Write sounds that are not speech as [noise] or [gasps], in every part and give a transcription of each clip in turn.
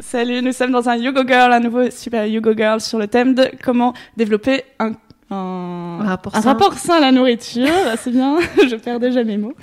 Salut, nous sommes dans un Yogo Girl, un nouveau super Yogo Girl sur le thème de comment développer un un, Un rapport un sain. rapport sain à la nourriture, [laughs] c'est bien, [laughs] je perds déjà mes mots.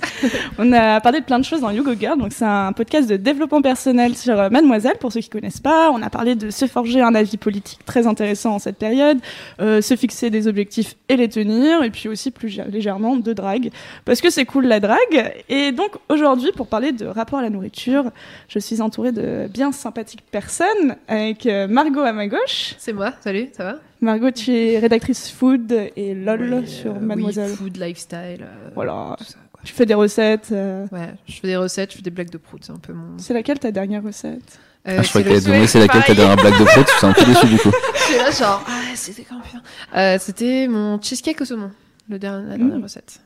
On a parlé de plein de choses dans Yogo Girl, donc c'est un podcast de développement personnel sur euh, Mademoiselle, pour ceux qui connaissent pas. On a parlé de se forger un avis politique très intéressant en cette période, euh, se fixer des objectifs et les tenir, et puis aussi plus légèrement de drague, parce que c'est cool la drague. Et donc aujourd'hui, pour parler de rapport à la nourriture, je suis entourée de bien sympathiques personnes, avec euh, Margot à ma gauche. C'est moi, salut, ça va? Margot, tu es rédactrice food et LOL Oui, sur euh, Mademoiselle. Oui, food, lifestyle. euh, Voilà. tout ça, quoi. Tu fais des recettes. euh, Ouais, je fais des recettes, je fais des blagues de prout, c'est un peu mon. C'est laquelle ta dernière recette? Euh, Ah, je crois c'est qu'elle demandé c'est laquelle ta pareil. dernière blague de prout, je suis un peu déçu du coup. [laughs] Je suis là, genre, ah, c'était quand même bien. Euh, C'était mon cheesecake au saumon, le dernier, la dernière Mm. recette.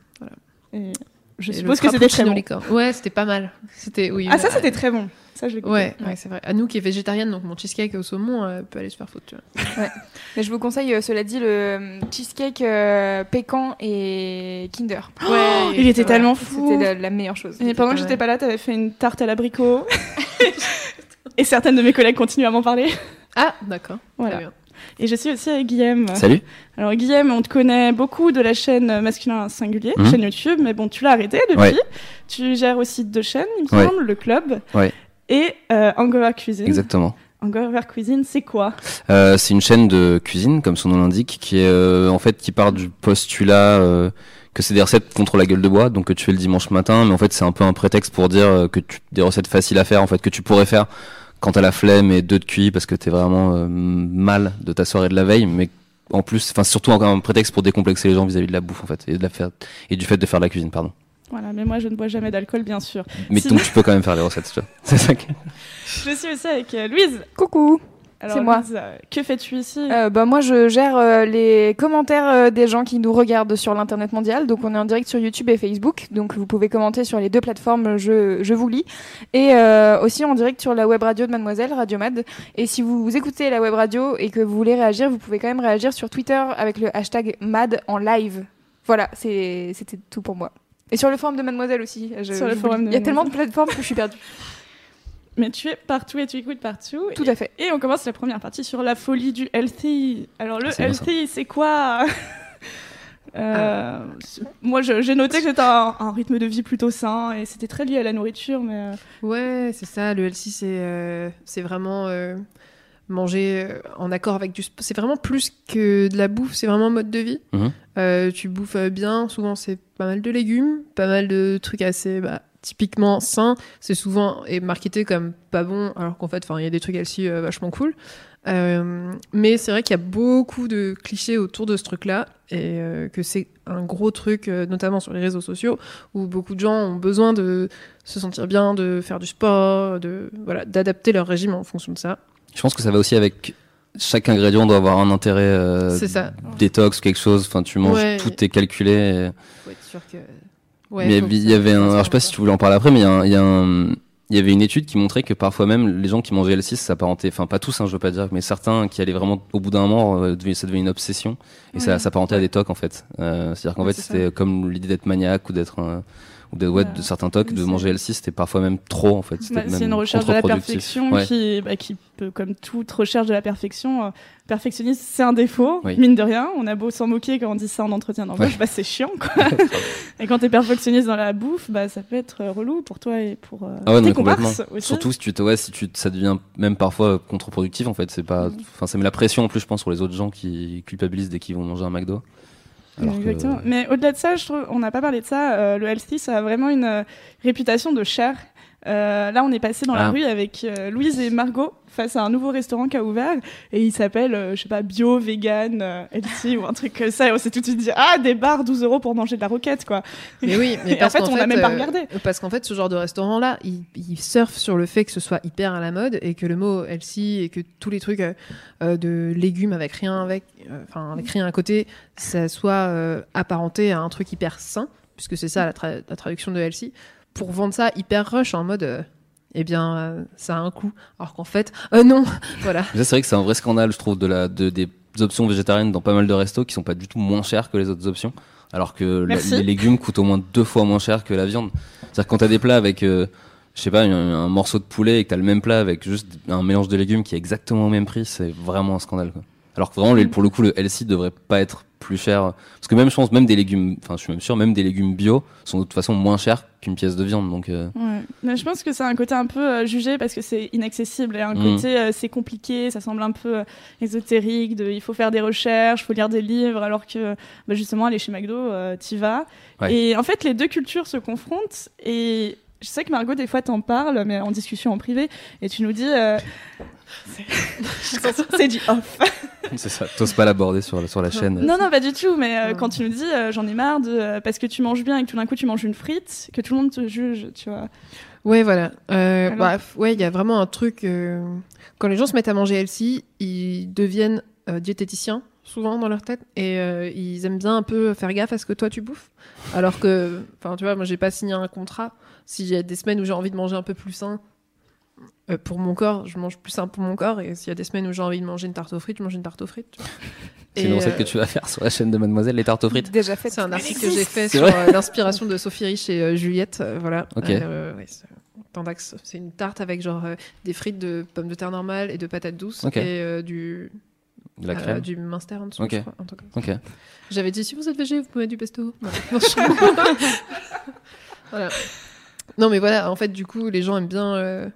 Et Je Et suppose que c'était très bon. licorne. Ouais, c'était pas mal. C'était, oui. Ah, ça, euh, c'était très bon. Ça, je l'ai goûté. Ouais, ouais, c'est vrai. Anouk qui est végétarienne, donc mon cheesecake au saumon euh, peut aller se faire foutre, tu vois. [laughs] Mais je vous conseille, euh, cela dit, le euh, cheesecake euh, pécan et Kinder. [gasps] Ouais, Il était tellement fou. C'était la, la meilleure chose. Et pendant que j'étais pas là, t'avais fait une tarte à l'abricot. [laughs] Et certaines de mes collègues continuent à m'en parler. [laughs] Ah, d'accord. Voilà. Très bien. Et je suis aussi avec Guillaume. Salut. Alors Guillaume, on te connaît beaucoup de la chaîne Masculin Singulier, Mhm. chaîne YouTube, mais bon, tu l'as arrêté depuis. Ouais. Tu gères aussi deux chaînes, il me Ouais. semble, le club Ouais. Et euh, Hangover Cuisine. Exactement. Hangover Cuisine, c'est quoi? Euh, c'est une chaîne de cuisine, comme son nom l'indique, qui est euh, en fait qui part du postulat euh, que c'est des recettes contre la gueule de bois, donc que tu fais le dimanche matin, mais en fait c'est un peu un prétexte pour dire euh, que tu, des recettes faciles à faire, en fait que tu pourrais faire quand t'as la flemme et deux de cuit parce que t'es vraiment euh, mal de ta soirée de la veille, mais en plus, enfin surtout encore un prétexte pour décomplexer les gens vis-à-vis de la bouffe en fait et de la faire et du fait de faire de la cuisine, pardon. Voilà, mais moi je ne bois jamais d'alcool, bien sûr. Mais donc tu peux quand même faire les recettes, tu vois. [laughs] C'est ça. [laughs] Je suis aussi avec euh, Louise. Coucou C'est moi. Louise, euh, que fais-tu ici? Euh, bah, Moi, je gère euh, les commentaires euh, des gens qui nous regardent sur l'Internet mondial. Donc, on est en direct sur YouTube et Facebook. Donc, vous pouvez commenter sur les deux plateformes, je, je vous lis. Et euh, aussi en direct sur la web radio de Mademoiselle, Radio Mad. Et si vous écoutez la web radio et que vous voulez réagir, vous pouvez quand même réagir sur Twitter avec le hashtag MAD en live. Voilà, c'est- c'était tout pour moi. Et sur le forum de Mademoiselle aussi. je- Sur le je vous forum lis. de Il y a tellement de plateformes que je suis perdue. [laughs] Mais tu es partout et tu écoutes partout. Tout à fait. et on commence la première partie sur la folie du healthy. Alors le ça. healthy, c'est quoi [laughs] Euh, Moi, j'ai noté que c'était un, un rythme de vie plutôt sain et c'était très lié à la nourriture, mais euh, Ouais, c'est ça. Le LC, c'est euh, c'est vraiment euh, manger euh, en accord avec du. sp- C'est vraiment plus que de la bouffe. C'est vraiment un mode de vie. Mhm. Euh, tu bouffes euh, bien. Souvent, c'est pas mal de légumes, pas mal de trucs assez bah, typiquement sains. C'est souvent et marketé comme pas bon, alors qu'en fait, enfin, il y a des trucs LC euh, vachement cool. Euh, mais c'est vrai qu'il y a beaucoup de clichés autour de ce truc-là et euh, que c'est un gros truc, euh, notamment sur les réseaux sociaux, où beaucoup de gens ont besoin de se sentir bien, de faire du sport, de voilà, d'adapter leur régime en fonction de ça. Je pense que ça va aussi avec chaque ingrédient doit avoir un intérêt euh, ça. détox ou quelque chose. Enfin, tu manges, Ouais. tout est calculé. et- Faut être sûr que. Ouais, mais il y avait un, alors je sais pas si tu voulais en parler après, mais il y un- avait une étude qui montrait que parfois même les gens qui mangeaient L6 s'apparentaient, enfin pas tous, hein, je veux pas dire, mais certains qui allaient vraiment au bout d'un moment, euh, ça devenait une obsession et ça s'apparentait à des tocs en fait. Euh, C'est-à-dire qu'en fait c'était comme l'idée d'être maniaque ou d'être ou de, ouais, de certains tocs, de manger L6, c'était parfois même trop en fait. Bah, c'est une recherche de la perfection Ouais. qui, bah, qui peut, comme toute recherche de la perfection, euh, perfectionniste, c'est un défaut, Oui. mine de rien. On a beau s'en moquer quand on dit ça en entretien d'embauche, Ouais. bah, c'est chiant, quoi. [laughs] [laughs] et quand t'es perfectionniste dans la bouffe, bah, ça peut être euh, relou pour toi et pour euh, Ah ouais, tes comparses aussi. Surtout si tu ouais, si tu, ça devient même parfois contre-productif en fait. C'est pas, Mm. enfin, ça met la pression en plus, je pense, sur les autres gens qui culpabilisent dès qu'ils vont manger un McDo. Que- Exactement. Mais au-delà de ça, je trouve, on n'a pas parlé de ça. euh, le healthy, ça a vraiment une euh, réputation de cher. Euh, là, on est passé dans la Ah. rue avec euh, Louise et Margot face à un nouveau restaurant qui a ouvert et il s'appelle, euh, je sais pas, bio, vegan, euh, healthy [laughs] ou un truc comme ça. Et on s'est tout de suite dit ah des bars 12 euros pour manger de la roquette quoi. Mais oui, [laughs] mais Et en parce fait, on n'a même pas euh, regardé. Parce qu'en fait, ce genre de restaurant-là, il, il surfe sur le fait que ce soit hyper à la mode et que le mot healthy et que tous les trucs euh, euh, de légumes avec rien avec, enfin avec rien à côté, ça soit apparenté à un truc hyper sain, puisque c'est ça la, tra- la traduction de healthy, pour vendre ça hyper rush en mode. Eh bien, euh, ça a un coût. Alors qu'en fait, euh, non, [laughs] voilà. C'est vrai que c'est un vrai scandale, je trouve, de la, de, des options végétariennes dans pas mal de restos qui sont pas du tout moins chères que les autres options. Alors que la- les légumes coûtent au moins deux fois moins cher que la viande. C'est-à-dire quand t'as des plats avec, euh, je sais pas, un, un morceau de poulet et que t'as le même plat avec juste un mélange de légumes qui est exactement au même prix, c'est vraiment un scandale, quoi. Alors que vraiment, pour le coup, le healthy devrait pas être plus cher. Parce que même, je pense, même des légumes, enfin, je suis même sûr, même des légumes bio sont de toute façon moins chers qu'une pièce de viande. Donc, euh, Ouais. Mais je pense que c'est un côté un peu euh, jugé parce que c'est inaccessible et un Mm. côté euh, c'est compliqué, ça semble un peu ésotérique, de, il faut faire des recherches, il faut lire des livres, alors que bah, justement aller chez McDo, t'y vas. Ouais. Et en fait les deux cultures se confrontent et je sais que Margot des fois t'en parles, mais en discussion en privé, et tu nous dis euh, c'est- du off. [laughs] c'est ça. T'oses pas l'aborder sur, sur la chaîne. Non, non, pas du tout. Mais euh, quand tu nous dis, euh, j'en ai marre de euh, parce que tu manges bien et que tout d'un coup tu manges une frite, que tout le monde te juge, tu vois. Ouais, voilà. Euh, Alors bref, ouais, il y a vraiment un truc. euh, Quand les gens se mettent à manger healthy, ils deviennent euh, diététiciens, souvent dans leur tête, et euh, ils aiment bien un peu faire gaffe à ce que toi tu bouffes. Alors que, enfin, tu vois, moi j'ai pas signé un contrat. S'il y a des semaines où j'ai envie de manger un peu plus sain euh, pour mon corps, je mange plus sain pour mon corps, et s'il y a des semaines où j'ai envie de manger une tarte aux frites, je mange une tarte aux frites. [laughs] C'est une recette euh, que tu vas faire sur la chaîne de Mademoiselle, les tartes aux frites. Déjà fait. C'est un article que j'ai fait sur euh, l'inspiration de Sophie Rich et euh, Juliette. euh, voilà. Ok. Euh, ouais, c'est- une tarte avec genre euh, des frites de pommes de terre normales et de patates douces et euh, du, De la euh, crème. du minster en dessous. Ok. je crois, un truc comme ça. Ok. J'avais dit si vous êtes végé, vous pouvez mettre du pesto. Non, [laughs] voilà. Mais voilà, en fait, du coup, les gens aiment bien. euh,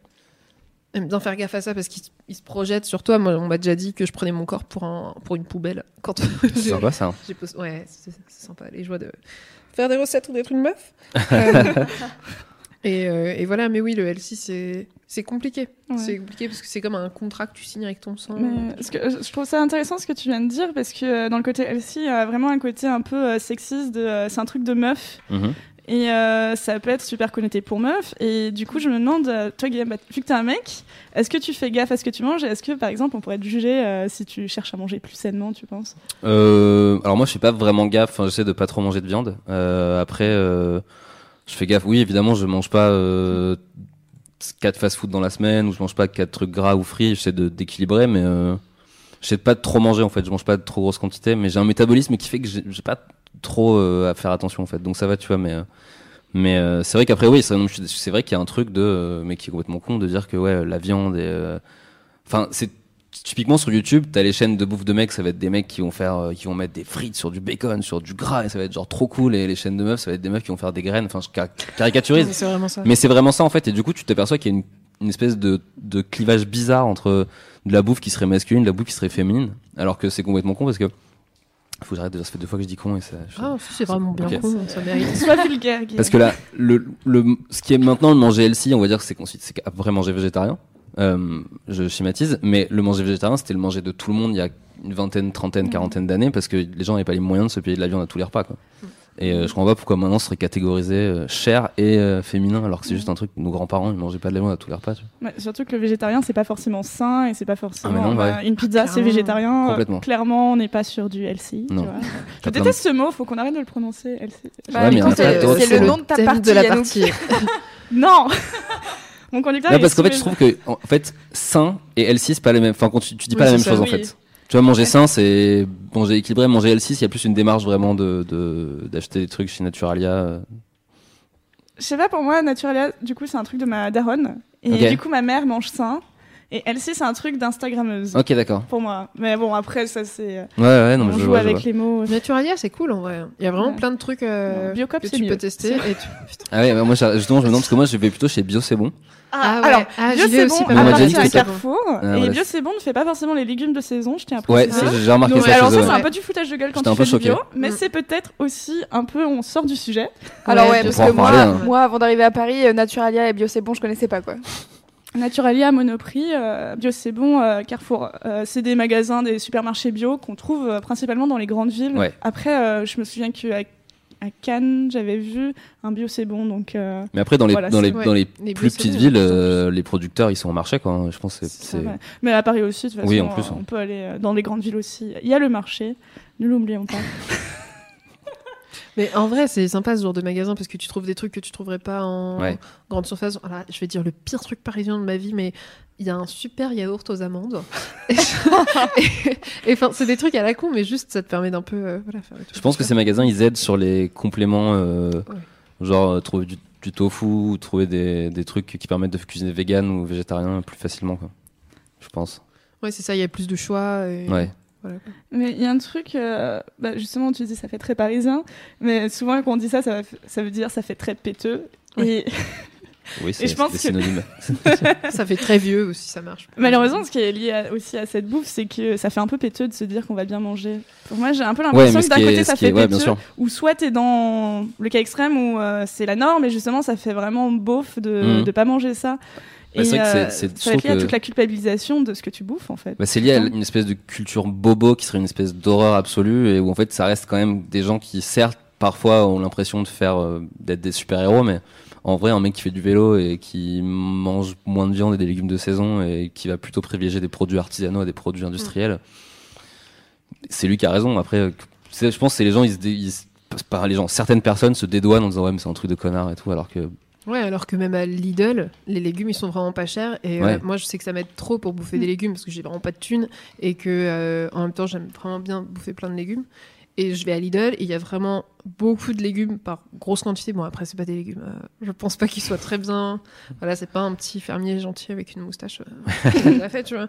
bien faire gaffe à ça parce qu'ils se- projettent sur toi. Moi, on m'a déjà dit que je prenais mon corps pour, un, pour une poubelle. [laughs] Quand C'est sympa ça. hein. Ouais, c'est sympa, les joies de [laughs] faire des recettes ou d'être une meuf. Euh, et, euh, et voilà, mais oui, le L6, c'est c'est compliqué. Ouais. C'est compliqué parce que c'est comme un contrat que tu signes avec ton sang. Mais ce que, je trouve ça intéressant ce que tu viens de dire parce que euh, dans le côté Elsie, il y a vraiment un côté un peu euh, sexiste de euh, c'est un truc de meuf Mhm. Et euh, ça peut être super connoté pour meuf. Et du coup je me demande euh, toi Guillaume bah, vu que t'es un mec est-ce que tu fais gaffe à ce que tu manges? Est-ce que par exemple on pourrait te juger euh, si tu cherches à manger plus sainement tu penses? Alors moi je fais pas vraiment gaffe, enfin, j'essaie de pas trop manger de viande. Après je fais gaffe, oui évidemment je mange pas 4 fast-food dans la semaine ou je mange pas 4 trucs gras ou frits, j'essaie d'équilibrer mais j'essaie de pas trop manger en fait, je mange pas de trop grosses quantités mais j'ai un métabolisme qui fait que j'ai pas trop euh, à faire attention en fait. Donc ça va tu vois mais euh, mais euh, c'est vrai qu'après oui, c'est vrai qu'il y a un truc de euh, mais qui est complètement con de dire que ouais la viande et euh, enfin c'est typiquement sur YouTube, t'as les chaînes de bouffe de mecs, ça va être des mecs qui vont faire, qui vont mettre des frites sur du bacon, sur du gras, et ça va être genre trop cool. Et les chaînes de meufs, ça va être des meufs qui vont faire des graines. Enfin, je car- caricaturise, Mais C'est vraiment ça. mais c'est vraiment ça en fait. Et du coup, tu t'aperçois qu'il y a une, une espèce de, de clivage bizarre entre de la bouffe qui serait masculine, de la bouffe qui serait féminine, alors que c'est complètement con parce que faut que j'arrête de dire, ça fait deux fois que je dis con et ça. je- Ah, si, c'est vraiment bien con, ça mérite. sois vulgaire Guillaume Parce que là, le, le, ce qui est maintenant le manger healthy, on va dire que c'est qu'ensuite c'est après manger végétarien. Euh, je schématise, mais le manger végétarien, c'était le manger de tout le monde il y a une vingtaine, trentaine, quarantaine d'années, parce que les gens n'avaient pas les moyens de se payer de la viande à tous les repas. Quoi. Et euh, je comprends pas pourquoi maintenant ce serait catégorisé euh, cher et euh, féminin, alors que c'est juste un truc. Nos grands-parents, ils mangeaient pas de la viande à tous les repas. Tu vois. Ouais, surtout que le végétarien c'est pas forcément sain et c'est pas forcément Ah, non, bah, une pizza c'est Clairement. végétarien euh, clairement on n'est pas sur du healthy tu vois. [laughs] je déteste ce mot faut qu'on arrête de le prononcer healthy Bah, Ouais, c'est le nom de ta partie. de la partie. [laughs] non [laughs] mon conducteur Non, parce qu'en fait, je trouve que en fait, sain et healthy, c'est pas les mêmes. Enfin, quand tu, tu dis pas la même chose en fait. Tu vois, manger Ouais. sain, c'est manger équilibré. Manger healthy, il y a plus une démarche vraiment de de- d'acheter des trucs chez Naturalia. euh. Je sais pas, pour moi, Naturalia, du coup, c'est un truc de ma daronne. Et du coup, ma mère mange sain. Et Elsie, c'est un truc d'Instagrammeuse. Ok, d'accord. Pour moi. Mais bon, après, ça, c'est. Ouais, ouais, non, mais on je joue vois, je avec vois. les mots. Naturalia, c'est cool en vrai. Il y a vraiment Ouais. plein de trucs euh, Biocop, que c'est tu mieux. peux tester. Et tu- Putain. Ah ouais, bah moi, j'ai- justement, je me demande parce que moi, je vais plutôt chez Bio, c'est bon. Ah ouais. alors, Ah, Bio j'y vais c'est aussi bon pas mal. On m'a déjà dit à que c'était ça. Carrefour Ah, et voilà. Bio c'est bon ne fait pas forcément les légumes de saison, je tiens à Ouais, préciser. c'est- j'ai remarqué Donc, ça alors chez ça eux, c'est ouais. un peu du foutage de gueule quand J'étais tu un peu fais du bio, mais Mm. c'est peut-être aussi un peu on sort du sujet. Alors ouais, Ouais, parce on que en moi, parler, hein. moi, avant d'arriver à Paris, euh, Naturalia et Bio c'est bon, je connaissais pas quoi. Naturalia, Monoprix, euh, Bio c'est bon, euh, Carrefour, euh, c'est des magasins, des supermarchés bio qu'on trouve euh, principalement dans les grandes villes. Ouais. Après, euh, je me souviens qu'à à Cannes, j'avais vu un Bio c'est bon, donc euh, Mais après, dans les, Voilà, dans les, dans les Les plus petites villes, euh, les producteurs, ils sont au marché, quoi. hein. Je pense que c'est-. Mais à Paris aussi, de toute façon, Oui, en plus, euh, ouais. on peut aller dans les grandes villes aussi. Il y a le marché, ne l'oublions pas. [laughs] Mais en vrai, c'est sympa ce genre de magasin parce que tu trouves des trucs que tu trouverais pas en Ouais. grande surface. Je vais dire le pire truc parisien de ma vie, mais il y a un super yaourt aux amandes. [laughs] et enfin, c'est des trucs à la con, mais juste ça te permet d'un peu euh, voilà, faire Je pense que ces magasins, ils aident sur les compléments, euh, Ouais. genre euh, trouver du, du tofu, ou trouver des, des trucs qui permettent de cuisiner vegan ou végétarien plus facilement, quoi. Je pense. Ouais, c'est ça, il y a plus de choix. Et... Ouais. Voilà. Mais il y a un truc, euh, bah, justement, tu dis ça fait très parisien, mais souvent quand on dit ça, ça, veut dire ça fait très péteux. Et [laughs] Oui, c'est je pense c'est que- des synonymes. [laughs] ça fait très vieux aussi, ça marche. malheureusement, ce qui est lié à- aussi à cette bouffe, c'est que ça fait un peu péteux de se dire qu'on va bien manger. Pour moi, j'ai un peu l'impression que d'un côté, est, ça fait est, ouais, péteux, ou soit t'es dans le cas extrême où euh, c'est la norme, et justement, ça fait vraiment beauf de ne pas manger ça. Bah, et c'est vrai que c'est- euh, c'est- je ça va être trouve lié à toute la culpabilisation de ce que tu bouffes, en fait. Bah, c'est lié à une espèce de culture bobo qui serait une espèce d'horreur absolue et où en fait ça reste quand même des gens qui certes parfois ont l'impression de faire euh, d'être des super héros mais en vrai un mec qui fait du vélo et qui mange moins de viande et des légumes de saison et qui va plutôt privilégier des produits artisanaux à des produits industriels c'est lui qui a raison. Après euh, je pense que c'est les gens ils se, dé- ils se- pas les gens certaines personnes se dédouanent en disant ouais mais c'est un truc de connard et tout alors que Ouais, alors que même à Lidl, les légumes ils sont vraiment pas chers. Et euh, moi je sais que ça m'aide trop pour bouffer Mm. des légumes parce que j'ai vraiment pas de thunes et que euh, en même temps j'aime vraiment bien bouffer plein de légumes. Et je vais à Lidl et il y a vraiment beaucoup de légumes par grosse quantité. Bon, après, c'est pas des légumes. euh, je pense pas qu'ils soient très bien. Voilà, c'est pas un petit fermier gentil avec une moustache euh, [laughs] qui l'a fait, tu vois.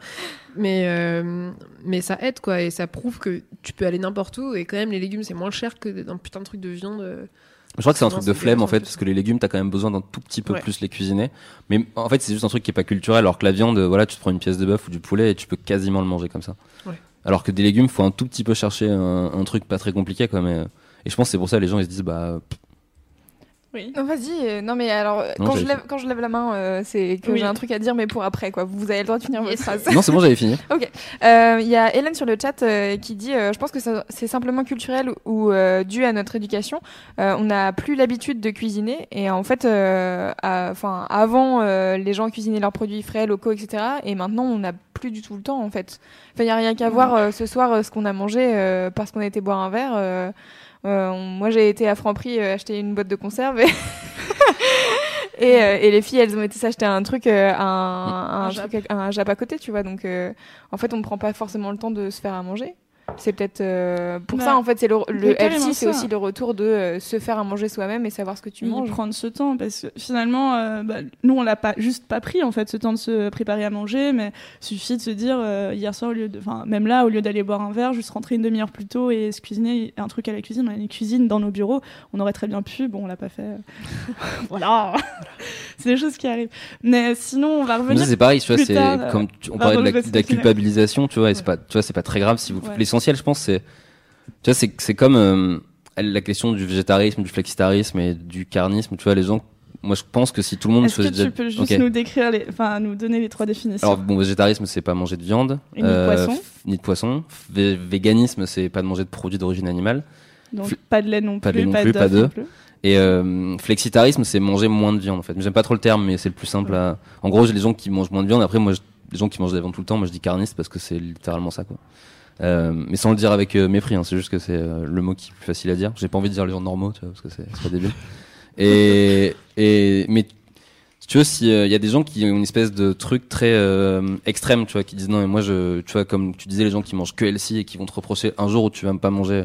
Mais, euh, mais ça aide, quoi. Et ça prouve que tu peux aller n'importe où. Et quand même, les légumes, c'est moins cher que d'un putain de truc de viande. Euh. Je crois que c'est un truc de flemme en fait, parce que les légumes, t'as quand même besoin d'un tout petit peu Ouais. plus les cuisiner. Mais en fait, c'est juste un truc qui est pas culturel, alors que la viande, voilà, tu te prends une pièce de bœuf ou du poulet et tu peux quasiment le manger comme ça. Ouais. Alors que des légumes, faut un tout petit peu chercher un, un truc pas très compliqué, quoi. Mais... Et je pense que c'est pour ça les gens ils se disent, bah, pff, Oui. Non, vas-y. euh, Non, mais alors, Non, quand, je lève, quand je lève la main, euh, c'est que Oui. j'ai un truc à dire, mais pour après, quoi. Vous avez le droit de finir votre phrase. non, c'est bon, j'avais fini. [laughs] Euh, Il y a Hélène sur le chat euh, qui dit euh, Je pense que c'est simplement culturel ou euh, dû à notre éducation. Euh, on n'a plus l'habitude de cuisiner. Et en fait, euh, à- enfin, avant, euh, les gens cuisinaient leurs produits frais, locaux, etc. Et maintenant, on n'a plus du tout le temps, en fait. Enfin, il n'y a rien qu'à voir euh, ce soir euh, ce qu'on a mangé euh, parce qu'on a été boire un verre. Euh, moi, j'ai été à Franprix euh, acheter une boîte de conserve. Et... [laughs] Et, euh, et les filles, elles ont été s'acheter un truc, euh, un, un, Un truc- un jap à côté, tu vois. Donc, euh, en fait, on ne prend pas forcément le temps de se faire à manger. C'est peut-être euh, pour Bah, ça, en fait, c'est le, le c'est aussi le retour de euh, se faire à manger soi-même et savoir ce que tu Oui, manges. prendre ce temps parce que finalement euh, bah, nous on l'a pas juste pas pris en fait ce temps de se préparer à manger mais suffit de se dire euh, hier soir au lieu de enfin même là au lieu d'aller boire un verre juste rentrer une demi-heure plus tôt et se cuisiner un truc à la cuisine on a une cuisine dans nos bureaux on aurait très bien pu bon on l'a pas fait [laughs] voilà c'est des choses qui arrivent mais sinon on va revenir c'est pareil, tu vois, plus c'est tard, comme tu- on parlait de la, de culpabilisation, tu vois, et c'est pas, tu vois, c'est pas très grave si vous. Ouais. L'essentiel, je pense, c'est, tu vois, c'est, c'est comme euh, la question du végétarisme, du flexitarisme et du carnisme. Tu vois, les gens, moi, je pense que si tout le monde est-ce que faisait tu déjà- peux juste nous décrire les enfin nous donner les trois définitions? Alors, bon, végétarisme, c'est pas manger de viande. Et ni de poisson. Ni de poisson. Vé- véganisme, c'est pas de manger de produits d'origine animale. donc fl- pas de lait non pas de plus lait non pas plus, pas d'œufs. plus. Et euh, flexitarisme, c'est manger moins de viande en fait. J'aime pas trop le terme, mais c'est le plus simple. À... En gros, j'ai les gens qui mangent moins de viande. Après, moi, les gens qui mangent de la viande tout le temps, moi je dis carniste parce que c'est littéralement ça quoi. Euh, mais sans le dire avec euh, mépris, hein, c'est juste que c'est euh, le mot qui est plus facile à dire. J'ai pas envie de dire les gens normaux, tu vois, parce que c'est pas débile. [laughs] Et, et mais tu veux, s'il y a des gens qui ont une espèce de truc très euh, extrême, tu vois, qui disent non, mais moi, je, tu vois, comme tu disais, les gens qui mangent que LC et qui vont te reprocher un jour où tu vas pas manger.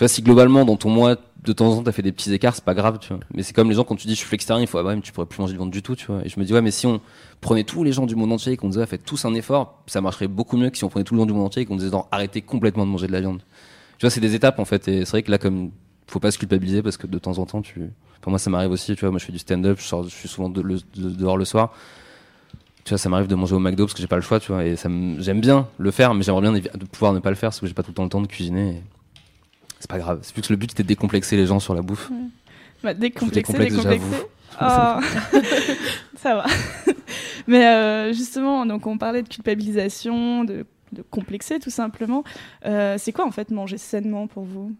Tu vois, si globalement, dans ton mois, de temps en temps, t'as fait des petits écarts, c'est pas grave, tu vois. Mais c'est comme les gens quand tu dis je suis flexitarien, il faut, ah bah, mais tu pourrais plus manger de viande du tout, tu vois. Et je me dis, ouais, mais si on prenait tous les gens du monde entier et qu'on disait, faites tous un effort, ça marcherait beaucoup mieux que si on prenait tous les gens du monde entier et qu'on disait, non, arrêtez complètement de manger de la viande. Tu vois, c'est des étapes, en fait. Et c'est vrai que là, comme, faut pas se culpabiliser parce que de temps en temps, tu, Enfin, moi, ça m'arrive aussi, tu vois. Moi, je fais du stand-up, je, sors- je suis souvent dehors le soir. Tu vois, ça m'arrive de manger au McDo parce que j'ai pas le choix, tu vois. Et ça me- j'aime bien le faire, mais j'aimerais bien de pouvoir ne pas le faire parce que j'ai pas tout le temps le temps de cuisiner. C'est pas grave. C'est plus que le but c'était de décomplexer les gens sur la bouffe. Bah, décomplexé, Des complexes, décomplexé. Oh. [laughs] ça va. [laughs] [laughs] Mais euh, justement, donc on parlait de culpabilisation, de, de complexer tout simplement. Euh, c'est quoi en fait manger sainement pour vous?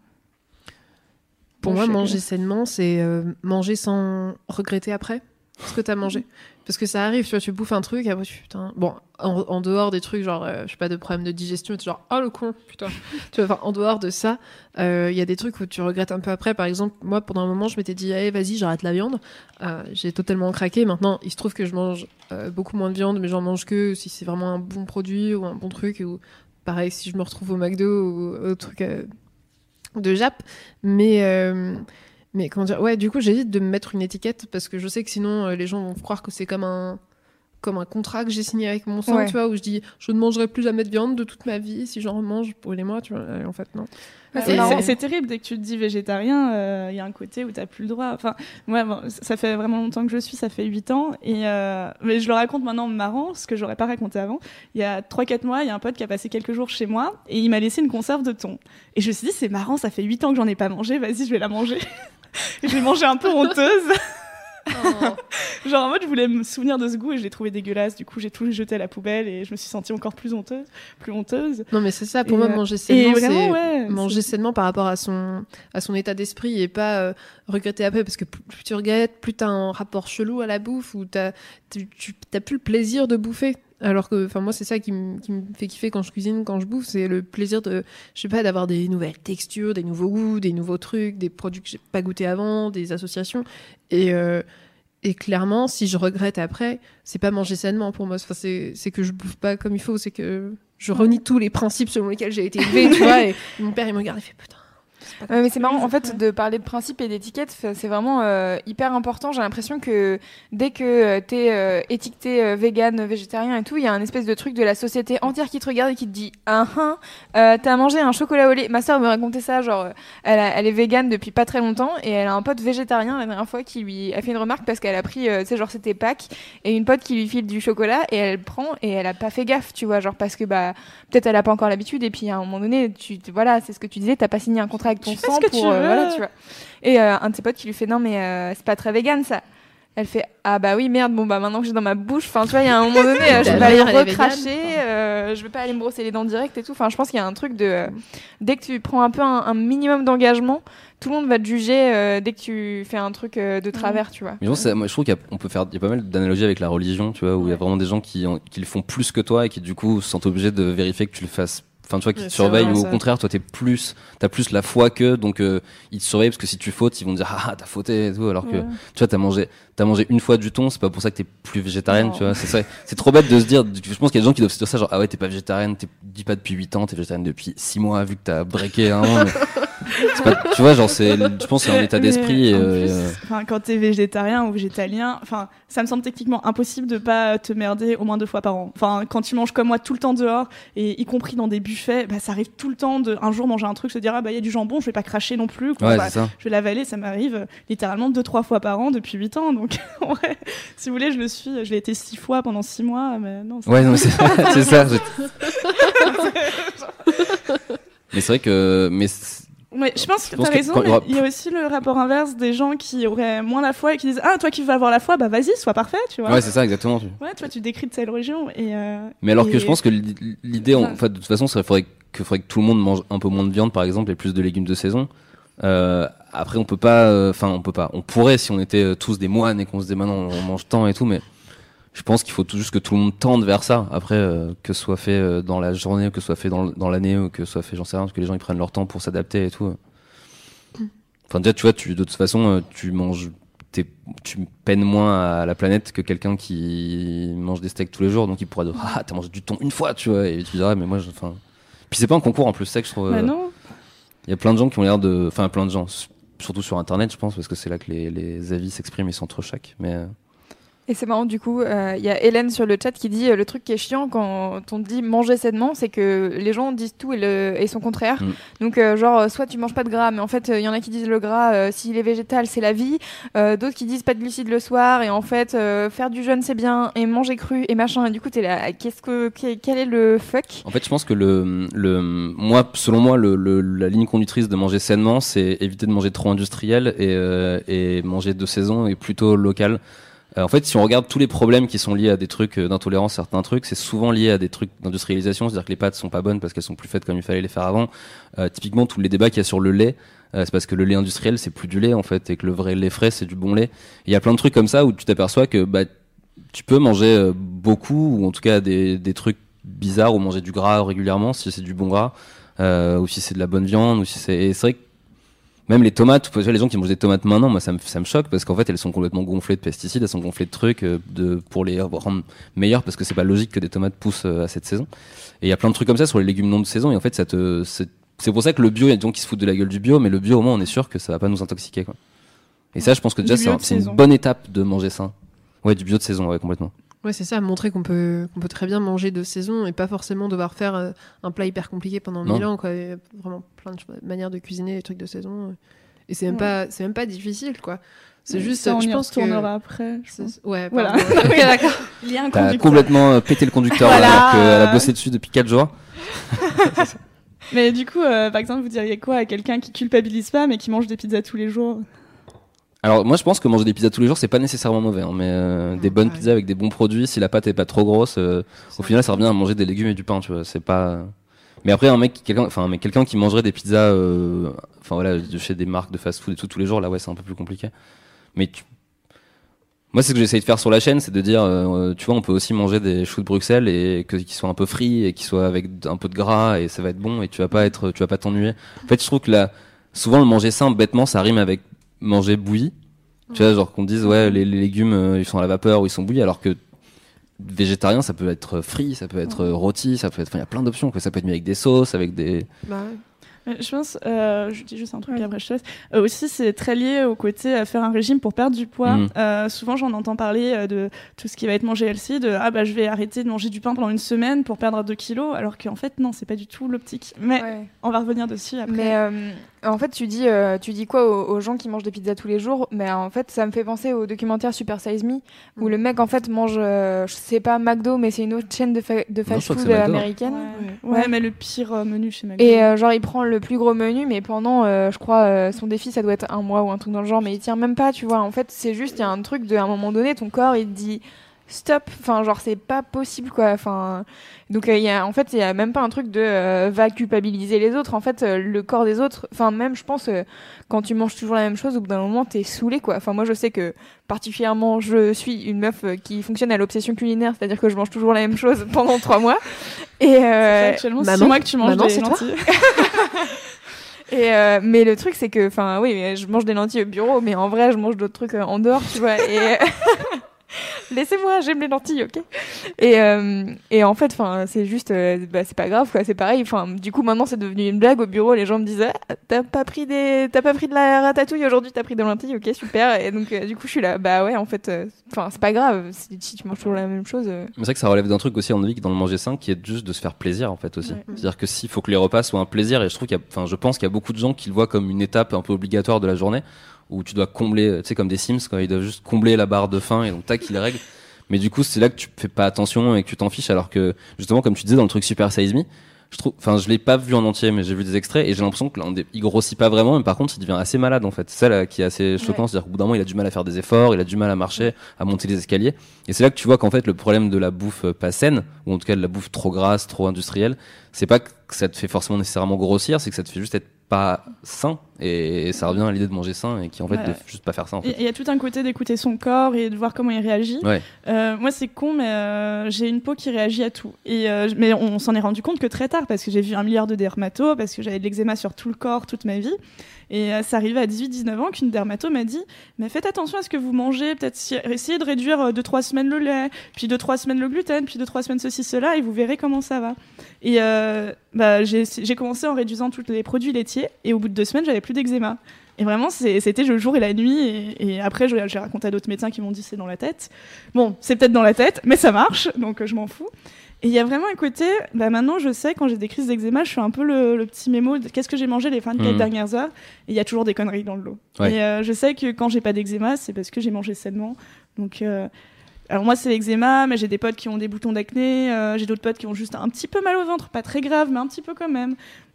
Pour moi, manger sainement, c'est euh, manger sans regretter après ce que t'as mangé. Parce que ça arrive, tu vois, tu bouffes un truc, après tu putain. Bon, en, en dehors des trucs, genre, euh, je sais pas, de problème de digestion, tu es genre, oh le con, putain. [laughs] tu vois, en dehors de ça, euh, il y a des trucs où tu regrettes un peu après. Par exemple, moi, pendant un moment, je m'étais dit, allez, vas-y, j'arrête la viande. Euh, J'ai totalement craqué. Maintenant, il se trouve que je mange beaucoup moins de viande, mais j'en mange que si c'est vraiment un bon produit ou un bon truc. Ou pareil, si je me retrouve au McDo ou au truc de Jap. Mais. Mais comment dire Ouais, du coup, j'hésite de me mettre une étiquette parce que je sais que sinon, euh, les gens vont croire que c'est comme un comme un contrat que j'ai signé avec mon sang, Ouais. tu vois, où je dis je ne mangerai plus jamais de viande de toute ma vie si j'en mange pour les mois, tu vois. Et en fait, non. C'est terrible dès que tu te dis végétarien, euh, il y a un côté où t'as plus le droit. Enfin, moi, bon, ça fait vraiment longtemps que je suis, ça fait 8 ans, et euh, mais je le raconte maintenant marrant, ce que j'aurais pas raconté avant. Il y a 3-4 mois, il y a un pote qui a passé quelques jours chez moi et il m'a laissé une conserve de thon. Et je me suis dit c'est marrant, ça fait 8 ans que j'en ai pas mangé, vas-y, je vais la manger. [laughs] [laughs] je l'ai mangée un peu [laughs] honteuse. Genre en mode je voulais me souvenir de ce goût et je l'ai trouvé dégueulasse. Du coup, j'ai tout jeté à la poubelle et je me suis sentie encore plus honteuse, plus honteuse. Non, mais c'est ça, pour Et, moi, euh, manger Et sainement, c'est ouais. manger sainement par rapport à son, à son état d'esprit et pas euh, regretter après parce que plus tu regrettes, plus t'as un rapport chelou à la bouffe ou t'as, tu, tu- t'as plus le plaisir de bouffer. Alors que, enfin, moi, c'est ça qui me fait kiffer quand je cuisine, quand je bouffe, c'est le plaisir de, je sais pas, d'avoir des nouvelles textures, des nouveaux goûts, des nouveaux trucs, des produits que j'ai pas goûté avant, des associations. Et, euh, et clairement, si je regrette après, c'est pas manger sainement pour moi. Enfin, c'est, c'est que je bouffe pas comme il faut, c'est que je renie tous les principes selon lesquels j'ai été élevée, [laughs] tu vois. Et mon père, il me regarde, il fait putain. Ouais, mais c'est marrant, en fait, de parler de principe et d'étiquette, c'est vraiment euh, hyper important. J'ai l'impression que dès que euh, t'es euh, étiqueté euh, vegan, végétarien et tout, il y a un espèce de truc de la société entière qui te regarde et qui te dit Ah, euh, t'as mangé un chocolat au lait. Ma soeur me racontait ça, genre, elle, a- elle est végane depuis pas très longtemps et elle a un pote végétarien la dernière fois qui lui a fait une remarque parce qu'elle a pris, tu sais, genre, c'était Pâques et une pote qui lui file du chocolat et elle prend et elle a pas fait gaffe, tu vois, genre, parce que bah, peut-être elle a pas encore l'habitude et puis à un moment donné, tu, voilà, c'est ce que tu disais, t'as pas signé un contrat avec ton Tu fais sang ce que pour, tu euh, veux. voilà, tu vois. Et euh, un de ses potes qui lui fait non mais euh, c'est pas très vegan ça. Elle fait ah bah oui merde bon bah maintenant que j'ai dans ma bouche enfin tu vois il y a un moment donné [laughs] euh, je vais pas aller recracher euh, je vais pas aller me brosser les dents direct et tout enfin je pense qu'il y a un truc de euh, dès que tu prends un peu un, un minimum d'engagement tout le monde va te juger euh, dès que tu fais un truc euh, de travers tu vois Mais bon, ça- moi, je trouve qu'on peut faire il y a pas mal d'analogies avec la religion, tu vois, où il y a Ouais. vraiment des gens qui, en- qui le font plus que toi et qui du coup sentent obligés de vérifier que tu le fasses. Enfin, tu vois, qui te surveillent ou au contraire, toi, t'es plus, t'as plus la foi que, donc euh, ils te surveillent parce que si tu fautes, ils vont te dire ah ah, t'as fauté et tout, alors que Ouais. tu vois, t'as mangé, t'as mangé une fois du thon, c'est pas pour ça que t'es plus végétarienne, Non. tu vois. C'est ça, c'est trop bête de se dire. Je pense qu'il y a des gens qui doivent se dire ça, genre ah ouais, t'es pas végétarienne, t'es dis pas depuis 8 ans, t'es végétarienne depuis 6 mois vu que t'as breaké un an. mais [laughs] pas- tu vois, genre c'est, je pense c'est un état d'esprit. euh, euh, quand t'es végétarien ou végétalien, enfin, ça me semble techniquement impossible de pas te merder au moins deux fois par an. Enfin, quand tu manges comme moi tout le temps dehors, et y compris dans des buffets, bah, ça arrive tout le temps de un jour manger un truc, se dire ah bah il y a du jambon, je vais pas cracher non plus. quoi. ouais, Bah, je vais l'avaler, ça m'arrive euh, littéralement deux trois fois par an depuis huit ans. Donc, [laughs] en vrai, si vous voulez, je le suis, je l'ai été six fois pendant six mois, mais non. Ouais, non, [laughs] [laughs] c'est ça. mais c'est vrai que, mais Ouais, je pense que t'as que raison, il y mais aura- il y a aussi le rapport inverse des gens qui auraient moins la foi et qui disent ah toi qui veux avoir la foi, bah vas-y, sois parfait, tu vois. ouais, c'est ça exactement. tu- Ouais, toi, tu décris de telle religion et. euh, Mais alors et- que je pense que l'i- l'idée, en fait, de toute façon, il faudrait que, faudrait que tout le monde mange un peu moins de viande, par exemple, et plus de légumes de saison. Euh, après, on peut pas, euh, enfin, on peut pas. On pourrait si on était euh, tous des moines et qu'on se disait maintenant on mange tant et tout, mais je pense qu'il faut tout juste que tout le monde tende vers ça. Après, euh, que ce soit fait euh, dans la journée, ou que ce soit fait dans, dans l'année, ou que ce soit fait, j'en sais rien, que les gens ils prennent leur temps pour s'adapter et tout. euh. Enfin, déjà, tu vois, tu, de toute façon, euh, tu manges, t'es- tu peines moins à la planète que quelqu'un qui mange des steaks tous les jours, donc il pourra dire, ah, t'as mangé du thon une fois, tu vois, et tu diras, mais moi, enfin. Puis c'est pas un concours en plus, c'est ça que je trouve. Bah euh, non. il y a plein de gens qui ont l'air de. Enfin, plein de gens. Surtout sur internet, je pense, parce que c'est là que les, les avis s'expriment et s'entrechoquent. Mais. Et c'est marrant, du coup, euh, il y a Hélène sur le chat qui dit euh, le truc qui est chiant quand on dit manger sainement, c'est que les gens disent tout et, le, et son contraire. Mm. Donc, euh, genre, soit tu manges pas de gras, mais en fait, il y en a qui disent le gras, s'il est végétal, c'est la vie. D'autres qui disent pas de glucides le soir, et en fait, faire du jeûne, c'est bien, et manger cru, et machin. Et du coup, t'es là, qu'est-ce que, que- quel est le fuck? En fait, je pense que le, le, moi, selon moi, le, le- la ligne conductrice de manger sainement, c'est éviter de manger trop industriel et, et manger de saison et plutôt local. Euh, en fait, si on regarde tous les problèmes qui sont liés à des trucs euh, d'intolérance, certains trucs, c'est souvent lié à des trucs d'industrialisation, c'est-à-dire que les pâtes sont pas bonnes parce qu'elles sont plus faites comme il fallait les faire avant. Euh, typiquement, tous les débats qu'il y a sur le lait, c'est parce que le lait industriel, c'est plus du lait en fait, et que le vrai lait frais, c'est du bon lait. Il y a plein de trucs comme ça où tu t'aperçois que bah, tu peux manger beaucoup, ou en tout cas des, des trucs bizarres, ou manger du gras régulièrement, si c'est du bon gras, euh, ou si c'est de la bonne viande, ou si c'est... et c'est vrai que même les tomates, tu vois, les gens qui mangent des tomates maintenant, moi ça me, ça me choque parce qu'en fait elles sont complètement gonflées de pesticides, elles sont gonflées de trucs euh, de, pour les rendre meilleures parce que c'est pas logique que des tomates poussent euh, à cette saison. Et il y a plein de trucs comme ça sur les légumes non de saison et en fait ça te, c'est c'est pour ça que le bio, il y a des gens qui se foutent de la gueule du bio, mais le bio au moins on est sûr que ça va pas nous intoxiquer quoi. Et ça je pense que déjà c'est une bonne étape de manger sain. Ouais, du bio de saison, ouais, complètement. Ouais, c'est ça, montrer qu'on peut, qu'on peut très bien manger de saison et pas forcément devoir faire euh, un plat hyper compliqué pendant Non. mille ans. Quoi. Il y a vraiment plein de manières de cuisiner les trucs de saison. Et c'est même, Ouais. pas, c'est même pas difficile, quoi. C'est juste, Ça, on je y pense que. retournera après. je c'est- pense. Ouais, Voilà. [laughs] d'accord. Il y a un T'as complètement euh, pété le conducteur Voilà. alors qu'elle a bossé dessus depuis 4 jours. [laughs] Mais du coup, euh, par exemple, vous diriez quoi à quelqu'un qui culpabilise pas mais qui mange des pizzas tous les jours? Alors moi je pense que manger des pizzas tous les jours c'est pas nécessairement mauvais, hein, mais euh, des bonnes Ouais. pizzas avec des bons produits, si la pâte est pas trop grosse, euh, au final ça revient à manger des légumes et du pain, tu vois. C'est pas. Mais après un mec, quelqu'un, enfin mais quelqu'un qui mangerait des pizzas, euh, enfin voilà, de chez des marques de fast-food et tout tous les jours, là ouais c'est un peu plus compliqué. Mais tu... moi c'est ce que j'essaye de faire sur la chaîne, c'est de dire, euh, tu vois, on peut aussi manger des choux de Bruxelles et que qui soient un peu frits et qui soient avec un peu de gras et ça va être bon et tu vas pas être, tu vas pas t'ennuyer. En fait je trouve que là, souvent le manger sain bêtement ça rime avec manger bouilli. Tu vois, genre qu'on dise, ouais, les, les légumes, euh, ils sont à la vapeur ou ils sont bouillis, alors que végétarien, ça peut être frit, ça peut être rôti, ça peut être, enfin, il y a plein d'options, quoi. Ça peut être mis avec des sauces, avec des. Bah ouais. Euh, Je pense, euh, je dis juste un truc après je te laisse. Euh, aussi, c'est très lié au côté à faire un régime pour perdre du poids. Euh, souvent, j'en entends parler euh, de tout ce qui va être mangé healthy, de ah bah je vais arrêter de manger du pain pendant une semaine pour perdre 2 kilos, alors qu'en fait non, c'est pas du tout l'optique. Mais Ouais. on va revenir dessus après. Mais euh, en fait, tu dis, euh, tu dis quoi aux, aux gens qui mangent des pizzas tous les jours Mais en fait, ça me fait penser au documentaire Super Size Me, où Mm. le mec en fait mange, euh, je sais pas McDo, mais c'est une autre chaîne de, fa- fast-food américaine. Ouais. Ouais, mais le pire euh, menu chez McDo. Et euh, genre, il prend le plus gros menu, mais pendant, euh, je crois, euh, son défi, ça doit être un mois ou un truc dans le genre, mais il tient même pas, tu vois. En fait, c'est juste, il y a un truc de, à un moment donné, ton corps, il te dit stop. Enfin, genre, c'est pas possible, quoi. Enfin, donc, euh, il y a, en fait, il y a même pas un truc de euh, va culpabiliser les autres. En fait, euh, le corps des autres, enfin, même, je pense, euh, quand tu manges toujours la même chose, au bout d'un moment, t'es saoulé, quoi. Enfin, moi, je sais que, particulièrement, je suis une meuf euh, qui fonctionne à l'obsession culinaire, c'est-à-dire que je mange toujours la même chose [laughs] pendant trois mois. Et, euh, actuellement 6 mois que tu manges Maman, des c'est toi lentilles. [laughs] Et euh, mais le truc c'est que, enfin oui, je mange des lentilles au bureau, mais en vrai je mange d'autres trucs euh, en dehors, tu vois. Et [laughs] [laughs] laissez-moi, j'aime les lentilles, ok. Et euh, et en fait, c'est juste, euh, bah, c'est pas grave quoi, c'est pareil. Enfin du coup maintenant c'est devenu une blague au bureau, les gens me disent ah, t'as pas pris des, t'as pas pris de la ratatouille aujourd'hui, t'as pris des lentilles, ok super. Et donc euh, du coup je suis là, bah ouais en fait, enfin c'est pas grave si, tu manges toujours la même chose. Mais c'est vrai que ça relève d'un truc aussi en vie dans le manger sain qui est juste de se faire plaisir en fait aussi. Ouais. C'est-à-dire que s'il faut que les repas soient un plaisir et je trouve qu'il enfin je pense qu'il y a beaucoup de gens qui le voient comme une étape un peu obligatoire de la journée où tu dois combler, tu sais comme des Sims quand ils doivent juste combler la barre de faim et donc tac ils règlent. Mais du coup c'est là que tu fais pas attention et que tu t'en fiches alors que justement comme tu disais dans le truc Super Size Me, je trouve, enfin je l'ai pas vu en entier mais j'ai vu des extraits et j'ai l'impression que là, on il grossit pas vraiment mais par contre il devient assez malade en fait. C'est ça là qui est assez choquant, Ouais. c'est-à-dire qu'au bout d'un moment il a du mal à faire des efforts, il a du mal à marcher, à monter les escaliers. Et c'est là que tu vois qu'en fait le problème de la bouffe euh, pas saine, ou en tout cas de la bouffe trop grasse, trop industrielle, c'est pas que ça te fait forcément nécessairement grossir, c'est que ça te fait juste être pas sain. Et ça revient à l'idée de manger sain et qui en fait de juste pas faire ça en fait. Il y a tout un côté d'écouter son corps et de voir comment il réagit. Ouais. Euh, moi, c'est con, mais euh, j'ai une peau qui réagit à tout. Et, euh, mais on s'en est rendu compte que très tard, parce que j'ai vu un milliard de dermatos, parce que j'avais de l'eczéma sur tout le corps toute ma vie. Et ça arrivait à 18-19 ans qu'une dermato m'a dit Mais faites attention à ce que vous mangez, peut-être si- essayez de réduire 2-3 semaines le lait, puis 2-3 semaines le gluten, puis 2-3 semaines ceci, cela, et vous verrez comment ça va. Et bah, j'ai j'ai commencé en réduisant tous les produits laitiers, et au bout de deux semaines, j'avais plus plus d'eczéma. Et vraiment, c'était le jour et la nuit. Et, et après, j'ai raconté à d'autres médecins qui m'ont dit c'est dans la tête. Bon, c'est peut-être dans la tête, mais ça marche, donc euh, je m'en fous. Et il y a vraiment un côté, bah maintenant je sais, quand j'ai des crises d'eczéma, je suis un peu le, le petit mémo de qu'est-ce que j'ai mangé les 24 Mhm. dernières heures. Et il y a toujours des conneries dans le lot. Ouais. Et euh, je sais que quand j'ai pas d'eczéma, c'est parce que j'ai mangé sainement. Donc, euh, alors moi c'est l'eczéma, mais j'ai des potes qui ont des boutons d'acné, euh, j'ai d'autres potes qui ont juste un petit peu mal au ventre, pas très grave, mais un petit peu quand même.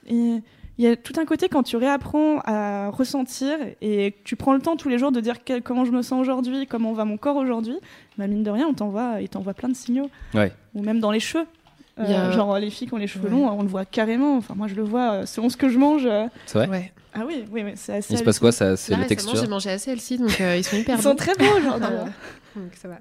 Et il y a tout un côté quand tu réapprends à ressentir et que tu prends le temps tous les jours de dire quel- comment je me sens aujourd'hui, comment va mon corps aujourd'hui, bah mine de rien, on t'envoie, il t'envoie plein de signaux. Ouais. Ou même dans les cheveux. Euh, a- Genre les filles qui ont les cheveux Ouais. longs, on le voit carrément. Enfin moi je le vois euh, selon ce que je mange. euh. C'est vrai Ouais. Ah oui, oui, oui c'est assez. Il se passe quoi C'est Là, la récemment, texture j'ai mangé assez healthy, donc euh, ils sont hyper Ils sont très beaux genre. Ah, d'ailleurs. donc ça va.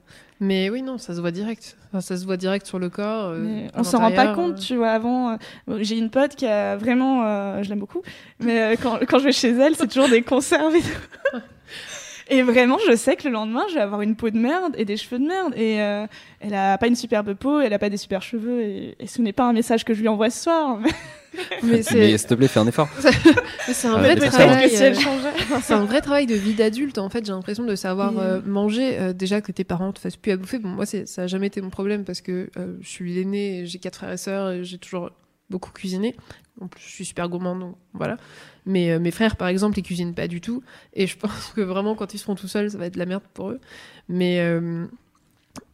Mais oui, non, ça se voit direct. Enfin, ça se voit direct sur le corps. euh, on s'en rend pas compte, euh. tu vois. Avant, euh, j'ai une pote qui a vraiment, euh, je l'aime beaucoup, mais quand, quand je vais chez elle, c'est toujours des conserves. Et, tout. [laughs] Et vraiment, je sais que le lendemain, je vais avoir une peau de merde et des cheveux de merde. Et elle a pas une superbe peau, elle a pas des super cheveux. Et, et ce n'est pas un message que je lui envoie ce soir. Mais [laughs] Mais s'il te plaît, fais un effort. [laughs] c'est un vrai travail. euh. [laughs] C'est un vrai travail de vie d'adulte en fait. J'ai l'impression de savoir euh, manger euh, déjà que tes parents te fassent plus à bouffer. Bon, moi c'est- ça a jamais été mon problème parce que euh, je suis l'aîné, et j'ai quatre frères et sœurs j'ai toujours beaucoup cuisiné. En plus, je suis super gourmande, donc voilà. Mais euh, mes frères, par exemple, ils cuisinent pas du tout. Et je pense que vraiment, quand ils seront tout seuls, ça va être de la merde pour eux. Mais, euh,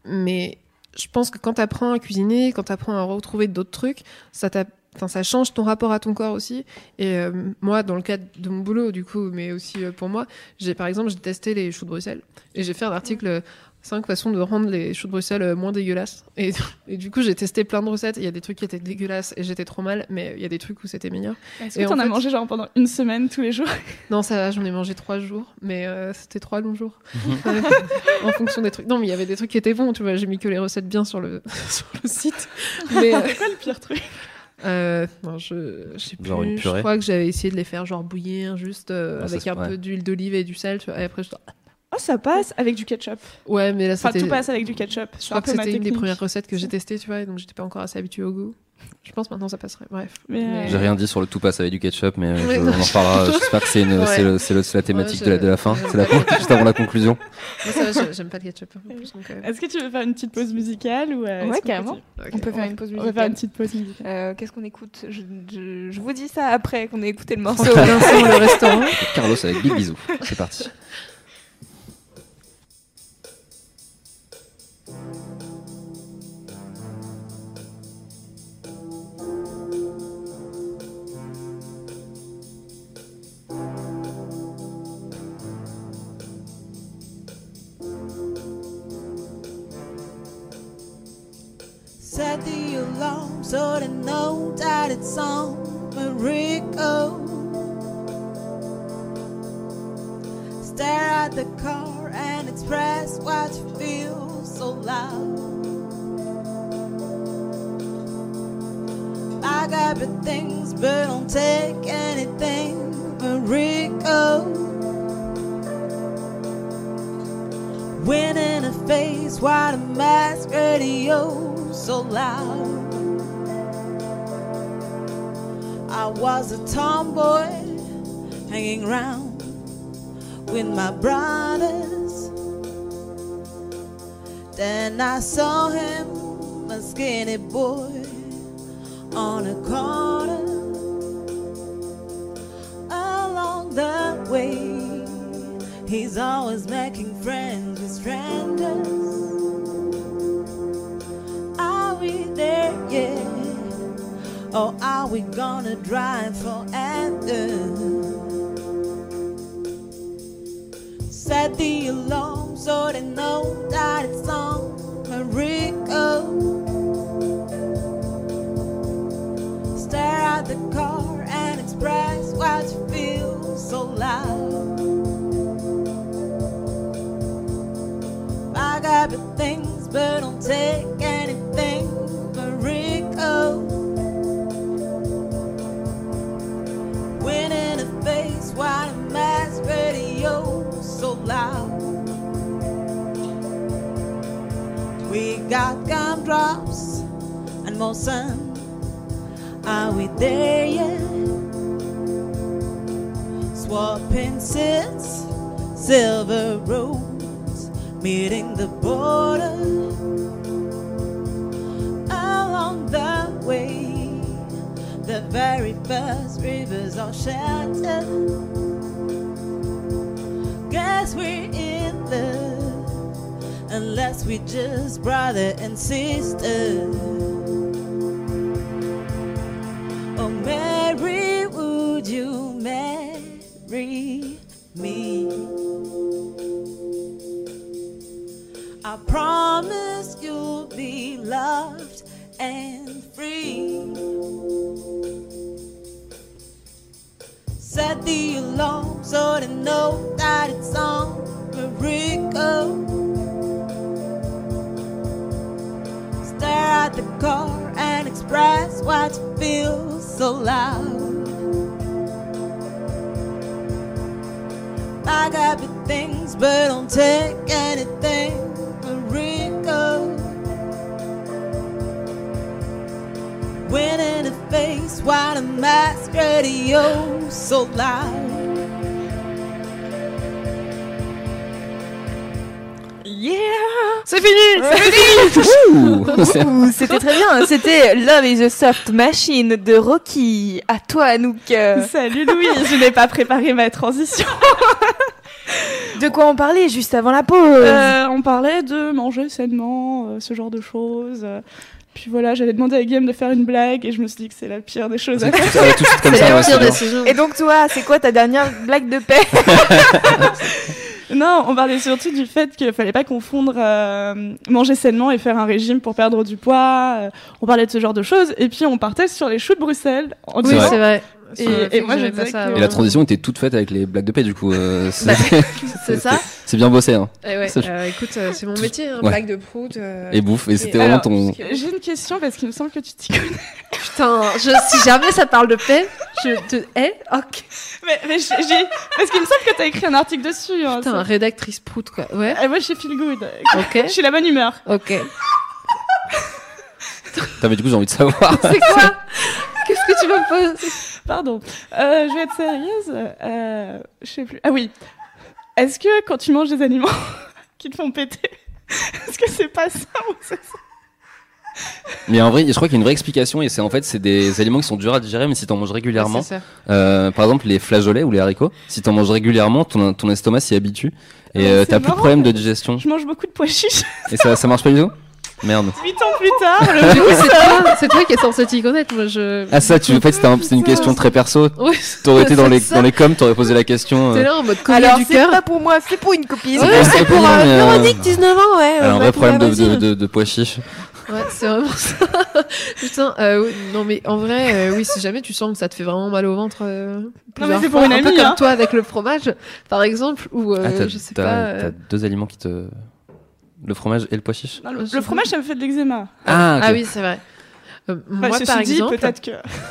mais je pense que quand tu apprends à cuisiner, quand tu apprends à retrouver d'autres trucs, ça t'a- Enfin, ça change ton rapport à ton corps aussi. Et euh, moi, dans le cadre de mon boulot, du coup, mais aussi euh, pour moi, j'ai par exemple, j'ai testé les choux de Bruxelles et j'ai fait un article 5 façons de rendre les choux de Bruxelles euh, moins dégueulasses. Et, [laughs] et du coup, j'ai testé plein de recettes. Il y a des trucs qui étaient dégueulasses et j'étais trop mal, mais il y a des trucs où c'était meilleur. Est-ce que t'en en as fait- mangé genre pendant une semaine tous les jours? [laughs] Non, ça va, j'en ai mangé trois jours, mais euh, c'était trois longs jours. Ouais, [laughs] en fonction des trucs. Non, mais il y avait des trucs qui étaient bons, tu vois. J'ai mis que les recettes bien sur le, sur le site. Mais euh, C'est quoi le pire truc? Euh, non, je, je sais plus. Genre une Je purée crois que j'avais essayé de les faire genre bouillir juste euh, Ah, avec un ouais. peu d'huile d'olive et du sel. Tu vois. Et après, je... Oh, ça passe avec du ketchup. ouais, mais là, Enfin, c'était. tout passe avec du ketchup. Je crois que c'était une des premières recettes que j'ai testées, tu vois, et donc j'étais pas encore assez habituée au goût. Je pense maintenant ça passerait. Bref. Mais, euh, J'ai rien dit sur le tout passe avec du ketchup, mais euh, je- on en reparlera. [laughs] J'espère que c'est une- Ouais. c'est le- c'est le- c'est la thématique Ouais, de, la, de la fin. C'est la [laughs] juste avant la conclusion. Moi, ça va, j'ai- j'aime pas le ketchup. en plus, donc, euh, Est-ce que tu veux faire une petite pause musicale ou euh, Ouais, carrément. On peut faire une pause On va faire une musicale. petite pause musicale. Euh, Qu'est-ce qu'on écoute? Je, je- je vous dis ça après qu'on ait écouté le [laughs] morceau. Vincent, le restaurant. Carlos avec Big Bisou. C'est parti. The alarm so they know that it's on Rico. Stare at the car and express what you feel so loud. I got big things, but don't take anything. Wind in the face, while the mask radio so loud. I was a tomboy hanging around with my brothers. Then I saw him, a skinny boy, on a corner. Along the way, he's always making friends with strangers. There yet? Or are we gonna drive forever? Set the alarm so they know that it's on Rico. Stare at the car and express what you feel so loud. I got big things, but don't take anything, loud. We got gumdrops and more sun. Are we there yet? Swapping sits, silver roads meeting the border. Along the way, the very first rivers are shattered. Guess we're in love, unless we just brother and sister. Oh, Mary, would you marry me? I promise you'll be loved and Set the alarm so to know that it's on Rico. Stare at the car and express what you feel so loud. Pack up your things, but don't take anything Wind in the face while the mask radio so loud. Yeah C'est fini c'est- [laughs] Ouh, C'était très bien. C'était Love is a Soft Machine de Rocky. À toi, Anouk. Salut Louis, je n'ai pas préparé ma transition. De quoi on parlait juste avant la pause? Euh, on parlait de manger sainement, euh, ce genre de choses. Puis voilà, j'allais demander à Guillaume de faire une blague et je me suis dit que c'est la pire des choses à faire. Et donc toi, c'est quoi ta dernière blague de paix? [laughs] Non, on parlait surtout du fait qu'il fallait pas confondre euh, manger sainement et faire un régime pour perdre du poids. euh, on parlait de ce genre de choses et puis on partait sur les choux de Bruxelles. En Oui, C'est vrai. Et- moi, pas ça que- la transition était toute faite avec les blagues de paix, du coup. euh, c'est Bah, C'est ça [laughs] c'est bien bossé, hein. Eh ouais, euh, écoute, euh, c'est mon métier, hein, Ouais. blague de prout. euh. Et bouffe. Et c'était vraiment ton. J'ai une question parce qu'il me semble que tu t'y connais. Putain, je, si jamais ça parle de paix, je te hais. Ok. Mais, mais parce qu'il me semble que t'as écrit un article dessus. hein, Putain, ça- rédactrice prout, quoi. Ouais, Et moi, je suis feel good. ok. Je suis la bonne humeur. Ok. Putain, mais du coup, j'ai envie de savoir. [laughs] C'est quoi Qu'est-ce que tu me poses Pardon. Euh, je vais être sérieuse. Euh, je sais plus. Ah oui. Est-ce que quand tu manges des aliments [laughs] qui te font péter, est-ce que c'est pas ça ou c'est ça Mais en vrai, je crois qu'il y a une vraie explication et c'est en fait, c'est des aliments qui sont durs à digérer, mais si t'en manges régulièrement, euh, par exemple les flageolets ou les haricots, si t'en manges régulièrement, ton, ton estomac s'y habitue et Ouais, euh, t'as plus de problème de digestion. Je mange beaucoup de pois chiches. Et ça, ça marche pas du tout? Merde. Huit ans plus tard, le Du coup, c'est toi, c'est toi qui es censé t'y connaître. Moi, je. Ah ça, tu en fait, c'était un- c'était une question très perso. Oui. T'aurais été dans les dans les coms, t'aurais posé la question. T'es euh, là en mode collier Alors, du c'est cœur. pas pour moi, c'est pour une copine. Ouais, c'est pour euh, mais, euh, Véronique, 19 ans, ouais. elle a un vrai problème de, vas-y. de, de, de pois chiches. Ouais, c'est vraiment ça. [laughs] Putain, euh, oui, non mais en vrai, euh, oui, si jamais tu sens que ça te fait vraiment mal au ventre, euh, plusieurs c'est pour fois, une un peu amie, comme hein. toi avec le fromage, par exemple, ou euh, Ah, t'as je sais t'as- pas. euh, t'as deux aliments qui te. Le fromage et le pois chiche Non, le, le fromage, ça me fait de l'eczéma. Ah. Ah oui, c'est vrai. Euh, Enfin, moi, ceci par dit, exemple, peut-être que.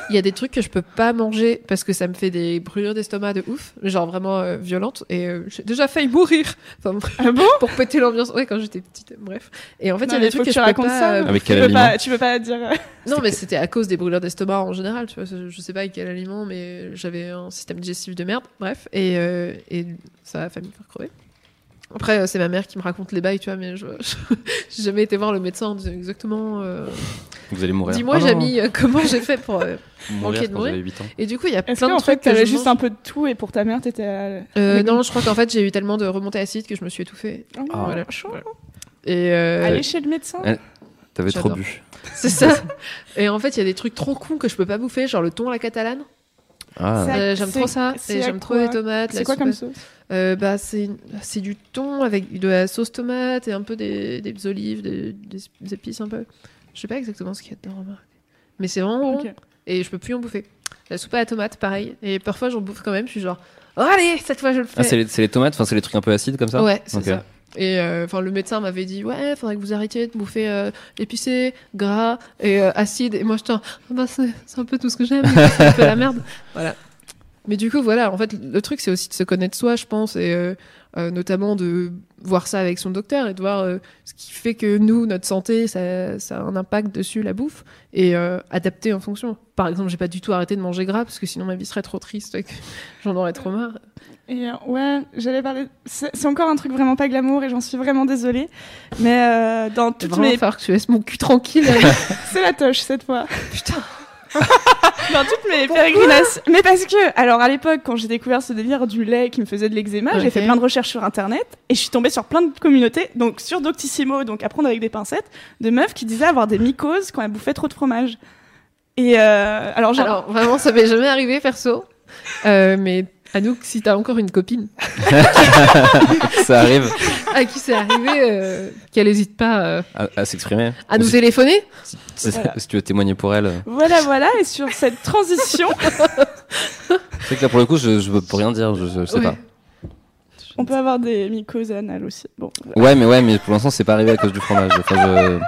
il y a des trucs que je peux pas manger parce que ça me fait des brûlures d'estomac de ouf, genre vraiment euh, violentes, et euh, j'ai déjà failli mourir. Enfin, Ah bon? pour péter l'ambiance. Ouais, quand j'étais petite, bref. Et en fait, il y a des trucs que, que tu je peux racontes pas. ça. euh, Avec Tu quel peux, aliment pas, tu peux pas dire. Non, mais c'était à cause des brûlures d'estomac en général, tu vois. Je, je sais pas avec quel aliment, mais j'avais un système digestif de merde, bref. Et, euh, et ça a failli me faire crever. Après, euh, c'est ma mère qui me raconte les bails, tu vois, mais je [laughs] j'ai jamais été voir le médecin en disant exactement. euh, Vous allez mourir. Dis-moi, Ah Jamie, euh, comment j'ai fait pour. euh, Mourir manquer de mourir. j'avais 8 ans. Et du coup, il y a plein de fait, trucs que t'avais je juste mange. un peu de tout et pour ta mère, t'étais. à- Euh, non, je crois qu'en fait, j'ai eu tellement de remontées acides que je me suis étouffée. Oh, Ah. Voilà. chaud. Voilà. Et euh, Aller chez le médecin. Ouais. T'avais trop bu. c'est ça. [laughs] Et en fait, il y a des trucs trop cons que je peux pas bouffer, genre le thon à la catalane. Ah. Ça- Euh, j'aime trop ça. Et j'aime trop les tomates. C'est quoi comme sauce Euh, bah, c'est c'est du thon avec de la sauce tomate et un peu des, des olives, des, des épices un peu. Je sais pas exactement ce qu'il y a dedans, remarque. Mais c'est vraiment bon et je peux plus en bouffer. La soupe à la tomate, pareil. Et parfois j'en bouffe quand même. Je suis genre, oh, allez, cette fois je le fais. Ah, c'est les, c'est les tomates, enfin c'est les trucs un peu acides comme ça Ouais, c'est ça. Et euh, enfin, le médecin m'avait dit ouais, faudrait que vous arrêtiez de bouffer euh, épicé, gras et euh, acide. Et moi, je ah bah c'est c'est un peu tout ce que j'aime. [laughs] c'est un peu la merde. Voilà. Mais du coup, voilà, en fait, le truc, c'est aussi de se connaître soi, je pense, et euh, euh, notamment de voir ça avec son docteur et de voir euh, ce qui fait que nous, notre santé, ça, ça a un impact dessus, la bouffe, et adapter en fonction. Par exemple, j'ai pas du tout arrêté de manger gras parce que sinon ma vie serait trop triste et que [laughs] j'en aurais trop marre. Et ouais, j'allais parler. C'est encore un truc vraiment pas glamour et j'en suis vraiment désolée. Mais dans Il va toutes mes. falloir que tu laisses mon cul tranquille. [laughs] C'est la toche cette fois. Putain. [laughs] Dans toutes mes pérégrinations. Mais parce que, alors à l'époque, quand j'ai découvert ce délire du lait qui me faisait de l'eczéma, j'ai fait plein de recherches sur internet et je suis tombée sur plein de communautés, donc sur Doctissimo, donc apprendre avec des pincettes, de meufs qui disaient avoir des mycoses quand elles bouffaient trop de fromage. Et euh, alors, genre, Alors, vraiment, ça m'est jamais arrivé, perso. Euh, mais Anouk, si t'as encore une copine [laughs] ça arrive à qui c'est arrivé, euh, qu'elle hésite pas euh, à, à s'exprimer. à nous si, téléphoner. si- Voilà. si tu veux témoigner pour elle. euh. voilà, voilà. Et sur cette transition, [laughs] C'est que là, pour le coup, je, je peux rien dire, je, je sais Ouais. pas. on peut avoir des mycoses anales aussi. Bon, voilà. Ouais, mais ouais, mais pour l'instant, c'est pas arrivé à cause du fromage. Enfin, je...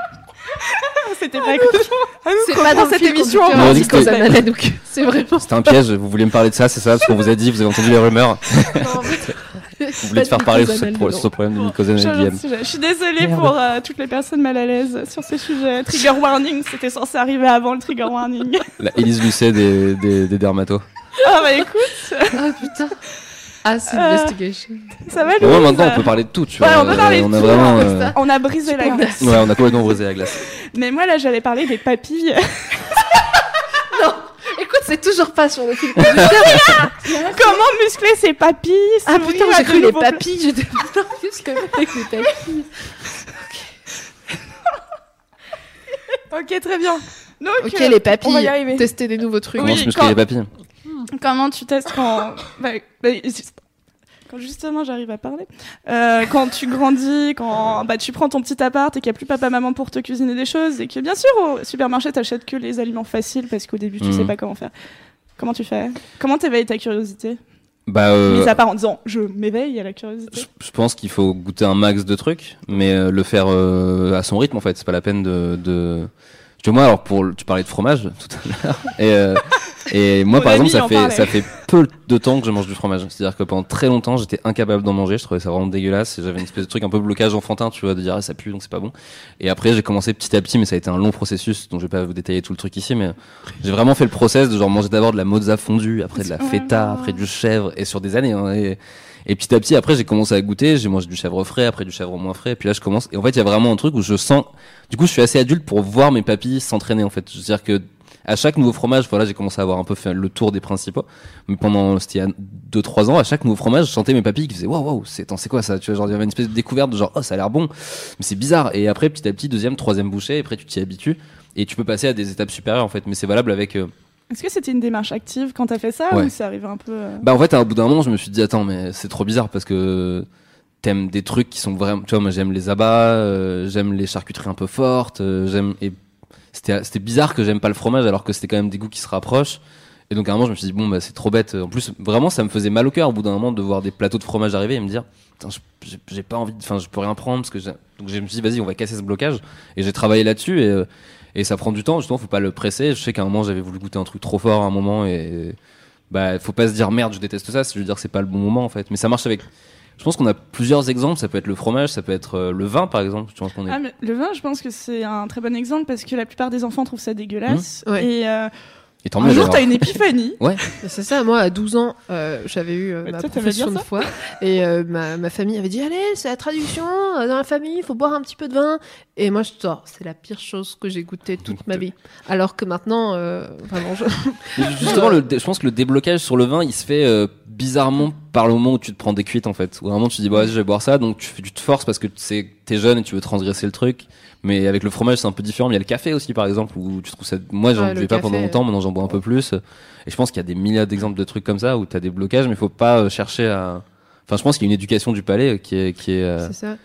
c'était pas écouté. [laughs] C'est pas dans cette émission, Anouk. [laughs] C'est vraiment. C'était un piège, vous voulez me parler de ça, c'est ça Parce qu'on vous a dit, vous avez entendu les rumeurs, [laughs] vous voulez te faire parler sur, ce problème de Je, et je- je suis désolée pour euh, toutes les personnes mal à l'aise sur ce sujet. Trigger warning, c'était censé arriver avant le trigger warning. La Élise Lucet des, des, des dermatos. Ah bah écoute, Ah putain. Ah, c'est Euh, investigation. ça va Bon, ouais, Louise maintenant, on peut parler de tout, tu Ouais, vois. on peut parler on de a tout, vraiment. hein, euh, On a brisé la glace. Ouais, on a complètement brisé la glace. Mais moi là, j'allais parler des papilles. [laughs] Écoute, c'est toujours pas sur le film. [laughs] Comment muscler ses papilles Ah putain, j'ai cru les pla- papilles. J'étais putain, qu'est-ce que les papilles [laughs] Ok, très bien. Donc, Ok, euh, les on va y papilles. arriver. Tester des nouveaux trucs. Oui, Comment se muscler quand- les papilles Comment tu testes quand... [laughs] bah, bah, quand justement j'arrive à parler. Euh, quand tu grandis, quand bah, tu prends ton petit appart et qu'il n'y a plus papa-maman pour te cuisiner des choses et que bien sûr au supermarché t'achètes que les aliments faciles parce qu'au début tu Mhm. sais pas comment faire. Comment tu fais? Comment t'éveilles ta curiosité? Bah, euh, Mis à part en disant je m'éveille à la curiosité. je, je pense qu'il faut goûter un max de trucs, mais euh, le faire euh, à son rythme, en fait. C'est pas la peine de. de... Tu vois, moi, alors, pour, tu parlais de fromage tout à l'heure. Et, euh, [laughs] et moi, par exemple, ça fait, ça fait peu de temps que je mange du fromage. C'est-à-dire que pendant très longtemps, j'étais incapable d'en manger. Je trouvais ça vraiment dégueulasse. J'avais une espèce de truc un peu blocage enfantin, tu vois, de dire ah, ça pue, donc c'est pas bon. Et après, j'ai commencé petit à petit, mais ça a été un long processus, donc je vais pas vous détailler tout le truc ici, mais j'ai vraiment fait le process de genre manger d'abord de la mozza fondue, après de la Ouais, feta, après du chèvre, et sur des années. hein, et, et petit à petit, après, j'ai commencé à goûter. J'ai mangé du chèvre frais, après du chèvre moins frais. Et puis là, je commence. Et en fait, il y a vraiment un truc où je sens. Du coup, je suis assez adulte pour voir mes papilles s'entraîner. En fait, je veux dire que à chaque nouveau fromage, voilà, j'ai commencé à avoir un peu fait le tour des principaux. Mais pendant, c'était il y a deux, trois ans, à chaque nouveau fromage, je sentais mes papilles qui faisaient waouh, waouh, c'est, attends, c'est quoi ça? Tu vois, genre, il y avait une espèce de découverte de genre, oh, ça a l'air bon. Mais c'est bizarre. Et après, petit à petit, deuxième, troisième bouchée, et après, tu t'y habitues. Et tu peux passer à des étapes supérieures, en fait. Mais c'est valable avec, euh, Est-ce que c'était une démarche active quand t'as fait ça Ouais. ou c'est arrivé un peu euh, Bah en fait, à bout d'un moment, je me suis dit attends, mais c'est trop bizarre parce que t'aimes des trucs qui sont vraiment, tu vois, moi j'aime les abats, euh, j'aime les charcuteries un peu fortes, euh, j'aime et c'était bizarre que j'aime pas le fromage alors que c'était quand même des goûts qui se rapprochent. Et donc à un moment, je me suis dit bon bah c'est trop bête. En plus, vraiment, ça me faisait mal au cœur au bout d'un moment de voir des plateaux de fromage arriver et me dire Putain, j'ai pas envie, enfin je peux rien prendre parce que donc je me suis dit vas-y, on va casser ce blocage et j'ai travaillé là-dessus et euh, et ça prend du temps. Justement, faut pas le presser. Je sais qu'à un moment, j'avais voulu goûter un truc trop fort à un moment et bah faut pas se dire merde je déteste ça je veux dire c'est pas le bon moment en fait mais ça marche avec je pense qu'on a plusieurs exemples ça peut être le fromage ça peut être euh, le vin par exemple je pense qu'on est Ah, mais le vin, je pense que c'est un très bon exemple parce que la plupart des enfants trouvent ça dégueulasse. Mmh. Ouais. Et euh, et tant un mieux jour, t'as une épiphanie. [laughs] C'est ça, moi à 12 ans, euh, j'avais eu euh, ma profession de foi et euh, ma, ma famille avait dit Allez, c'est la traduction, dans la famille, il faut boire un petit peu de vin. Et moi je sors, c'est la pire chose que j'ai goûté toute ma vie. Alors que maintenant, euh, vraiment, je... [laughs] Justement le je pense que le déblocage sur le vin il se fait euh, bizarrement par le moment où tu te prends des cuites en fait. Où à un moment tu te dis bah je vais boire ça donc tu, fais- tu te forces parce que t'es jeune et tu veux transgresser le truc. Mais avec le fromage c'est un peu différent. Mais il y a le café aussi par exemple où tu trouves ça moi j'en buvais pas pendant longtemps. Maintenant j'en bois un peu plus. Et je pense qu'il y a des milliards d'exemples de trucs comme ça où t'as des blocages mais faut pas euh, chercher à enfin je pense qu'il y a une éducation du palais qui est qui est euh, ça.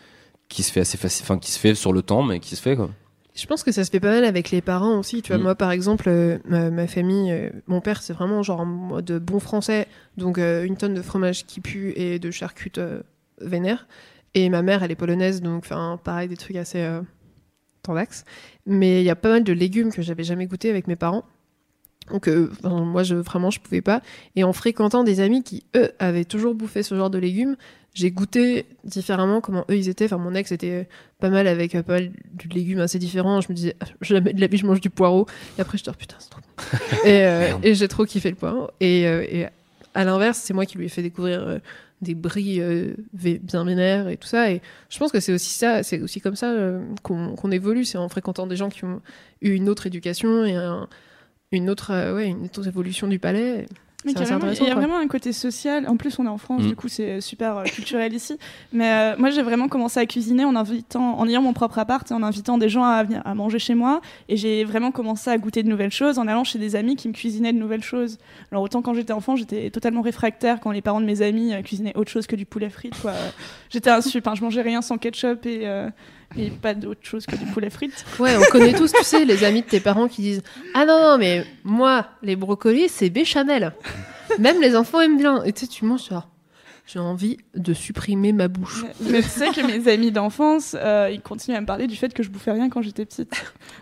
qui se fait assez facile enfin qui se fait sur le temps mais qui se fait quoi Je pense que ça se fait pas mal avec les parents aussi. Tu vois, Mm. moi, par exemple, euh, ma, ma famille, euh, mon père, c'est vraiment genre en mode bon français, donc euh, une tonne de fromage qui pue et de charcutes vénères. Et ma mère, elle est polonaise, donc enfin, pareil, des trucs assez tendax. Mais il y a pas mal de légumes que j'avais jamais goûté avec mes parents. Donc euh, moi, je, vraiment, je pouvais pas. Et en fréquentant des amis qui, eux, avaient toujours bouffé ce genre de légumes, j'ai goûté différemment comment eux ils étaient. Enfin, mon ex était pas mal avec euh, pas mal de légumes assez différents. Je me disais, ah, jamais de la vie je mange du poireau. Et après, je dis, oh, putain, c'est trop bon. [laughs] et euh, et j'ai trop kiffé le poireau. Et, euh, et à l'inverse, c'est moi qui lui ai fait découvrir euh, des bris euh, bien vénères et tout ça. Et je pense que c'est aussi ça, c'est aussi comme ça euh, qu'on évolue. C'est en fréquentant des gens qui ont eu une autre éducation et un- une autre, euh, ouais, une autre évolution du palais. Mais carrément, il y a quoi. vraiment un côté social. En plus, on est en France, Mm. du coup, c'est super euh, culturel ici. Mais euh, moi, j'ai vraiment commencé à cuisiner en invitant, en ayant mon propre appart et en invitant des gens à venir à manger chez moi. Et j'ai vraiment commencé à goûter de nouvelles choses en allant chez des amis qui me cuisinaient de nouvelles choses. Alors autant quand j'étais enfant, j'étais totalement réfractaire quand les parents de mes amis euh, cuisinaient autre chose que du poulet. Quoi. J'étais un sup, hein, je mangeais rien sans ketchup et, euh, et pas d'autre chose que du poulet frites. Ouais, on connaît tous, tu sais, les amis de tes parents qui disent Ah non, non, mais moi, les brocolis, c'est béchamel. Même les enfants aiment bien. Et tu sais, tu manges genre. J'ai envie de supprimer ma bouche. Mais, mais tu sais que mes [laughs] amis d'enfance, euh, ils continuent à me parler du fait que je bouffais rien quand j'étais petite.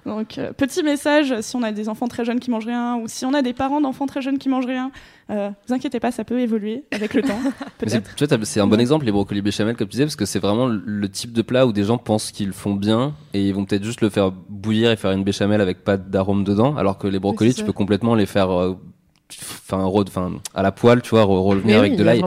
Donc, euh, petit message, si on a des enfants très jeunes qui mangent rien, ou si on a des parents d'enfants très jeunes qui mangent rien, euh, vous inquiétez pas, ça peut évoluer avec le temps, [laughs] c'est- peut-être. tu vois, t'as- c'est un bon Ouais. exemple, les brocolis béchamel, comme tu disais, parce que c'est vraiment le- type de plat où des gens pensent qu'ils font bien et ils vont peut-être juste le faire bouillir et faire une béchamel avec pas d'arôme dedans, alors que les brocolis, tu peux complètement les faire, euh, enfin, à la poêle, tu vois, re- revenir Mais avec oui, de l'ail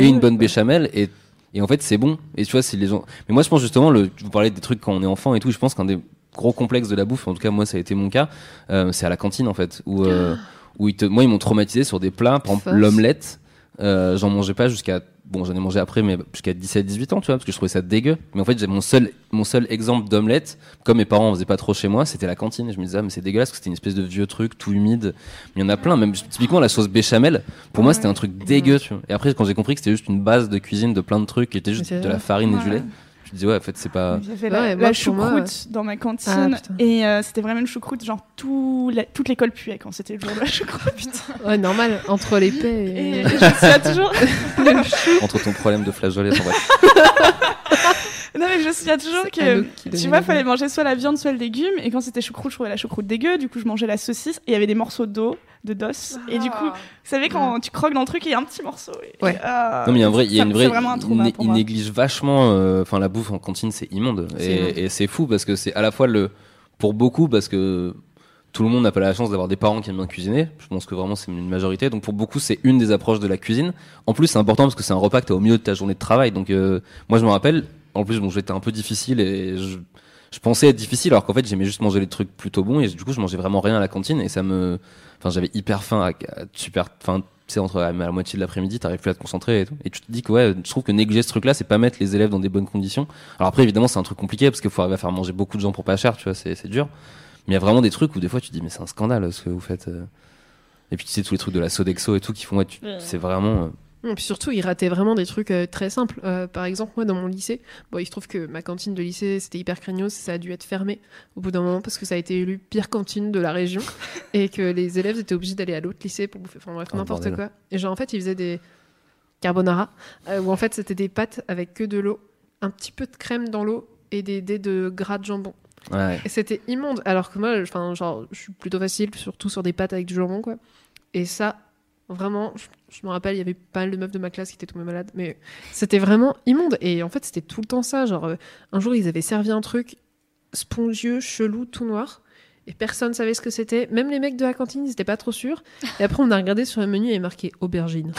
et une bonne béchamel et et en fait c'est bon. Et tu vois si les gens mais moi je pense justement le vous parlez des trucs quand on est enfant et tout je pense qu'un des gros complexes de la bouffe en tout cas moi ça a été mon cas euh, c'est à la cantine en fait où euh, où ils te moi ils m'ont traumatisé sur des plats par exemple l'omelette euh, j'en mangeais pas jusqu'à bon j'en ai mangé après mais jusqu'à 17 18 ans tu vois parce que je trouvais ça dégueu. Mais en fait j'ai mon seul mon seul exemple d'omelette comme mes parents en faisaient pas trop chez moi c'était la cantine. Et je me disais ah, mais c'est dégueulasse parce que c'était une espèce de vieux truc tout humide. Mais il y en a plein même typiquement la sauce béchamel pour moi c'était un truc dégueu tu vois. et après quand j'ai compris que c'était juste une base de cuisine de plein de trucs qui était juste de la farine et du lait me disais ouais en fait c'est pas J'avais Ouais, la, moi, la pour moi, choucroute dans ma Ah, cantine et euh, c'était vraiment une choucroute genre tout la- toute l'école puait quand c'était le jour de la choucroute. [laughs] Putain. Ouais, normal, entre les paix et et. je suis toujours. [laughs] Entre ton problème de flageolet enfin, bref. [laughs] [laughs] non mais je me souviens toujours que tu vois fallait manger soit la viande soit le légume et quand c'était choucroute je trouvais la choucroute dégueu du coup je mangeais la saucisse et il y avait des morceaux d'eau de dos et du coup vous savez quand tu croques dans le truc il y a un petit morceau et- Ouais. ah, non mais il y a un vrai il y a ça- une vraie un il, néglige vachement euh, enfin la bouffe en cantine c'est immonde et, c'est fou parce que c'est à la fois le pour beaucoup parce que tout le monde n'a pas la chance d'avoir des parents qui aiment bien cuisiner. Je pense que vraiment c'est une majorité. Donc pour beaucoup c'est une des approches de la cuisine. En plus c'est important parce que c'est un repas que t'as au milieu de ta journée de travail. Donc euh, moi je me rappelle. En plus bon j'étais un peu difficile et je, je pensais être difficile alors qu'en fait j'aimais juste manger les trucs plutôt bons et du coup je mangeais vraiment rien à la cantine et ça me, enfin j'avais hyper faim, à, à super, enfin tu sais entre à la moitié de l'après-midi t'arrives plus à te concentrer et tout. Et tu te dis que ouais je trouve que négliger ce truc-là c'est pas mettre les élèves dans des bonnes conditions. Alors après évidemment c'est un truc compliqué parce qu'il faut arriver à faire manger beaucoup de gens pour pas cher, tu vois c'est dur. Mais il y a vraiment des trucs où des fois tu te dis mais c'est un scandale ce que vous faites. euh. Et puis tu sais tous les trucs de la Sodexo et tout qui font ouais, c'est vraiment. Et puis surtout, il ratait vraiment des trucs euh, très simples. Euh, par exemple, moi, dans mon lycée, bon, il se trouve que ma cantine de lycée, c'était hyper craignos, ça a dû être fermé au bout d'un moment parce que ça a été élu pire cantine de la région [laughs] et que les élèves étaient obligés d'aller à l'autre lycée pour bouffer. Enfin bref, Oh, n'importe quoi. Et genre, en fait, ils faisaient des carbonara euh, où en fait, c'était des pâtes avec que de l'eau, un petit peu de crème dans l'eau et des dés de gras de jambon. ouais. Et c'était immonde. Alors que moi, enfin, genre, je suis plutôt facile, surtout sur des pâtes avec du jambon, quoi. Et ça, vraiment, je, je me rappelle, il y avait pas mal de meufs de ma classe qui étaient tombées malades, mais c'était vraiment immonde. Et en fait, c'était tout le temps ça. Genre, euh, un jour, ils avaient servi un truc spongieux, chelou, tout noir. Et personne savait ce que c'était. Même les mecs de la cantine, ils étaient pas trop sûrs. Et après, on a regardé sur le menu et il y avait marqué aubergine.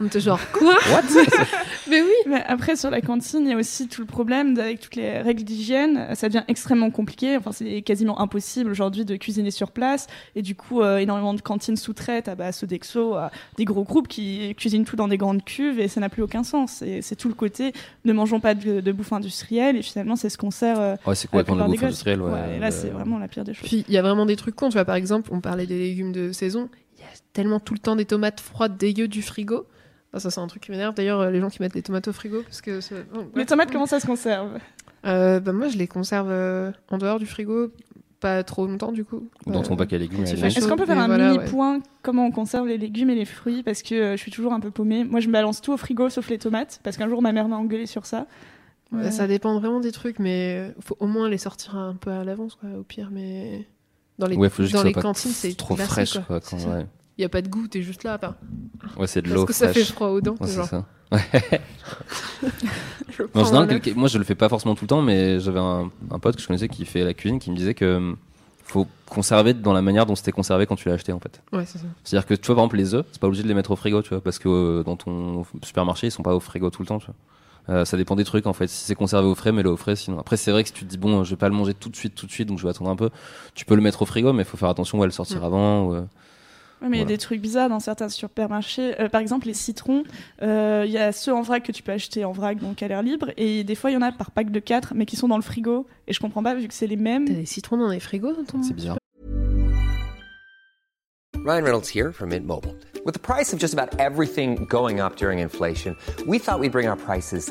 On était genre, [laughs] quoi What [laughs] Mais oui Mais après, sur la cantine, il y a aussi tout le problème avec toutes les règles d'hygiène. Ça devient extrêmement compliqué. Enfin, c'est quasiment impossible aujourd'hui de cuisiner sur place. Et du coup, euh, énormément de cantines sous-traitent à bah, Sodexo, à des gros groupes qui cuisinent tout dans des grandes cuves et ça n'a plus aucun sens. Et c'est tout le côté ne mangeons pas de, de bouffe industrielle et finalement, c'est ce qu'on sert euh, Ouais c'est complètement de la bouffe industrielle. Ouais, Ouais, et là, Euh, c'est vraiment la pire des choses. Puis il y a vraiment des trucs cons, tu vois, par exemple, on parlait des légumes de saison, il y a tellement tout le temps des tomates froides dégueu du frigo. Ah, ça c'est un truc qui m'énerve d'ailleurs euh, les gens qui mettent les tomates au frigo parce que Les tomates, comment ça se conserve Euh, bah, moi je les conserve euh, en dehors du frigo pas trop longtemps du coup. Ou dans Euh, ton paquet à légumes. tu à limite. Est-ce qu'on peut faire un voilà, mini ouais. point comment on conserve les légumes et les fruits Parce que euh, je suis toujours un peu paumée. Moi, je me balance tout au frigo sauf les tomates parce qu'un jour ma mère m'a engueulé sur ça. ça dépend vraiment des trucs mais euh, faut au moins les sortir un peu à l'avance quoi au pire mais Dans les, Ouais, faut juste dans que ce les soit pas cantines, c'est trop glacé, fraîche, quoi. quoi. quand- C'est ça. ouais. Il y a pas de goût, t'es juste là. Ouais, c'est de parce l'eau que ça fait fraîche. froid aux dents. Ouais, c'est ça. [laughs] je en général, moi je le fais pas forcément tout le temps, mais j'avais un, un pote que je connaissais qui fait la cuisine qui me disait que hum, faut conserver dans la manière dont c'était conservé quand tu l'as acheté en fait. Ouais, c'est ça. C'est-à-dire que tu vois par exemple les œufs, c'est pas obligé de les mettre au frigo, tu vois, parce que euh, dans ton supermarché ils sont pas au frigo tout le temps, tu vois. Euh, ça dépend des trucs en fait. Si c'est conservé au frais, mets-le au frais. Sinon, après c'est vrai que si tu te dis bon, je vais pas le manger tout de suite, tout de suite, donc je vais attendre un peu. Tu peux le mettre au frigo, mais il faut faire attention à le sortir Mm. avant. ou, euh, Ouais, mais il y a des trucs bizarres dans certains supermarchés. Euh, par exemple, les citrons, euh, il y a ceux en vrac que tu peux acheter en vrac, donc à l'air libre. Et des fois, il y en a par pack de 4, mais qui sont dans le frigo. Et je comprends pas, vu que c'est les mêmes. T'as des citrons dans les frigos dans ton. C'est bizarre. Ryan Reynolds here from Mint Mobile. With the price of just about everything going up during inflation, we thought we'd bring our prices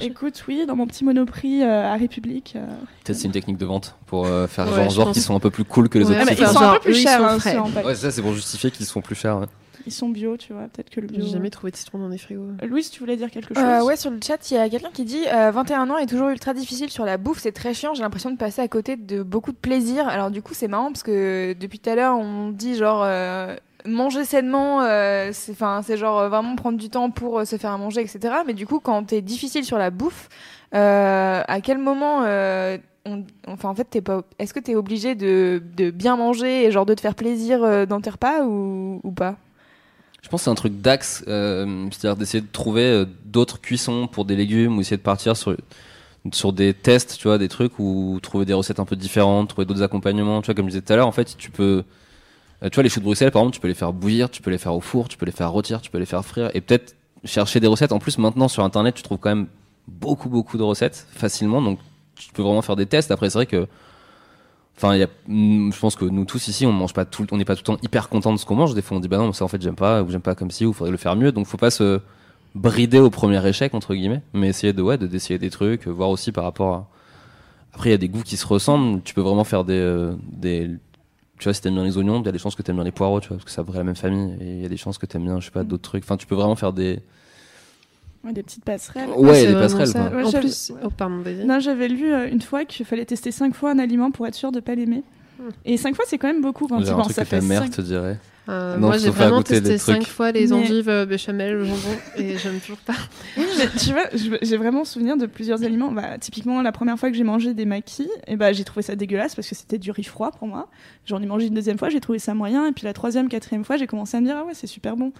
Écoute, oui, dans mon petit monoprix euh, à République. euh, Peut-être c'est une technique de vente pour euh, faire Ouais, genre, genre qu'ils sont un peu plus cool que les Ouais, autres. ils sont un genre, peu plus chers, hein. Ouais, ça c'est pour justifier qu'ils sont plus chers. ouais. Ils sont bio, tu vois. Peut-être que le bio. J'ai jamais trouvé de citrons dans les frigos. Euh, Louise, tu voulais dire quelque chose Euh, ouais, sur le chat, il y a quelqu'un qui dit euh, 21 ans est toujours ultra difficile sur la bouffe, c'est très chiant, j'ai l'impression de passer à côté de beaucoup de plaisir. Alors du coup, c'est marrant parce que depuis tout à l'heure, on dit genre euh, manger sainement, euh, c'est genre euh, vraiment prendre du temps pour euh, se faire à manger, etc. Mais du coup, quand t'es difficile sur la bouffe, à quel moment enfin en fait t'es pas est-ce que t'es obligé de, bien manger et genre de te faire plaisir dans tes repas ou, pas? Je pense que c'est un truc d'axe, c'est-à-dire d'essayer de trouver d'autres cuissons pour des légumes ou essayer de partir sur sur des tests, tu vois, des trucs ou trouver des recettes un peu différentes, trouver d'autres accompagnements, tu vois, comme je disais tout à l'heure, en fait, tu peux tu vois les choux de Bruxelles par exemple, tu peux les faire bouillir, tu peux les faire au four, tu peux les faire rôtir, tu peux les faire frire et peut-être chercher des recettes. En plus maintenant sur internet, tu trouves quand même beaucoup beaucoup de recettes facilement donc tu peux vraiment faire des tests. Après c'est vrai que Enfin, mm, je pense que nous tous ici, on mange pas tout, on n'est pas tout le temps hyper content de ce qu'on mange. Des fois, on dit bah non, ça en fait j'aime pas, ou j'aime pas comme ci, ou faudrait le faire mieux. Donc, faut pas se brider au premier échec entre guillemets, mais essayer de ouais, de d'essayer des trucs, euh, voir aussi par rapport à. Après, il y a des goûts qui se ressemblent. Tu peux vraiment faire des, euh, des, tu vois, si t'aimes bien les oignons, il y a des chances que t'aimes bien les poireaux, tu vois, parce que ça vrai la même famille. Et il y a des chances que t'aimes bien, je sais pas, d'autres trucs. Enfin, tu peux vraiment faire des, Ouais, des petites passerelles. ouais, c'est des passerelles. ça. quoi. Ouais, en j'avais- plus, oh pardon, vas-y. Non, j'avais lu euh, une fois qu'il fallait tester cinq fois un aliment pour être sûr de pas l'aimer. Et cinq fois, c'est quand même beaucoup quand tu dirait un penses. truc Ça que ta fait mère cinq- te dirait. Euh, Non, moi, j'ai vraiment testé trucs. cinq fois les Mais- endives, euh, béchamel, le jambon, [laughs] et j'aime toujours pas. Oui, mais tu vois, j'ai vraiment souvenir de plusieurs aliments. Bah, typiquement, la première fois que j'ai mangé des maquis, et bah, j'ai trouvé ça dégueulasse parce que c'était du riz froid pour moi. J'en ai mangé une deuxième fois, j'ai trouvé ça moyen. Et puis la troisième, quatrième fois, j'ai commencé à me dire, ah ouais, c'est super bon.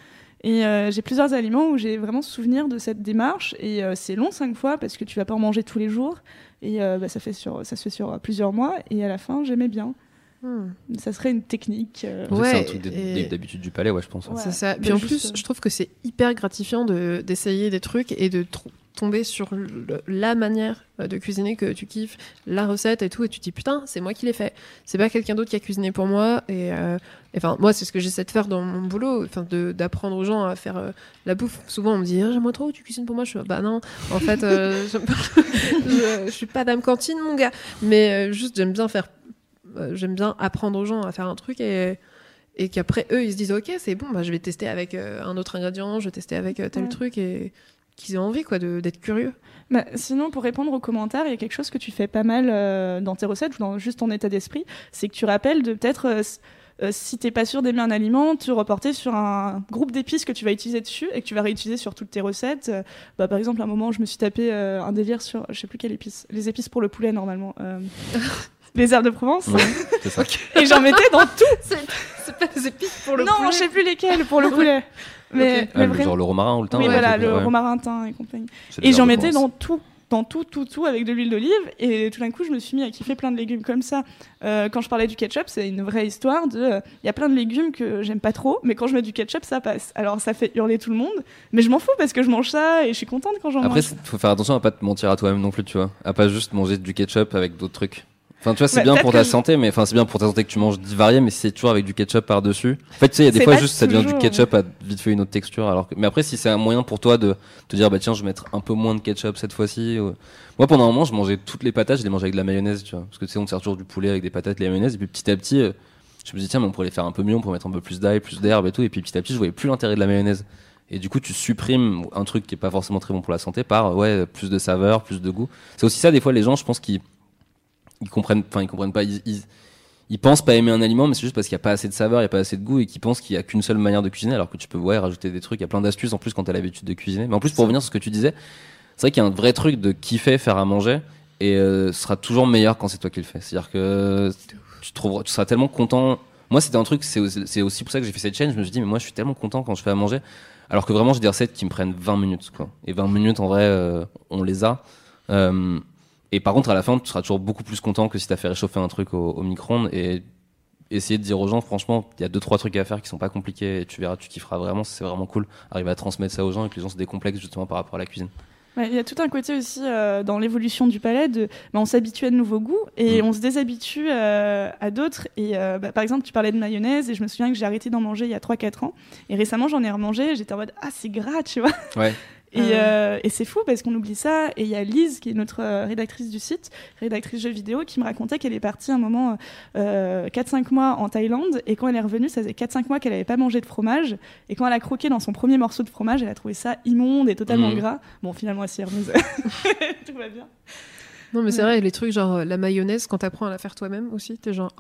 Et euh, j'ai plusieurs aliments où j'ai vraiment souvenir de cette démarche. Et euh, c'est long cinq fois parce que tu vas pas en manger tous les jours. Et euh, bah, ça, fait sur, ça se fait sur plusieurs mois. Et à la fin, j'aimais bien. Hmm. Ça serait une technique. euh, C'est un Ouais, truc et- d'habitude du palais, ouais, je pense. Ouais. C'est ça. Puis en juste, plus, euh, je trouve que c'est hyper gratifiant de- d'essayer des trucs et de tomber sur le- la manière euh, de cuisiner que tu kiffes, la recette et tout, et tu te dis putain, c'est moi qui l'ai fait. C'est pas quelqu'un d'autre qui a cuisiné pour moi. Et euh, enfin, moi, c'est ce que j'essaie de faire dans mon boulot, enfin, d'apprendre aux gens à faire euh, la bouffe. Souvent, on me dit, Ah, j'aimerais trop, tu cuisines pour moi? Je suis bah non, en fait, euh, [laughs] j'aime pas- je, je suis pas dame cantine, mon gars. Mais euh, juste, j'aime bien faire, j'aime bien apprendre aux gens à faire un truc et et qu'après eux ils se disent ok c'est bon bah je vais tester avec euh, un autre ingrédient je vais tester avec euh, tel Ouais. truc et qu'ils aient envie quoi d'être curieux Bah, sinon, pour répondre aux commentaires, il y a quelque chose que tu fais pas mal euh, dans tes recettes ou dans juste ton état d'esprit, c'est que tu rappelles de peut-être, euh, euh, si t'es pas sûr d'aimer un aliment, te reporter sur un groupe d'épices que tu vas utiliser dessus et que tu vas réutiliser sur toutes tes recettes. Euh, bah, par exemple, à un moment, je me suis tapé euh, un délire sur, je sais plus quelle épice, les épices pour le poulet normalement. [laughs] euh, Les herbes de Provence. Ouais, c'est ça. [laughs] Et j'en mettais dans tout. [laughs] c'est pas des épices pour non, je sais plus lesquelles pour le poulet. Mais, Ah, le- vraiment- genre le romarin ou le thym oui, voilà, le ouais. romarin thym et compagnie. Et j'en mettais dans tout, dans tout, tout, tout avec de l'huile d'olive. Et tout d'un coup, je me suis mis à kiffer plein de légumes comme ça. Euh, quand je parlais du ketchup, c'est une vraie histoire de. euh, Il y a plein de légumes que j'aime pas trop, mais quand je mets du ketchup, ça passe. Alors ça fait hurler tout le monde, mais je m'en fous parce que je mange ça et je suis contente quand j'en Après, mange. il faut faire attention à pas te mentir à toi-même non plus, tu vois. À pas juste manger du ketchup avec d'autres trucs. Enfin, tu vois, c'est Bah, bien pour ta santé, mais enfin, c'est bien pour ta santé que tu manges varié, mais c'est toujours avec du ketchup par-dessus. En fait, tu sais, il y a des fois juste ça devient du ketchup à vite fait une autre texture. Alors que... Mais après, si c'est un moyen pour toi de te dire, bah tiens, je vais mettre un peu moins de ketchup cette fois-ci. ou- Moi, pendant un moment, je mangeais toutes les patates, je les mangeais avec de la mayonnaise, tu vois. Parce que tu sais, on te sert toujours du poulet avec des patates, de la mayonnaise, et puis petit à petit, euh, je me dis, tiens, mais on pourrait les faire un peu mieux, on pourrait mettre un peu plus d'ail, plus d'herbe et tout. Et puis petit à petit, je voyais plus l'intérêt de la mayonnaise. Et du coup, tu supprimes un truc qui est pas forcément très bon pour la santé par, ouais, plus de saveur, plus de goût. C'est aussi ça, des fois, les gens, je pense qu'ils ils comprennent, enfin, ils comprennent pas, ils, ils, ils pensent pas aimer un aliment, mais c'est juste parce qu'il y a pas assez de saveur, il y a pas assez de goût, et qu'ils pensent qu'il y a qu'une seule manière de cuisiner, alors que tu peux, ouais, rajouter des trucs, il y a plein d'astuces en plus quand t'as l'habitude de cuisiner. Mais en plus, pour revenir sur ce que tu disais, c'est vrai qu'il y a un vrai truc de kiffer faire à manger, et euh, ce sera toujours meilleur quand c'est toi qui le fais. C'est-à-dire que tu, trouveras, tu seras tellement content. Moi, c'était un truc, c'est aussi, c'est aussi pour ça que j'ai fait cette chaîne. Je me suis dit, mais moi, je suis tellement content quand je fais à manger. Alors que vraiment, j'ai des recettes qui me prennent 20 minutes, quoi. Et 20 minutes, en vrai, euh, on les a. Euh, et par contre, à la fin, tu seras toujours beaucoup plus content que si t'as fait réchauffer un truc au, au micro-ondes et essayer de dire aux gens, franchement, il y a deux, trois trucs à faire qui sont pas compliqués et tu verras, tu kifferas vraiment, c'est vraiment cool. Arriver à transmettre ça aux gens et que les gens se décomplexent justement par rapport à la cuisine. Ouais, Il y a tout un côté aussi euh, dans l'évolution du palais de bah, on s'habitue à de nouveaux goûts et Mm. on se déshabitue euh, à d'autres. Et euh, bah, par exemple, tu parlais de mayonnaise et je me souviens que j'ai arrêté d'en manger il y a 3-4 ans. Et récemment, j'en ai remangé et j'étais en mode Ah, c'est gras, tu vois. Ouais. [laughs] Et, Ah euh, et c'est fou parce qu'on oublie ça. Et il y a Lise, qui est notre euh, rédactrice du site, rédactrice jeux vidéo, qui me racontait qu'elle est partie un moment euh, 4-5 mois en Thaïlande. Et quand elle est revenue, ça faisait 4-5 mois qu'elle n'avait pas mangé de fromage. Et quand elle a croqué dans son premier morceau de fromage, elle a trouvé ça immonde et totalement Mhm. gras. Bon, finalement, elle s'y remise. [laughs] Tout va bien. Non, mais c'est Ouais. vrai, les trucs genre euh, la mayonnaise, quand t'apprends à la faire toi-même aussi, t'es genre.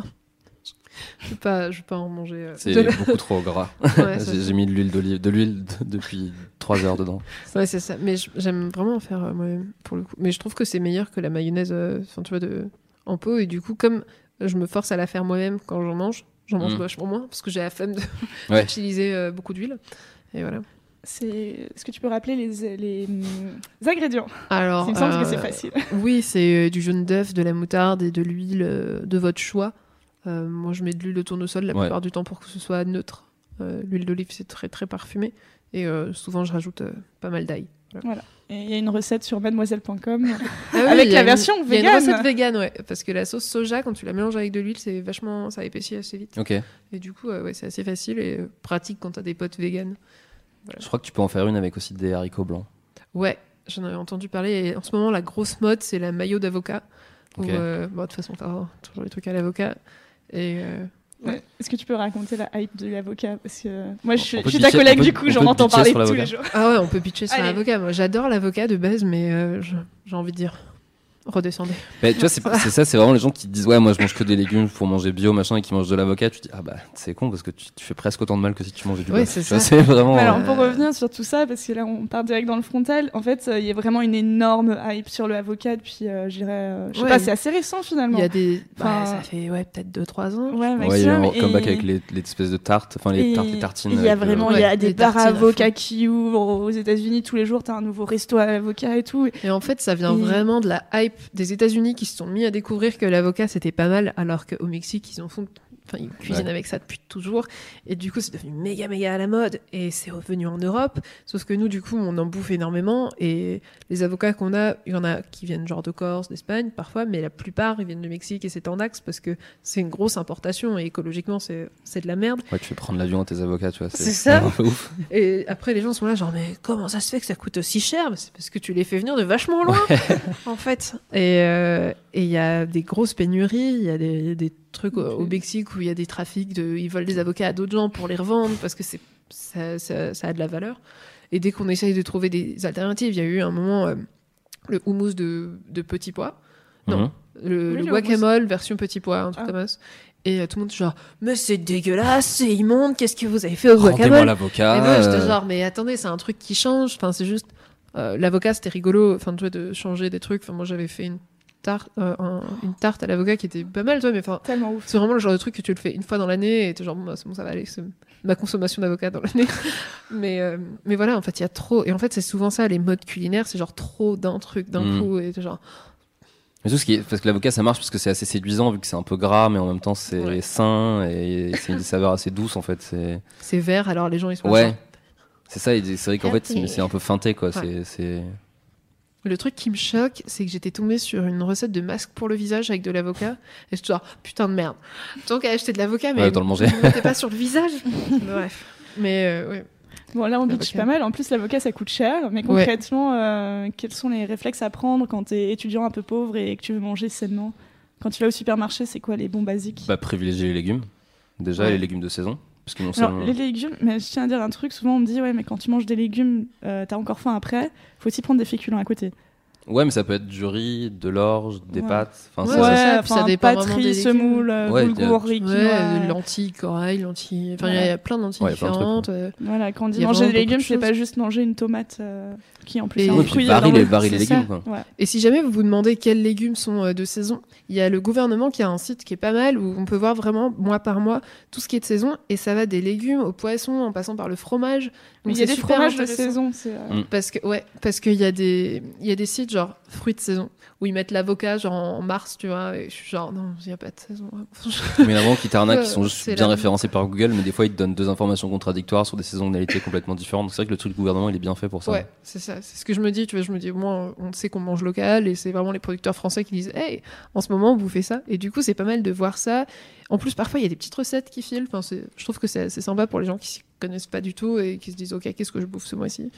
Je vais pas, je vais pas en manger. euh, C'est de [laughs] beaucoup trop gras. Ouais, [laughs] j'ai mis de l'huile d'olive, de l'huile de- depuis 3 heures dedans. Ouais, c'est ça. Mais j'aime vraiment en faire euh, moi-même, pour le coup. Mais je trouve que c'est meilleur que la mayonnaise, euh, enfin, tu vois, de... en pot. Et du coup, comme je me force à la faire moi-même quand j'en mange, j'en mange Mm. vachement moins parce que j'ai la flemme [laughs] Ouais. d'utiliser euh, beaucoup d'huile. Et voilà. C'est... Est-ce que tu peux rappeler les, les, ingrédients? Alors, Il me semble que c'est facile. Oui, c'est du jaune d'œuf, de la moutarde et de l'huile de votre choix. Euh, moi, je mets de l'huile de tournesol la Ouais. plupart du temps pour que ce soit neutre. Euh, l'huile d'olive, c'est très très parfumé. Et euh, souvent, je rajoute euh, pas mal d'ail. Et il y a une recette sur mademoiselle.com. Ah oui, Avec la une- version Il y a une vegan. recette vegan, ouais. Parce que la sauce soja, quand tu la mélanges avec de l'huile, c'est vachement. ça épaissit assez vite. Ok. Et du coup, euh, ouais, c'est assez facile et pratique quand t'as des potes vegan. Je crois que tu peux en faire une avec aussi des haricots blancs. Ouais, j'en avais entendu parler. Et en ce moment, la grosse mode, c'est la maillot d'avocat. Où, Ok. euh, bon, de toute façon, t'as toujours les trucs à l'avocat. Et. euh, Ouais. Est-ce que tu peux raconter la hype de l'avocat? Parce que euh, moi, je suis, je suis ta collègue, peut- du coup, j'en entends parler tous les jours. Ah ouais, on peut pitcher sur l'avocat. Moi, j'adore l'avocat de base, mais euh, j'ai envie de dire. Redescendez. Mais tu vois, c'est ça, c'est vraiment les gens qui disent ouais, moi je mange que des légumes pour manger bio, machin, et qui mangent de l'avocat. Tu dis ah bah c'est con parce que tu, tu fais presque autant de mal que si tu mangeais du Ouais, bœuf. c'est vois, ça. C'est vraiment. Alors, Euh, pour revenir sur tout ça, parce que là, on part direct dans le frontal, en fait, euh, il y a vraiment une énorme hype sur le avocat depuis, euh, je dirais, euh, je sais Ouais. pas, c'est assez récent finalement. Il y a des. Enfin, bah, ça fait ouais, peut-être 2-3 ans. Ouais, Ouais, il y a un comeback et- avec les, les espèces de tartes, enfin les et tartes, les tartines. Il y a vraiment, il y a Ouais, des bars à avocats qui ouvrent aux États-Unis tous les jours. T'as un nouveau resto à avocat et tout. Et en fait, ça vient vraiment de la hype des États-Unis qui se sont mis à découvrir que l'avocat c'était pas mal, alors qu'au Mexique ils en font, enfin ils cuisinent Ouais. avec ça depuis toujours. Et du coup, c'est devenu méga méga à la mode et c'est revenu en Europe. Sauf que nous, du coup, on en bouffe énormément et les avocats qu'on a, il y en a qui viennent genre de Corse, d'Espagne parfois, mais la plupart ils viennent du Mexique et c'est en axe parce que c'est une grosse importation et écologiquement c'est de la merde. Ouais, tu fais prendre l'avion à tes avocats, tu vois. C'est ça. ouf. Et après, les gens sont là, genre, mais comment ça se fait que ça coûte aussi cher? C'est parce que tu les fais venir de vachement loin, en fait. Et euh, et il y a des grosses pénuries, il y a des, des trucs au, au Mexique où il y a des trafics, de, ils volent des avocats à d'autres gens pour les revendre parce que c'est ça, ça, ça a de la valeur. Et dès qu'on essaye de trouver des alternatives, il y a eu un moment, euh, le houmous de, de petits pois. Non, Mhm. le, Oui, le le guacamole version petit pois, un truc Ah. comme ça. Et euh, tout le monde est genre, mais c'est dégueulasse, c'est immonde, qu'est-ce que vous avez fait au Rendez-moi guacamole l'avocat. et moi, j'étais euh, genre, mais attendez, c'est un truc qui change. Enfin, c'est juste. euh, L'avocat, c'était rigolo. Enfin, tu vois, de changer des trucs. Enfin, moi, j'avais fait une tarte, euh, un- une tarte à l'avocat qui était pas mal, toi, mais enfin. Tellement ouf. C'est vraiment le genre de truc que tu le fais une fois dans l'année et t'es genre, bon, bah, c'est bon, ça va aller, c'est ma consommation d'avocat dans l'année. [laughs] mais, euh, mais voilà, en fait, il y a trop. Et en fait, c'est souvent ça, les modes culinaires, c'est genre trop d'un truc d'un Mm. coup. Et genre, Mais tout ce qui est, parce que l'avocat ça marche parce que c'est assez séduisant vu que c'est un peu gras mais en même temps c'est Ouais. sain et c'est une saveur assez douce en fait. C'est c'est vert, alors les gens, ils sont ouais, c'est ça. et C'est vrai qu'en fait c'est Healthy. c'est un peu feinté quoi. Ouais. C'est Le truc qui me choque, c'est que j'étais tombée sur une recette de masque pour le visage avec de l'avocat. Et je suis genre, putain de merde. Donc, à acheter de l'avocat, mais Ouais, autant le manger. pas sur le visage. [laughs] Bref. Mais euh, ouais. Bon, là, on bitch pas mal. En plus, l'avocat, ça coûte cher. Mais concrètement, euh, quels sont les réflexes à prendre quand t'es étudiant un peu pauvre et que tu veux manger sainement? Quand tu vas au supermarché, c'est quoi les bons basiques? Bah, privilégier les légumes. Déjà, Ouais. les légumes de saison. Parce qu'ils non Alors, les légumes, mais je tiens à dire un truc, souvent on me dit, ouais, mais quand tu manges des légumes, euh, t'as encore faim après, faut aussi prendre des féculents à côté. Ouais, mais ça peut être du riz, de l'orge, des Ouais. pâtes. Enfin, Ouais, ça- c'est ça, puis ça enfin, dépend pâterie, des semoule, euh, Ouais, a- boulgour, riz, Ouais, quinoa, euh, lentilles, corail, lentilles. Enfin, il y a- il y, a plein de lentilles Ouais, il y a plein de trucs, différentes. euh, Voilà, quand on dit manger des légumes, c'est pas juste manger une tomate euh, qui en plus Et- puis les, légumes. Quoi. Ouais. Et si jamais vous vous demandez quels légumes sont euh, de saison, il y a le gouvernement qui a un site qui est pas mal où on peut voir vraiment mois par mois tout ce qui est de saison et ça va des légumes aux poissons en passant par le fromage. Mais Donc il y a des fromages de saison. euh, Mm. Parce que ouais, parce qu'il y a des il y a des sites genre fruits de saison où ils mettent l'avocat genre en mars, tu vois, et je suis genre non, il y a pas de saison. [laughs] Mais avant, qui t'arnaquent, qui sont juste bien référencés par Google, mais des fois, ils te donnent deux informations contradictoires sur des saisonnalités complètement différentes. C'est vrai que le truc du gouvernement, il est bien fait pour ça. Ouais, c'est ça, c'est ce que je me dis, tu vois, je me dis moi on sait qu'on mange local et c'est vraiment les producteurs français qui disent "Hey, en ce moment vous faites ça" et du coup, c'est pas mal de voir ça. En plus, parfois il y a des petites recettes qui filent, enfin je trouve que c'est sympa pour les gens qui s'y connaissent pas du tout et qui se disent "OK, qu'est-ce que je bouffe ce mois-ci?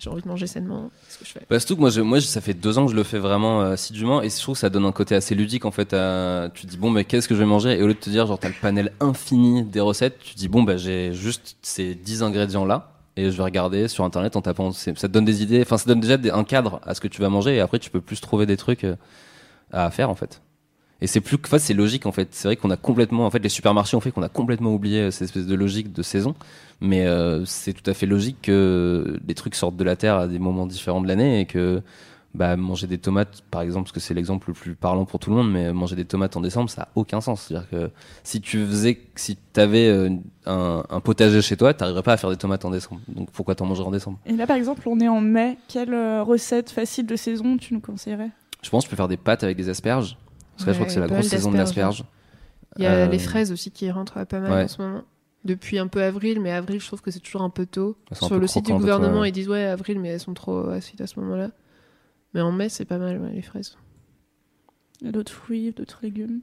J'ai envie de manger sainement, qu'est-ce que je fais Bah, que moi, je, moi, ça fait deux ans que je le fais vraiment euh, assidûment et je trouve que ça donne un côté assez ludique en fait. À, tu dis bon, mais qu'est-ce que je vais manger? Et au lieu de te dire, genre, t'as le panel infini des recettes, tu dis bon, bah, j'ai juste ces 10 ingrédients là et je vais regarder sur internet en tapant. Ça te donne des idées, enfin, ça donne déjà un cadre à ce que tu vas manger et après, tu peux plus trouver des trucs euh, à faire en fait. Et c'est plus, enfin, c'est logique en fait. C'est vrai qu'on a complètement, en fait, les supermarchés ont fait qu'on a complètement oublié euh, cette espèce de logique de saison. Mais euh, c'est tout à fait logique que des trucs sortent de la terre à des moments différents de l'année et que bah, manger des tomates, par exemple, parce que c'est l'exemple le plus parlant pour tout le monde, mais manger des tomates en décembre, ça a aucun sens. C'est-à-dire que si tu faisais, si t'avais euh, un, un potager chez toi, t'arriverais pas à faire des tomates en décembre. Donc pourquoi t'en mangerais en décembre? Et là, par exemple, on est en mai. Quelle euh, recette facile de saison tu nous conseillerais? Je pense que tu peux faire des pâtes avec des asperges. Parce que je crois que c'est la grosse saison de l'asperge. Il y a Euh, les fraises aussi qui rentrent pas mal ouais. en ce moment. Depuis un peu avril, mais avril, je trouve que c'est toujours un peu tôt. Sur peu le site du gouvernement, ils disent ouais, avril, mais elles sont trop acides à ce moment-là. Mais en mai, c'est pas mal, ouais, les fraises. Il y a d'autres fruits, d'autres légumes.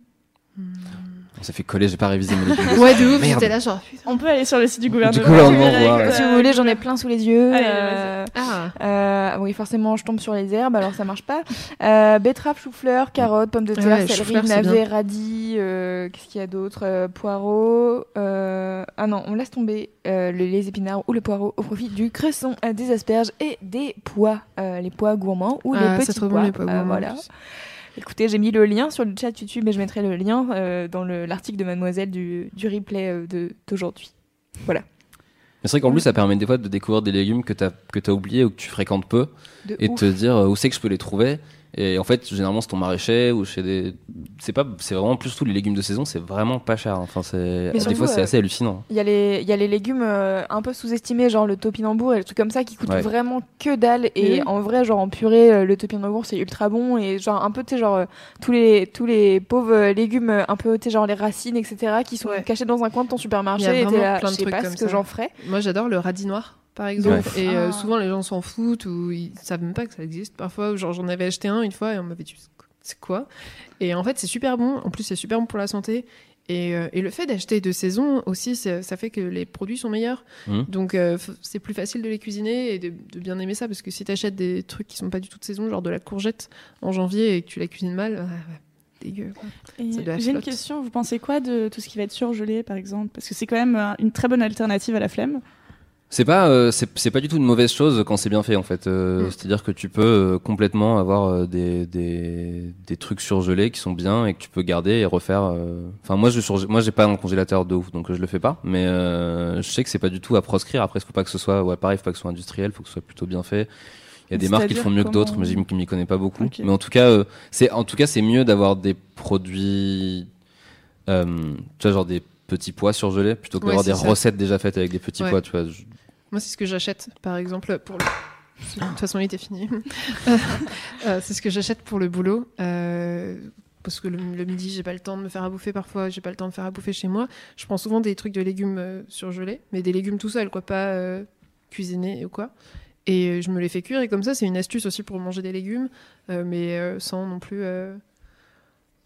On s'est fait coller, j'ai pas révisé mes légumes. Ouais, de ouf, j'étais là genre. putain. On peut aller sur le site du gouvernement. gouvernement, direct, voir, ouais. euh, Si vous voulez, j'en ai plein sous les yeux. Allez, Euh, Ah, euh, oui, forcément, je tombe sur les herbes, alors ça marche pas. Euh, betterave, chou-fleur, carottes, pommes de terre, Ouais, céleri, bien. radis. euh, Qu'est-ce qu'il y a d'autre Euh, Poireaux. euh, Ah non, on laisse tomber euh, le- les épinards ou les poireaux au profit du cresson, euh, des asperges et des pois. Euh, les pois gourmands ou Ah, les petits trop bon, pois. les pois Euh, gourmands, voilà. Écoutez, j'ai mis le lien sur le chat YouTube et je mettrai le lien euh, dans le- l'article de Mademoiselle du, du replay euh, d'aujourd'hui. Voilà. Mais c'est vrai qu'en plus, ça permet des fois de découvrir des légumes que t'as que t'as oubliés ou que tu fréquentes peu De et de te dire euh, où c'est que je peux les trouver. Et en fait, généralement, c'est ton maraîcher ou chez des. C'est pas, c'est vraiment plus tout les légumes de saison, c'est vraiment pas cher. Enfin, c'est des fois, c'est euh, assez hallucinant. Il y, a les, il y a les légumes euh, un peu sous-estimés, genre le topinambour et les trucs comme ça qui coûtent Ouais. vraiment que dalle. Et en vrai, genre en purée, euh, le topinambour c'est ultra bon. Et genre un peu, tu sais, genre tous les, tous les pauvres légumes, un peu, tu sais, genre les racines, etc., qui sont Ouais. cachés dans un coin de ton Il y supermarché. a Et là, plein de je sais trucs pas comme ce que j'en ferais. Moi, j'adore le radis noir, par exemple. Ouais. Et euh, Ah. souvent, les gens s'en foutent ou ils savent même pas que ça existe. Parfois, genre, j'en avais acheté un une fois et on m'avait dit c'est quoi? Et en fait, c'est super bon. En plus, c'est super bon pour la santé. Et, euh, et le fait d'acheter de saison aussi, ça fait que les produits sont meilleurs. Mhm. Donc, euh, c'est plus facile de les cuisiner et de, de bien aimer ça. Parce que si tu achètes des trucs qui sont pas du tout de saison, genre de la courgette en janvier et que tu la cuisines mal, ah, dégueu. J'ai une question, vous pensez quoi de tout ce qui va être surgelé par exemple? Parce que c'est quand même une très bonne alternative à la flemme. C'est pas, euh, c'est pas du tout une mauvaise chose quand c'est bien fait en fait. Euh, Mm. C'est-à-dire que tu peux euh, complètement avoir euh, des, des, des trucs surgelés qui sont bien et que tu peux garder et refaire. euh. Enfin moi je surge- moi j'ai pas un congélateur de ouf donc euh, je le fais pas. Mais euh, je sais que c'est pas du tout à proscrire. Après faut pas que ce soit ouais pareil, faut pas que ce soit industriel, faut que ce soit plutôt bien fait. Il y a des marques qui le font mieux que d'autres, mais comment je m'y connais pas beaucoup. Mais en tout cas, euh, c'est en tout cas c'est mieux d'avoir des produits, euh, tu vois genre des petits pois surgelés plutôt que Ouais, d'avoir des ça. recettes déjà faites avec des petits Ouais. pois. Tu vois. Je- Moi, c'est ce que j'achète, par exemple, pour le. De toute façon, il était fini. [laughs] Euh, c'est ce que j'achète pour le boulot. euh, Parce que le, le midi, j'ai pas le temps de me faire à bouffer parfois, j'ai pas le temps de faire à bouffer chez moi. Je prends souvent des trucs de légumes euh, surgelés, mais des légumes tout seuls, quoi, pas cuisinés ou quoi. Et je me les fais cuire et comme ça, c'est une astuce aussi pour manger des légumes, mais sans non plus,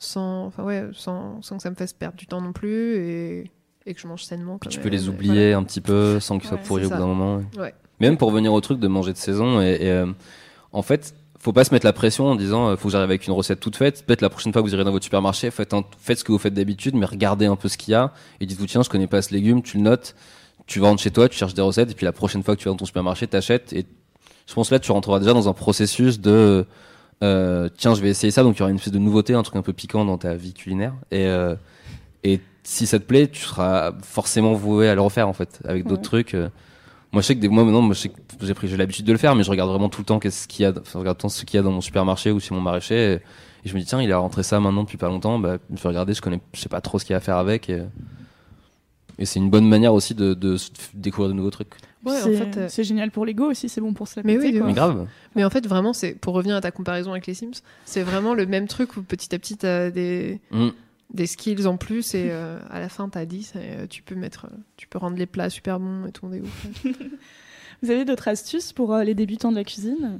sans, enfin ouais, sans, sans que ça me fasse perdre du temps non plus et, et que je mange sainement. Puis tu même. peux les oublier un petit peu sans qu'ils soient Ouais, pourris c'est au bout ça. d'un moment. Ouais. Même pour revenir au truc de manger de saison, et, et, euh, en fait, faut pas se mettre la pression en disant euh, faut que j'arrive avec une recette toute faite. Peut-être la prochaine fois que vous irez dans votre supermarché, faites, un- faites ce que vous faites d'habitude, mais regardez un peu ce qu'il y a et dites-vous tiens, je connais pas ce légume, tu le notes, tu vas rentres chez toi, tu cherches des recettes, et puis la prochaine fois que tu vas dans ton supermarché, t'achètes. Et je pense là, tu rentreras déjà dans un processus de euh, tiens, je vais essayer ça, donc il y aura une espèce de nouveauté, un truc un peu piquant dans ta vie culinaire. Et, euh, et si ça te plaît, tu seras forcément voué à le refaire en fait, avec d'autres trucs. euh. Moi, je sais que des mois maintenant, moi, j'ai pris, j'ai l'habitude de le faire, mais je regarde vraiment tout le temps qu'est-ce qu'il y a, enfin, je regarde tout le temps ce qu'il y a dans mon supermarché ou chez mon maraîcher, et, et je me dis tiens, il a rentré ça maintenant depuis pas longtemps, bah, je vais regarder, je connais, je sais pas trop ce qu'il y a à faire avec, et, et c'est une bonne manière aussi de, de découvrir de nouveaux trucs. Ouais, en c'est fait, euh, c'est génial pour l'ego aussi, c'est bon pour se la Mais oui, quoi. Mais grave. Mais en fait, vraiment, c'est pour revenir à ta comparaison avec les Sims, c'est vraiment le même truc où petit à petit, t'as des, Mm. des skills en plus et euh, à la fin, t'as 10 et euh, tu peux mettre, tu peux rendre les plats super bons et tout, on est ouf. ouais. [laughs] Vous avez d'autres astuces pour euh, les débutants de la cuisine?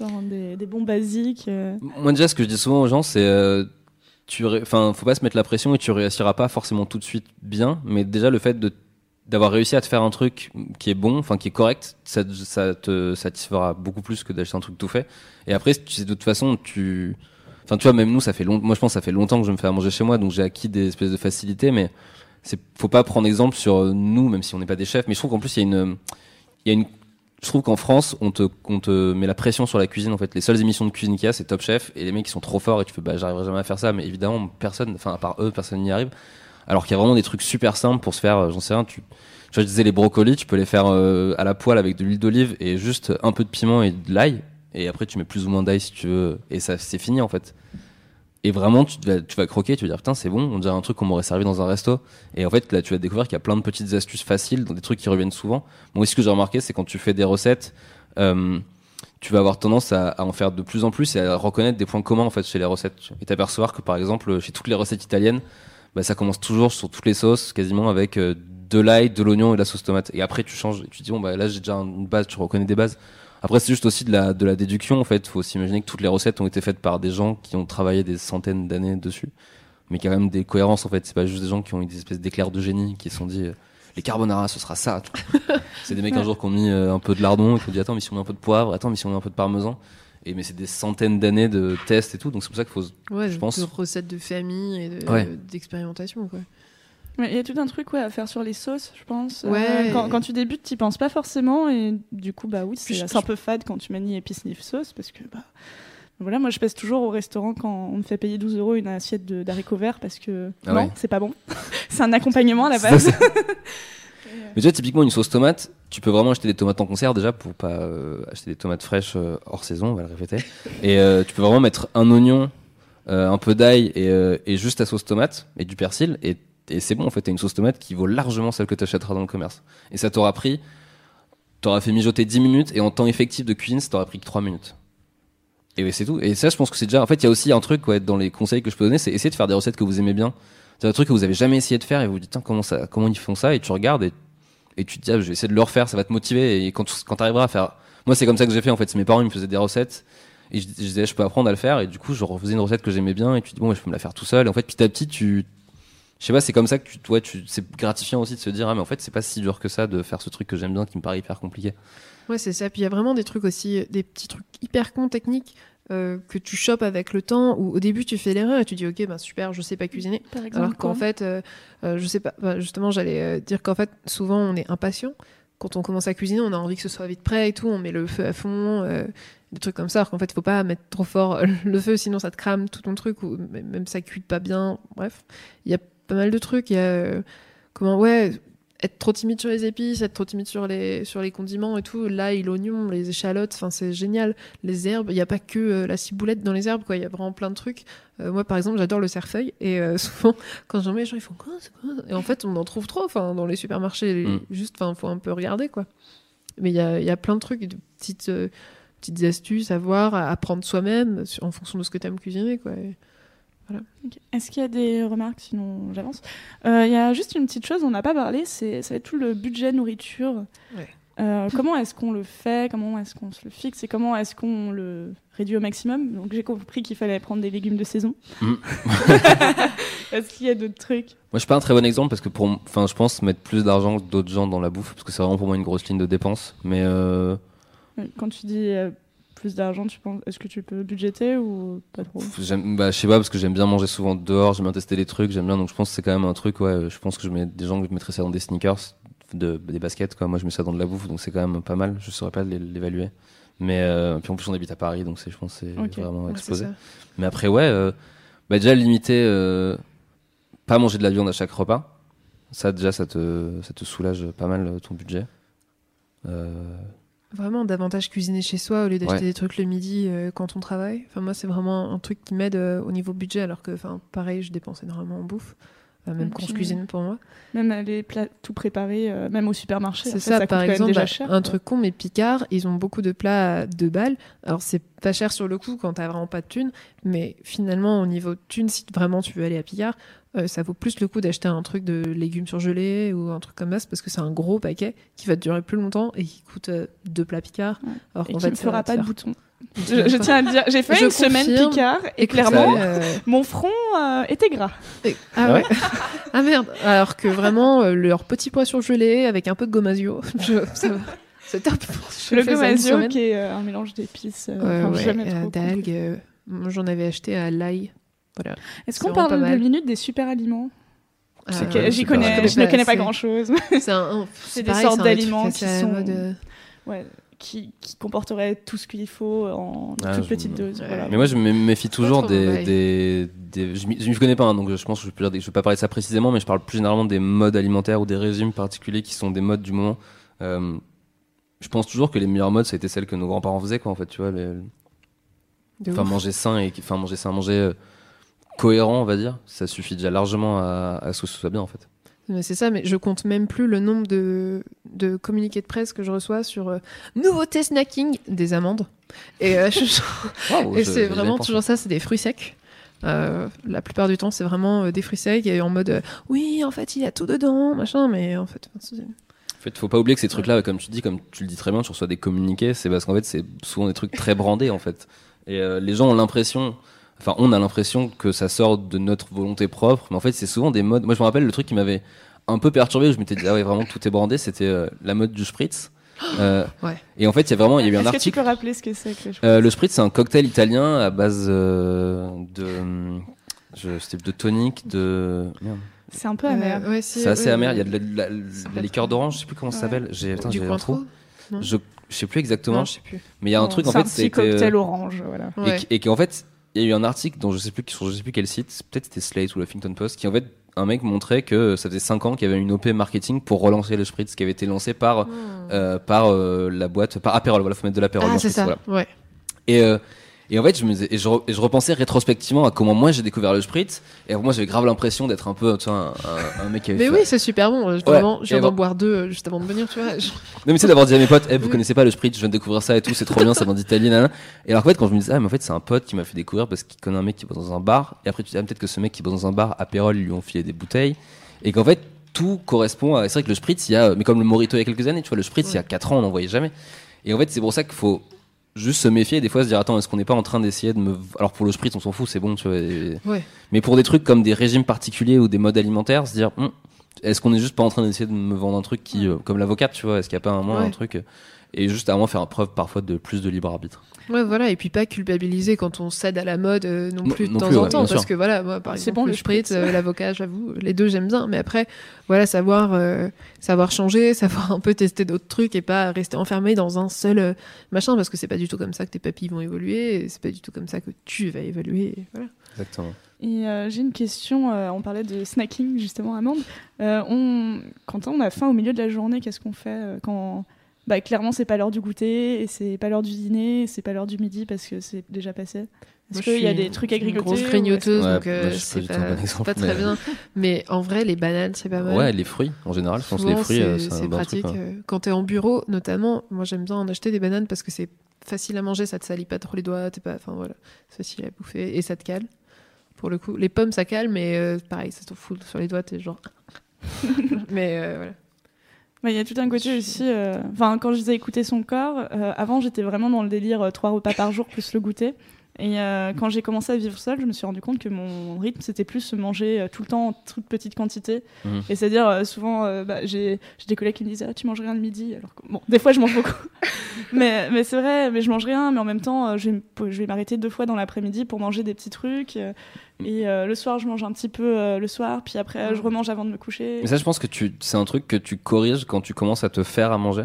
Genre des, des bons basiques euh, Moi déjà, ce que je dis souvent aux gens, c'est, euh, tu, ré- enfin, faut pas se mettre la pression et tu réussiras pas forcément tout de suite bien, mais déjà le fait de d'avoir réussi à te faire un truc qui est bon, enfin qui est correct, ça, te satisfera beaucoup plus que d'acheter un truc tout fait. Et après, tu sais, de toute façon, tu, enfin, tu vois, même nous, ça fait long, moi je pense que ça fait longtemps que je me fais à manger chez moi, donc j'ai acquis des espèces de facilités, mais c'est, faut pas prendre exemple sur euh, nous, même si on n'est pas des chefs. Mais je trouve qu'en plus il y a une, il y a une, je trouve qu'en France, on te, on te met la pression sur la cuisine. En fait, les seules émissions de cuisine qu'il y a, c'est Top Chef, et les mecs qui sont trop forts, et tu fais, bah, j'arriverai jamais à faire ça. Mais évidemment, personne, enfin, à part eux, personne n'y arrive. Alors qu'il y a vraiment des trucs super simples pour se faire, euh, j'en sais rien, tu, vois, je disais les brocolis, tu peux les faire euh, à la poêle avec de l'huile d'olive et juste un peu de piment et de l'ail. Et après, tu mets plus ou moins d'ail si tu veux. Et ça, c'est fini, en fait. Et vraiment, tu vas, croquer, tu vas dire, putain, c'est bon, on dirait un truc qu'on m'aurait servi dans un resto. Et en fait, là, tu vas découvrir qu'il y a plein de petites astuces faciles, des trucs qui reviennent souvent. Moi, ce que j'ai remarqué, c'est quand tu fais des recettes, euh, tu vas avoir tendance à, à en faire de plus en plus et à reconnaître des points communs, en fait, chez les recettes. Et t'apercevoir que, par exemple, chez toutes les recettes italiennes, bah, ça commence toujours sur toutes les sauces, quasiment avec euh, de l'ail, de l'oignon et de la sauce tomate. Et après, tu changes et tu te dis, bon, bah, là, j'ai déjà une base, tu reconnais des bases. Après, c'est juste aussi de la, de la déduction, en fait. Faut s'imaginer que toutes les recettes ont été faites par des gens qui ont travaillé des centaines d'années dessus. Mais a quand même des cohérences, en fait. C'est pas juste des gens qui ont eu des espèces d'éclairs de génie, qui se sont dit, euh, les carbonara, ce sera ça. [laughs] c'est des mecs un jour qui ont mis euh, un peu de lardon et qui ont dit, attends, mais si on met un peu de poivre, attends, mais si on met un peu de parmesan. Et mais c'est des centaines d'années de tests et tout. Donc c'est pour ça qu'il faut, Ouais, je de- pense. de recettes de famille et de- Ouais. d'expérimentation, quoi. Il y a tout un truc ouais, à faire sur les sauces, je pense. Euh, quand, quand tu débutes, tu penses pas forcément. Et du coup, bah oui, c'est un peu fade quand tu manies épices ni sauce. Parce que, bah. Voilà, moi je pèse toujours au restaurant quand on me fait payer 12 euros une assiette d'haricots verts parce que Ah non, ouais. c'est pas bon. [laughs] c'est un accompagnement à la Ça, base. [laughs] Mais tu vois, typiquement, une sauce tomate, tu peux vraiment acheter des tomates en conserve déjà pour pas euh, acheter des tomates fraîches euh, hors saison, on va le répéter. [laughs] Et euh, tu peux vraiment mettre un oignon, un peu d'ail et, et juste ta sauce tomate et du persil. Et, et c'est bon, en fait, t'as une sauce tomate qui vaut largement celle que tu achèteras dans le commerce. Et ça t'aura pris, t'auras fait mijoter 10 minutes et en temps effectif de cuisine, ça t'aura pris que 3 minutes. Et ouais, c'est tout. Et ça, je pense que c'est déjà. En fait, il y a aussi un truc ouais, dans les conseils que je peux donner, c'est essayer de faire des recettes que vous aimez bien. C'est un truc que vous avez jamais essayé de faire et vous vous dites Tiens, comment ça, comment ils font ça? Et tu regardes et, et tu te dis ah, je vais essayer de le refaire, ça va te motiver et quand tu- quand t'arriveras à faire. Moi, c'est comme ça que j'ai fait en fait. Mes parents ils me faisaient des recettes et je, disais je peux apprendre à le faire et du coup je refaisais une recette que j'aimais bien et tu dis bon, je peux me la faire tout seul. Et en fait, petit à petit, tu je sais pas, c'est comme ça que tu, toi, tu, c'est gratifiant aussi de se dire ah mais en fait c'est pas si dur que ça de faire ce truc que j'aime bien qui me paraît hyper compliqué. Ouais, c'est ça. Puis il y a vraiment des trucs aussi, des petits trucs hyper cons techniques euh, que tu chopes avec le temps où au début tu fais l'erreur et tu dis ok, ben super, je sais pas cuisiner. Par exemple, Alors qu'en fait, euh, euh, je sais pas, bah, justement, j'allais dire qu'en fait, souvent on est impatient. Quand on commence à cuisiner, on a envie que ce soit vite prêt et tout, on met le feu à fond, des trucs comme ça. Alors qu'en fait, faut pas mettre trop fort [laughs] le feu, sinon ça te crame tout ton truc, ou même ça cuit pas bien. Bref, il y a pas mal de trucs. Il y a comment, ouais, être trop timide sur les épices, être trop timide sur les, sur les condiments et tout. L'ail, l'oignon, les échalotes, enfin, c'est génial. Les herbes, il n'y a pas que euh, la ciboulette dans les herbes, quoi. Il y a vraiment plein de trucs. Euh, moi, par exemple, j'adore le cerfeuil et euh, [laughs] souvent, quand j'en mets, les gens ils font quoi, c'est quoi? Et en fait, on en trouve trop, enfin, dans les supermarchés. Mm. Juste, enfin, faut un peu regarder, quoi. Mais il y a, il y a plein de trucs, de petites, petites astuces à voir, à apprendre soi-même en fonction de ce que tu aimes cuisiner, quoi. Et- Est-ce qu'il y a des remarques Sinon, j'avance? Euh, Il y a juste une petite chose, on n'a pas parlé, c'est ça va être tout le budget nourriture. Ouais. Euh, comment est-ce qu'on le fait? Comment est-ce qu'on se le fixe? Et comment est-ce qu'on le réduit au maximum? Donc j'ai compris qu'il fallait prendre des légumes de saison. Mm. [laughs] est-ce qu'il y a d'autres trucs? Moi, je suis pas un très bon exemple parce que pour, enfin, je pense mettre plus d'argent que d'autres gens dans la bouffe parce que c'est vraiment pour moi une grosse ligne de dépenses. Mais euh, Euh, Quand tu dis euh, plus d'argent, tu penses? Est-ce que tu peux budgéter ou pas trop? Bah, je sais pas parce que j'aime bien manger souvent dehors, j'aime bien tester les trucs, j'aime bien. Donc je pense que c'est quand même un truc. Ouais, je pense que je mets des gens qui mettraient ça dans des sneakers, de, des baskets. Quoi. Moi, je mets ça dans de la bouffe, donc c'est quand même pas mal. Je saurais pas l'é- l'évaluer. Mais euh, puis en plus, on habite à Paris, donc c'est, je pense, que c'est vraiment Ouais, ça. Mais après, ouais, euh, bah déjà limiter, euh, pas manger de la viande à chaque repas. Ça, déjà, ça te, ça te soulage pas mal ton budget. Euh, Vraiment davantage cuisiner chez soi au lieu d'acheter Ouais. des trucs le midi euh, quand on travaille. Enfin, moi, c'est vraiment un truc qui m'aide euh, au niveau budget, alors que, enfin, pareil, je dépense énormément en bouffe, euh, même quand je cuisine pour moi. Même plats tout préparés, euh, même au supermarché. C'est ça, coûte par quand même exemple, déjà bah, cher, un quoi. truc con, mais Picard, ils ont beaucoup de plats à 2 balles. Alors, c'est pas cher sur le coup quand t'as vraiment pas de thunes, mais finalement, au niveau de thunes, si vraiment tu veux aller à Picard, euh, ça vaut plus le coup d'acheter un truc de légumes surgelés ou un truc comme ça, parce que c'est un gros paquet qui va durer plus longtemps et qui coûte euh, deux plats Picard. Ouais. Alors Et qui ne fait, fera pas de boutons. [laughs] Je, je tiens à le dire, j'ai fait Je une semaine. Picard et Écoute, clairement, euh, mon front euh, était gras. Et- Ah ouais Ah merde Alors que vraiment, euh, leur petit pois surgelé avec un peu de gomasio, [laughs] je- ça va. c'est top. Je le gomasio qui est euh, un mélange d'épices. euh, Ouais, ouais, euh, d'algues. euh, J'en avais acheté à l'ail. Voilà. Est-ce qu'on parle pas de mal. minute des super aliments Ah, C'est que ouais, J'y super connais, je ne connais pas C'est- grand chose. [laughs] C'est des pareil, sortes d'aliments qui sont- mode, euh. ouais, qui, qui comporteraient tout ce qu'il faut en Ah, toute petite dose. ouais. voilà. Mais moi, je me méfie toujours des, bail. des, des- Je m'y connais pas, hein, donc je pense que je peux dire des- je vais pas parler de ça précisément, mais je parle plus généralement des modes alimentaires ou des régimes particuliers qui sont des modes du moment. Euh, je pense toujours que les meilleures modes, ça a été celles que nos grands-parents faisaient, quoi, en fait, tu vois. les- Enfin, manger sain et enfin manger sain, manger euh, cohérent, on va dire, ça suffit déjà largement à, à ce que ce soit bien, en fait. C'est ça, mais je compte même plus le nombre de, de communiqués de presse que je reçois sur euh, nouveauté snacking des amandes. Et, euh, [laughs] et c'est vraiment toujours ça, c'est des fruits secs. Euh, la plupart du temps, c'est vraiment euh, des fruits secs et en mode oui, en fait, il y a tout dedans, machin, mais en fait, En fait, faut pas oublier que ces trucs-là, comme tu dis, comme tu le dis très bien, tu reçois des communiqués, c'est parce qu'en fait, c'est souvent des trucs très brandés, en fait. Et les gens ont l'impression, enfin, on a l'impression que ça sort de notre volonté propre, mais en fait, c'est souvent des modes. Moi, je me rappelle le truc qui m'avait un peu perturbé, où je m'étais dit, ah ouais, vraiment, tout est brandé, c'était euh, la mode du spritz. [gasps] Euh, Ouais. Et en fait, il y a vraiment, il y a eu un Est-ce que tu article. peux rappeler ce que c'est que je... Euh, le spritz, c'est un cocktail italien à base euh, de. Je, c'était de tonique, de. Merde. C'est un peu amer. Euh, ouais, si, C'est assez amer. Il y a de la, de la- C'est la pas liqueur d'orange, je sais plus comment ça Ouais. s'appelle. J'ai, putain, du j'ai un trou. Je, je sais plus exactement. Non, je sais plus. Mais il y a un Bon, truc en c'est un fait, petit c'était cocktail orange, voilà. et, et qui en fait, il y a eu un article dont je sais plus sur je sais plus quel site, peut-être c'était Slate ou le Huffington Post, qui en fait un mec montrait que ça faisait 5 ans qu'il y avait une OP marketing pour relancer le spritz qui avait été lancé par euh, par euh, la boîte par Aperol. Voilà, faut mettre de l'Aperol. ah, c'est ça, voilà. ouais. Et euh, et en fait, je me disais- et je, re- et je repensais rétrospectivement à comment moi j'ai découvert le spritz. Et moi, j'avais grave l'impression d'être un peu, tu vois, un, un- un mec qui avait Mais fait- oui, c'est super bon. euh, Vraiment, je viens d'en bon. boire deux euh, juste avant de venir, tu vois. je- Non mais sais d'avoir dit à mes potes, Eh, vous connaissez pas le Spritz, je viens de découvrir ça et tout, c'est trop bien, ça vient d'Italie. Et alors en fait quand je me disais, ah mais en fait c'est un pote qui m'a fait découvrir parce qu'il connaît un mec qui bosse dans un bar, et après tu dis, ah, peut-être que ce mec qui bosse dans un bar, Aperol, lui ont filé des bouteilles, et qu'en fait tout correspond à, c'est vrai que le Spritz, il y a, mais comme le Morito il y a quelques années, tu vois, le Spritz il y a 4 ans on n'en voyait jamais. Et en fait c'est pour ça qu'il faut juste se méfier et des fois se dire, attends, est-ce qu'on n'est pas en train d'essayer de me... Alors pour le Spritz on s'en fout, c'est bon, tu vois. et- Ouais. Mais pour des trucs comme des régimes particuliers ou des modes alimentaires, se dire, Hum, est-ce qu'on est juste pas en train d'essayer de me vendre un truc qui, euh, comme l'avocat, tu vois, est-ce qu'il n'y a pas un moment Ouais. un truc euh, et juste à un moment faire preuve parfois de plus de libre arbitre? Ouais, voilà, et puis pas culpabiliser quand on cède à la mode euh, non Non- plus de temps plus, en ouais, temps, parce sûr. que voilà, moi par C'est exemple, bon, le spritz, euh, l'avocat, j'avoue, les deux j'aime bien, mais après, voilà, savoir, euh, savoir changer, [laughs] savoir un peu tester d'autres trucs et pas rester enfermé dans un seul euh, machin, parce que c'est pas du tout comme ça que tes papilles vont évoluer, et c'est pas du tout comme ça que tu vas évoluer, et voilà. Exactement. Et euh, j'ai une question, euh, on parlait de snacking justement, Amande. Euh, on... Quand on a faim au milieu de la journée, qu'est-ce qu'on fait euh, quand bah, clairement c'est pas l'heure du goûter, et c'est pas l'heure du dîner, et c'est pas l'heure du midi parce que c'est déjà passé Est-ce qu'il y a des trucs à grignoter grosse grignoteuse, Ouais, donc euh, c'est pas exemple, très bien. Mais en vrai, les bananes, c'est pas mal. Ouais, les fruits en général, je pense que les fruits euh, c'est pratique. truc. ouais. euh, Quand t'es en bureau, notamment, moi j'aime bien en acheter des bananes parce que c'est facile à manger, ça te salit pas trop les doigts, t'es pas, enfin voilà, c'est facile à bouffer et ça te cale. Pour le coup, les pommes ça cale, mais euh, pareil, ça te fout sur les doigts, t'es genre. [laughs] mais euh, voilà. Bah, Il y a tout un côté aussi. euh, Enfin, quand je disais écouter son corps, euh, avant j'étais vraiment dans le délire euh, trois repas par jour plus le goûter. Et euh, quand j'ai commencé à vivre seule, je me suis rendu compte que mon rythme c'était plus manger euh, tout le temps en toute petite quantité. Mhm. Et c'est-à-dire euh, souvent, euh, bah, j'ai j'ai des collègues qui me disaient ah, tu manges rien le midi, alors que bon, des fois je mange beaucoup. [laughs] mais mais c'est vrai, mais je mange rien. Mais en même temps, euh, je vais me- je vais m'arrêter deux fois dans l'après-midi pour manger des petits trucs. euh, et euh, le soir, je mange un petit peu euh, le soir, puis après euh, je remange avant de me coucher. Mais ça, je pense que tu, c'est un truc que tu corriges quand tu commences à te faire à manger?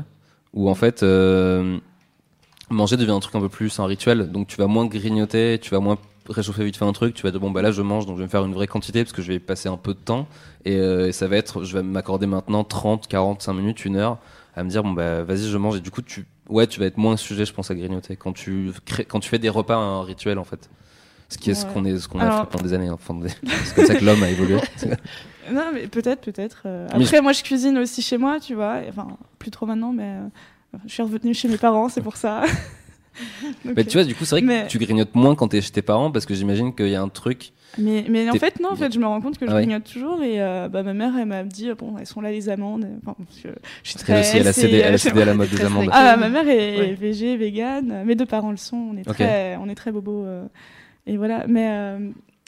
Ou en fait, euh, manger devient un truc un peu plus un rituel. Donc tu vas moins grignoter, tu vas moins réchauffer vite fait un truc. Tu vas dire, bon, bah là, je mange, donc je vais me faire une vraie quantité parce que je vais passer un peu de temps. Et, euh, et ça va être, je vais m'accorder maintenant 30, 45 minutes, une heure à me dire, bon, bah vas-y, je mange. Et du coup, tu, ouais, tu vas être moins sujet, je pense, à grignoter quand tu, crées, quand tu fais des repas un rituel, en fait. Ce qui est ce qu'on est, ce qu'on a Alors- fait pendant des années. Des- c'est comme ça que l'homme a évolué. [laughs] Non, mais peut-être, peut-être. euh, Mais Après, moi, je cuisine aussi chez moi, tu vois. et- Enfin, plus trop maintenant, mais euh, je suis revenue chez mes parents, c'est pour ça. [laughs] Donc, Bah, tu vois, du coup, c'est vrai mais- que tu grignotes moins quand t'es chez tes parents parce que j'imagine qu'il y a un truc. Mais, mais en fait, non, en fait, je me rends compte que je Ah ouais. grignote toujours. Et euh, bah, ma mère, elle m'a dit, bon, elles sont là les amandes. Enfin, je suis Elle très. aussi, elle a c'est- cédé, elle a euh, cédé à la mode des amandes. Ah, ma mère est Ouais. végé, végane. Mes deux parents le sont. On est très, on est très bobos. euh, et voilà. Mais, euh,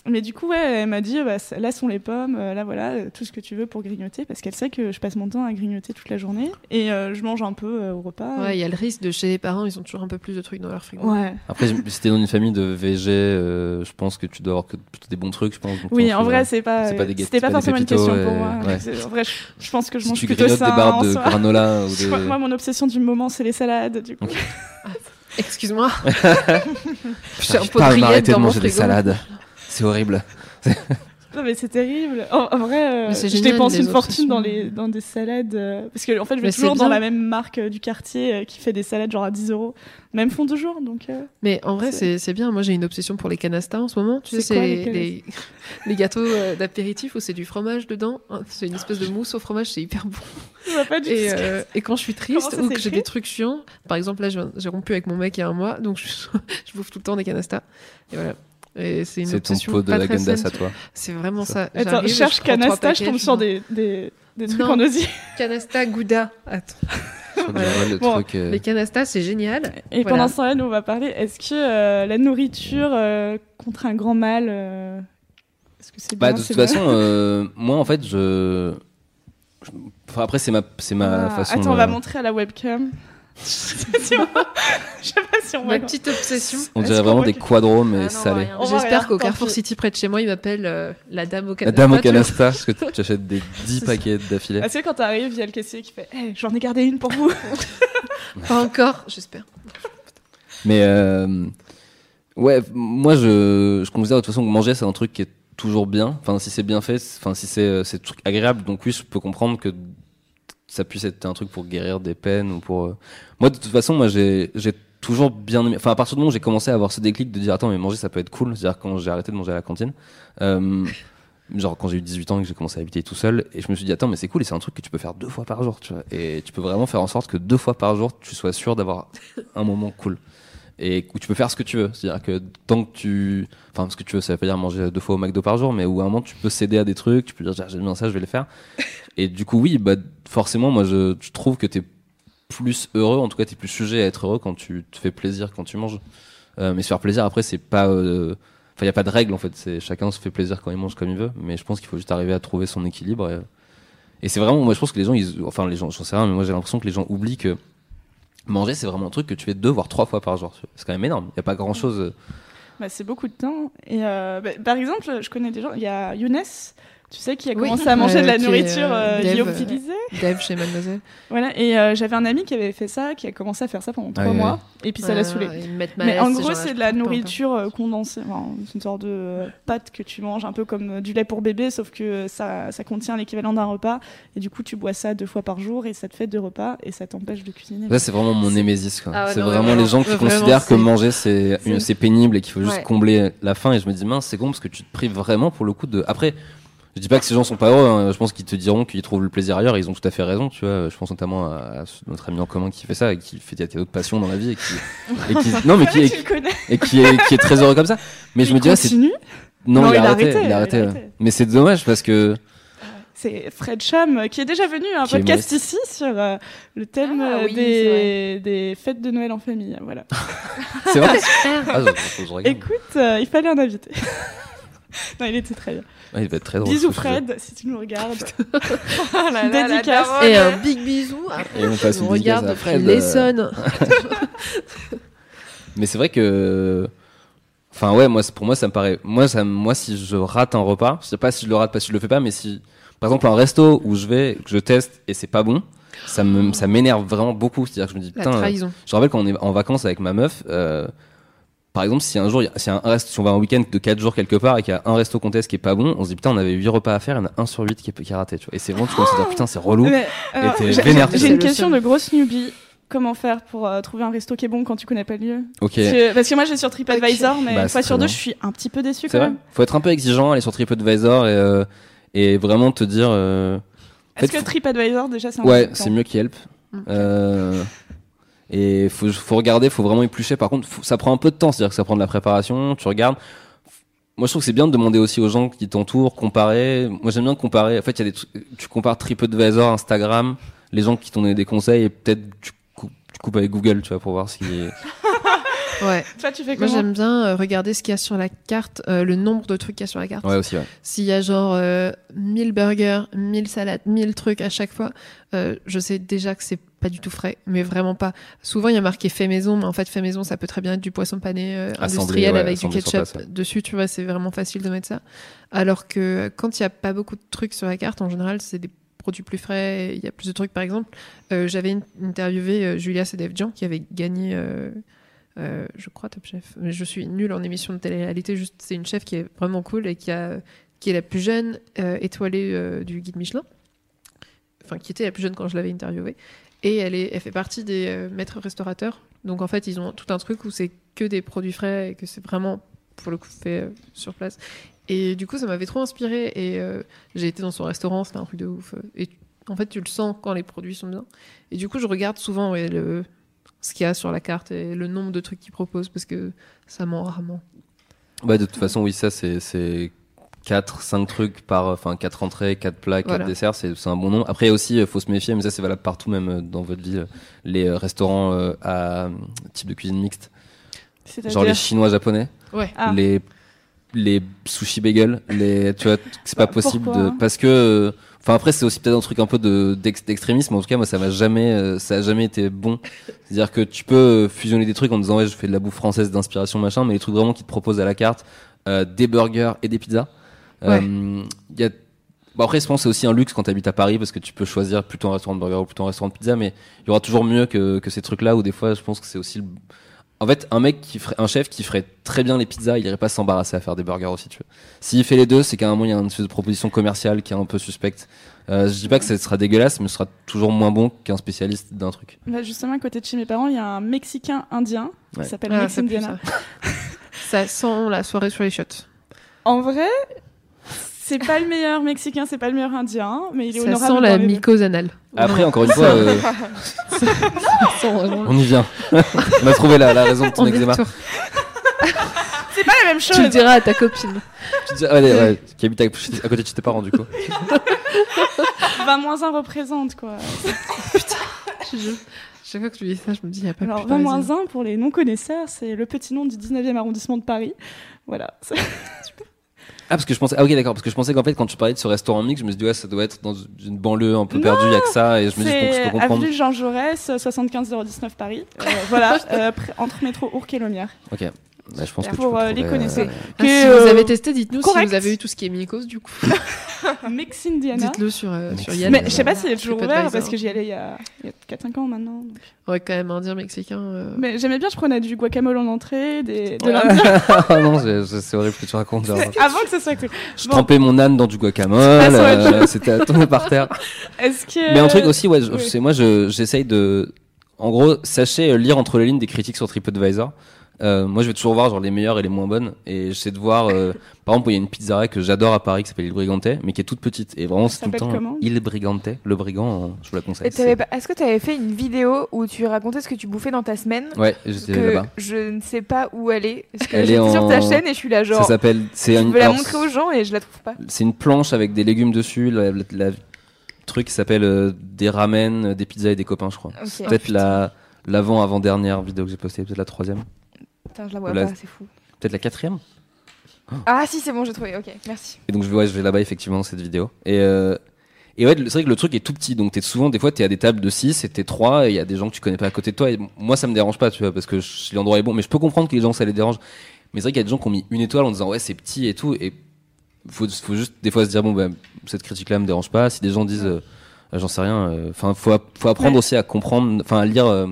mais du coup, ouais, elle m'a dit, bah, là sont les pommes. euh, Là, voilà, euh, tout ce que tu veux pour grignoter, parce qu'elle sait que je passe mon temps à grignoter toute la journée. Et euh, je mange un peu euh, au repas. Ouais, il y a le risque de chez les parents, ils ont toujours un peu plus de trucs dans leur frigo. Ouais. Après, si t'es dans une famille de VG, euh, je pense que tu dois avoir que plutôt des bons trucs, je pense. donc Oui, en vrai, c'est pas, c'est pas c'était pas forcément une question pour moi. ouais. En vrai, je, je pense que je Si mange tu plutôt grignotes ça des barres de soi. granola ou Moi, des. moi, mon obsession du moment, c'est les salades. Du coup. [laughs] Excuse-moi. [laughs] J'ai un pot pas de de manger des salades. C'est horrible. [laughs] Non, mais c'est terrible. En, en vrai, euh, je dépense une fortune dans, les, dans des salades. euh, parce que, en fait, je vais Mais toujours dans la même marque euh, du quartier euh, qui fait des salades genre à 10 euros. Même fond de jour. Donc, euh, Mais en vrai, C'est- bien. Moi, j'ai une obsession pour les canastas en ce moment. Tu sais, C'est quoi, les les, les [laughs] gâteaux euh, d'apéritif où c'est du fromage dedans. Hein, C'est une espèce de mousse au fromage, c'est hyper bon. pas du. Et, euh, quand je suis triste ou que j'ai des trucs chiants, par exemple, là, j'ai rompu avec mon mec il y a un mois, donc je, [laughs] je bouffe tout le temps des canastas. Et voilà. Et c'est une C'est ton pot de la saine. à toi. C'est vraiment ça. Attends, J'arrive, je cherche trois canasta, je tombe sur des, des, des trucs Non. en osier. Canasta Gouda. Attends. Je crois que j'aurais le Bon, truc. euh, Les canastas, c'est génial. Et Voilà. pendant ce temps-là, nous, on va parler. Est-ce que euh, la nourriture euh, contre un grand mal. euh, Est-ce que c'est Bah, bien, de c'est toute façon, euh, moi, en fait, je. je- Enfin, après, c'est ma, c'est ma Ah, façon. Attends, on va euh, montrer à la webcam. Je sais pas je sais pas si on Ma va. petite obsession. On dirait vraiment des quadros, mais Ah salés. J'espère qu'au Carrefour. City près de chez moi, il m'appelle euh, la dame au La canasta. dame au canasta, parce que [laughs] tu achètes des 10 paquets d'affilée. Ah, tu sais, quand t'arrives, il y a le caissier qui fait hey, J'en ai gardé une pour vous. [laughs] Pas encore, j'espère. Mais euh, ouais, moi je, je considère de toute façon que manger c'est un truc qui est toujours bien. Enfin, si c'est bien fait, c'est- enfin si c'est euh, c'est un truc agréable. Donc oui, je peux comprendre que ça puisse être un truc pour guérir des peines ou pour. euh, Moi de toute façon, moi j'ai toujours bien aimé. Enfin, à partir du moment où j'ai commencé à avoir ce déclic de dire attends mais manger ça peut être cool. C'est-à-dire quand j'ai arrêté de manger à la cantine. Euh, Genre quand j'ai eu 18 ans et que j'ai commencé à habiter tout seul et je me suis dit attends mais c'est cool et c'est un truc que tu peux faire deux fois par jour tu vois et tu peux vraiment faire en sorte que deux fois par jour tu sois sûr d'avoir un moment cool et où tu peux faire ce que tu veux. C'est-à-dire que tant que tu. Enfin, ce que tu veux, ça veut pas dire manger deux fois au McDo par jour, mais où à un moment tu peux céder à des trucs, tu peux dire j'aime bien ça, je vais le faire. [laughs] Et du coup, oui, bah, forcément, moi je, je trouve que tu es plus heureux, en tout cas, tu es plus sujet à être heureux quand tu te fais plaisir quand tu manges. Euh, mais se faire plaisir après, c'est pas. euh, Enfin, il n'y a pas de règle en fait, c'est chacun se fait plaisir quand il mange comme il veut, mais je pense qu'il faut juste arriver à trouver son équilibre. Et, et c'est vraiment, moi je pense que les gens, ils, enfin les gens, j'en sais rien, mais moi j'ai l'impression que les gens oublient que manger c'est vraiment un truc que tu fais deux voire trois fois par jour. C'est quand même énorme. Il n'y a pas grand chose. Bah, c'est beaucoup de temps. Et euh, bah, par exemple, je connais des gens. Il y a Younes, tu sais, qui a Oui. commencé à manger de la Euh, nourriture euh, euh, dev, lyophilisée. Dev chez Mademoiselle. [laughs] Voilà. Et euh, j'avais un ami qui avait fait ça, qui a commencé à faire ça pendant trois ouais, mois. Et puis ça l'a Ah, saoulé. Mais en gros, c'est de la nourriture condensée. Enfin, c'est une sorte de euh, pâte que tu manges un peu comme du lait pour bébé, sauf que ça, ça contient l'équivalent d'un repas. Et du coup, tu bois ça deux fois par jour et ça te fait deux repas et ça t'empêche de cuisiner. Ça, c'est vraiment mon némésis. Ah ouais, c'est vraiment les gens qui considèrent que manger c'est pénible et qu'il faut juste combler la faim. Et je me dis, mince, c'est con parce que tu te prives vraiment pour le coup de. Après, je dis pas que ces gens sont pas heureux. hein. Je pense qu'ils te diront qu'ils trouvent le plaisir ailleurs. et Ils ont tout à fait raison. Tu vois, je pense notamment à, à notre ami en commun qui fait ça et qui fait il y a d'autres passions dans la vie et qui, et qui- [laughs] non mais qui, tu le connais. et qui est, qui est très heureux comme ça. Mais je Il me dis, ah, c'est continue. Non, Non, il, il a arrêté. arrêté, il a il a arrêté. Mais c'est dommage parce que c'est Fred Cham euh, qui est déjà venu à un Qui podcast ici sur euh, le thème Ah euh, oui, des, des fêtes de Noël en famille. Voilà. [laughs] C'est vrai Ah, je- je regarde. Écoute, euh, il fallait un invité. [laughs] [laughs] non, il était très bien. Ouais, il va être très drôle. Bisous. Fred, si tu nous regardes. Ah [laughs] là là, la Dédicace. Et un big bisou. Et on passe On regarde à Fred, les euh, sonnes. [laughs] Mais c'est vrai que. Enfin, ouais, moi, pour moi, ça me paraît. Moi, ça, me- moi, si je rate un repas, je sais pas si je le rate parce que je le fais pas, mais si, par exemple, un resto où je vais, que je teste et c'est pas bon, ça me, ça m'énerve vraiment beaucoup. C'est-à-dire que je me dis, La putain. euh, trahison. Je me rappelle quand on est en vacances avec ma meuf, euh, par exemple, si un jour, si, un reste, si on va un week-end de 4 jours quelque part et qu'il y a un resto qu'on teste qui est pas bon, on se dit putain, on avait 8 repas à faire, il y en a un sur 8 qui est, qui est raté, tu vois. Et c'est vraiment, tu commences à dire putain, c'est relou. Mais, t'es j'ai- vénère, J'ai c'est une question de grosse newbie. Comment faire pour euh, trouver un resto qui est bon quand tu connais pas le lieu? Ok. parce, que, parce que moi, j'ai sur TripAdvisor, mais Bah, une fois sur deux, bien. je suis un petit peu C'est quand vrai. même. Faut être un peu exigeant, aller sur TripAdvisor et, euh, et vraiment te dire. euh, Est-ce que TripAdvisor, déjà, c'est un Ouais, c'est mieux qu'Yelp. Ok. Et faut, faut regarder, faut vraiment éplucher. Par contre, faut- ça prend un peu de temps, c'est-à-dire que ça prend de la préparation. Tu regardes. Moi, je trouve que c'est bien de demander aussi aux gens qui t'entourent, comparer. Moi, j'aime bien comparer. En fait, il y a des trucs. Tu compares TripAdvisor, Instagram, les gens qui t'ont donné des conseils, et peut-être tu, cou- tu coupes avec Google, tu vois, pour voir ce qui est. [laughs] Ouais. Toi, tu fais Moi, j'aime bien euh, regarder ce qu'il y a sur la carte, euh, le nombre de trucs qu'il y a sur la carte. Ouais, aussi, ouais. S'il y a genre euh, 1000 burgers, 1000 salades, 1000 trucs à chaque fois, euh, je sais déjà que c'est pas du tout frais, mais vraiment pas. Souvent, il y a marqué fait maison, mais en fait, fait maison, ça peut très bien être du poisson pané euh, industriel ouais, avec du ketchup dessus, tu vois, c'est vraiment facile de mettre ça. Alors que quand il y a pas beaucoup de trucs sur la carte, en général, c'est des produits plus frais, il y a plus de trucs. Par exemple, euh, j'avais in- interviewé euh, Julia Sedevjian qui avait gagné. euh, je crois Top Chef. Mais je suis nulle en émission de télé-réalité. Juste, c'est une chef qui est vraiment cool et qui a, qui est la plus jeune euh, étoilée euh, du guide Michelin. Enfin, qui était la plus jeune quand je l'avais interviewée. Et elle, est, elle fait partie des euh, maîtres restaurateurs. Donc en fait, ils ont tout un truc où c'est que des produits frais et que c'est vraiment, pour le coup, fait euh, sur place. Et du coup, ça m'avait trop inspiré. Et euh, j'ai été dans son restaurant, c'était un truc de ouf. Et en fait, tu le sens quand les produits sont bien. Et du coup, je regarde souvent le, ce qu'il y a sur la carte et le nombre de trucs qu'ils proposent parce que ça ment rarement. Bah, de toute façon, oui, ça, c'est 4, 5 trucs par, enfin, 4 entrées, 4 plats, 4 Voilà. desserts, c'est, c'est un bon nombre. Après, aussi, il faut se méfier, mais ça, c'est valable partout, même euh, dans votre ville, les euh, restaurants euh, à euh, type de cuisine mixte. Genre les chinois japonais, Ouais. Ah. les, les sushi bagels, les, tu vois, c'est pas Bah, possible de, parce que, euh, enfin, après, c'est aussi peut-être un truc un peu de, d'ex- d'extrémisme, en tout cas, moi, ça m'a jamais, euh, ça a jamais été bon. C'est-à-dire que tu peux euh, fusionner des trucs en disant, ouais, je fais de la bouffe française d'inspiration, machin, mais les trucs vraiment qui te proposent à la carte, euh, des burgers et des pizzas. Euh, il y a Bon après, je pense que c'est aussi un luxe quand tu habites à Paris parce que tu peux choisir plutôt un restaurant de burger ou plutôt un restaurant de pizza, mais il y aura toujours mieux que, que ces trucs-là où des fois, je pense que c'est aussi le... En fait, un mec qui ferait, un chef qui ferait très bien les pizzas, il irait pas s'embarrasser à faire des burgers aussi, tu vois. S'il fait les deux, c'est qu'à un moment, il y a une espèce de proposition commerciale qui est un peu suspecte. Euh, je dis pas que ça sera dégueulasse, mais ce sera toujours moins bon qu'un spécialiste d'un truc. Bah, justement, à côté de chez mes parents, il y a un Mexicain indien Ouais. qui s'appelle Ah, Mex ça ça. [laughs] ça sent la soirée sur les shots. En vrai, c'est pas le meilleur Mexicain, c'est pas le meilleur Indien, mais il est Ça honorable. sent la mycose anale. Après, encore une fois, euh, Ça on y vient. on a trouvé la, la raison de ton eczéma. C'est pas la même chose. Tu le diras à ta copine. Tu dis, ah, ouais, qui habite à, à côté de chez tes parents, du coup. [laughs] 20 moins 1 représente quoi. Je- je- Chaque fois que tu dis ça, je me dis, il n'y a pas Alors plus 20 moins parisien. 1 pour les non-connaisseurs, c'est le petit nom du 19e arrondissement de Paris. Voilà. [laughs] Ah, parce que je pensais, ah, ok, d'accord, parce que je pensais qu'en fait, quand tu parlais de ce restaurant mix, je me suis dit, ouais, ça doit être dans une banlieue un peu perdue, il y a que ça, et je me dis, donc, je peux comprendre. avenue Jean Jaurès, 75 019 Paris. Euh, voilà, [laughs] euh, entre métro Ourcq et Lumière. Ok. Bah, je pense que Pour, tu euh, les trouverais, connaisseurs. Ah, Que, si euh, vous avez testé, dites-nous si vous avez eu tout ce qui est mycose, du coup. [laughs] Mix Indiana. Dites-le sur, euh, sur Mais Yelp. Mais je sais pas s'il est toujours ouvert parce que j'y allais il y a, a 4-5 ans maintenant. donc. Ouais, quand même, indien mexicain. euh, Mais j'aimais bien, je prenais du guacamole en entrée, des, de l'Indien. ah [laughs] non, c'est horrible que tu racontes. genre. [laughs] Avant que ce soit cool. Je Bon. trempais mon âne dans du guacamole, euh, c'était à tomber par terre. Est-ce que. Mais un truc aussi, ouais, je- oui. c'est moi, je- j'essaye de, en gros, sachez euh, lire entre les lignes des critiques sur TripAdvisor. Euh, moi je vais toujours voir genre les meilleures et les moins bonnes et j'essaie de voir euh, [laughs] par exemple il y a une pizzeria que j'adore à Paris qui s'appelle Il Brigante mais qui est toute petite et vraiment c'est tout le temps Il Brigante le brigand euh, je vous la conseille. Est-ce que tu avais fait une vidéo où tu racontais ce que tu bouffais dans ta semaine? Ouais, j'étais que là-bas. je ne sais pas où elle est. Parce que Elle est j'étais sur ta en- chaîne et je suis là, Ça genre. s'appelle c'est Je une veux la alors, montrer aux gens et je la trouve pas. C'est une planche avec des légumes dessus, la, la- la- truc qui s'appelle euh, des ramen, euh, des pizzas et des copains, je crois. Ok. Peut-être la l'avant avant dernière vidéo que j'ai postée, peut-être la troisième, Putain, je la vois la- pas, c'est fou. peut-être la quatrième. Ah si, c'est bon, j'ai trouvé. Ok, merci. Et donc je vais, ouais, je vais là-bas effectivement cette vidéo. Et euh, et ouais, c'est vrai que le truc est tout petit, donc t'es souvent des fois t'es à des tables de 6 et t'es 3 et il y a des gens que tu connais pas à côté de toi. Et moi ça me dérange pas, tu vois, parce que je- l'endroit est bon, mais je peux comprendre que les gens ça les dérange. Mais c'est vrai qu'il y a des gens qui ont mis une étoile en disant ouais c'est petit et tout et faut faut juste des fois se dire bon ben cette critique là me dérange pas. Si des gens disent euh, j'en sais rien, enfin faut app- faut apprendre Ouais. aussi à comprendre, enfin à lire. euh,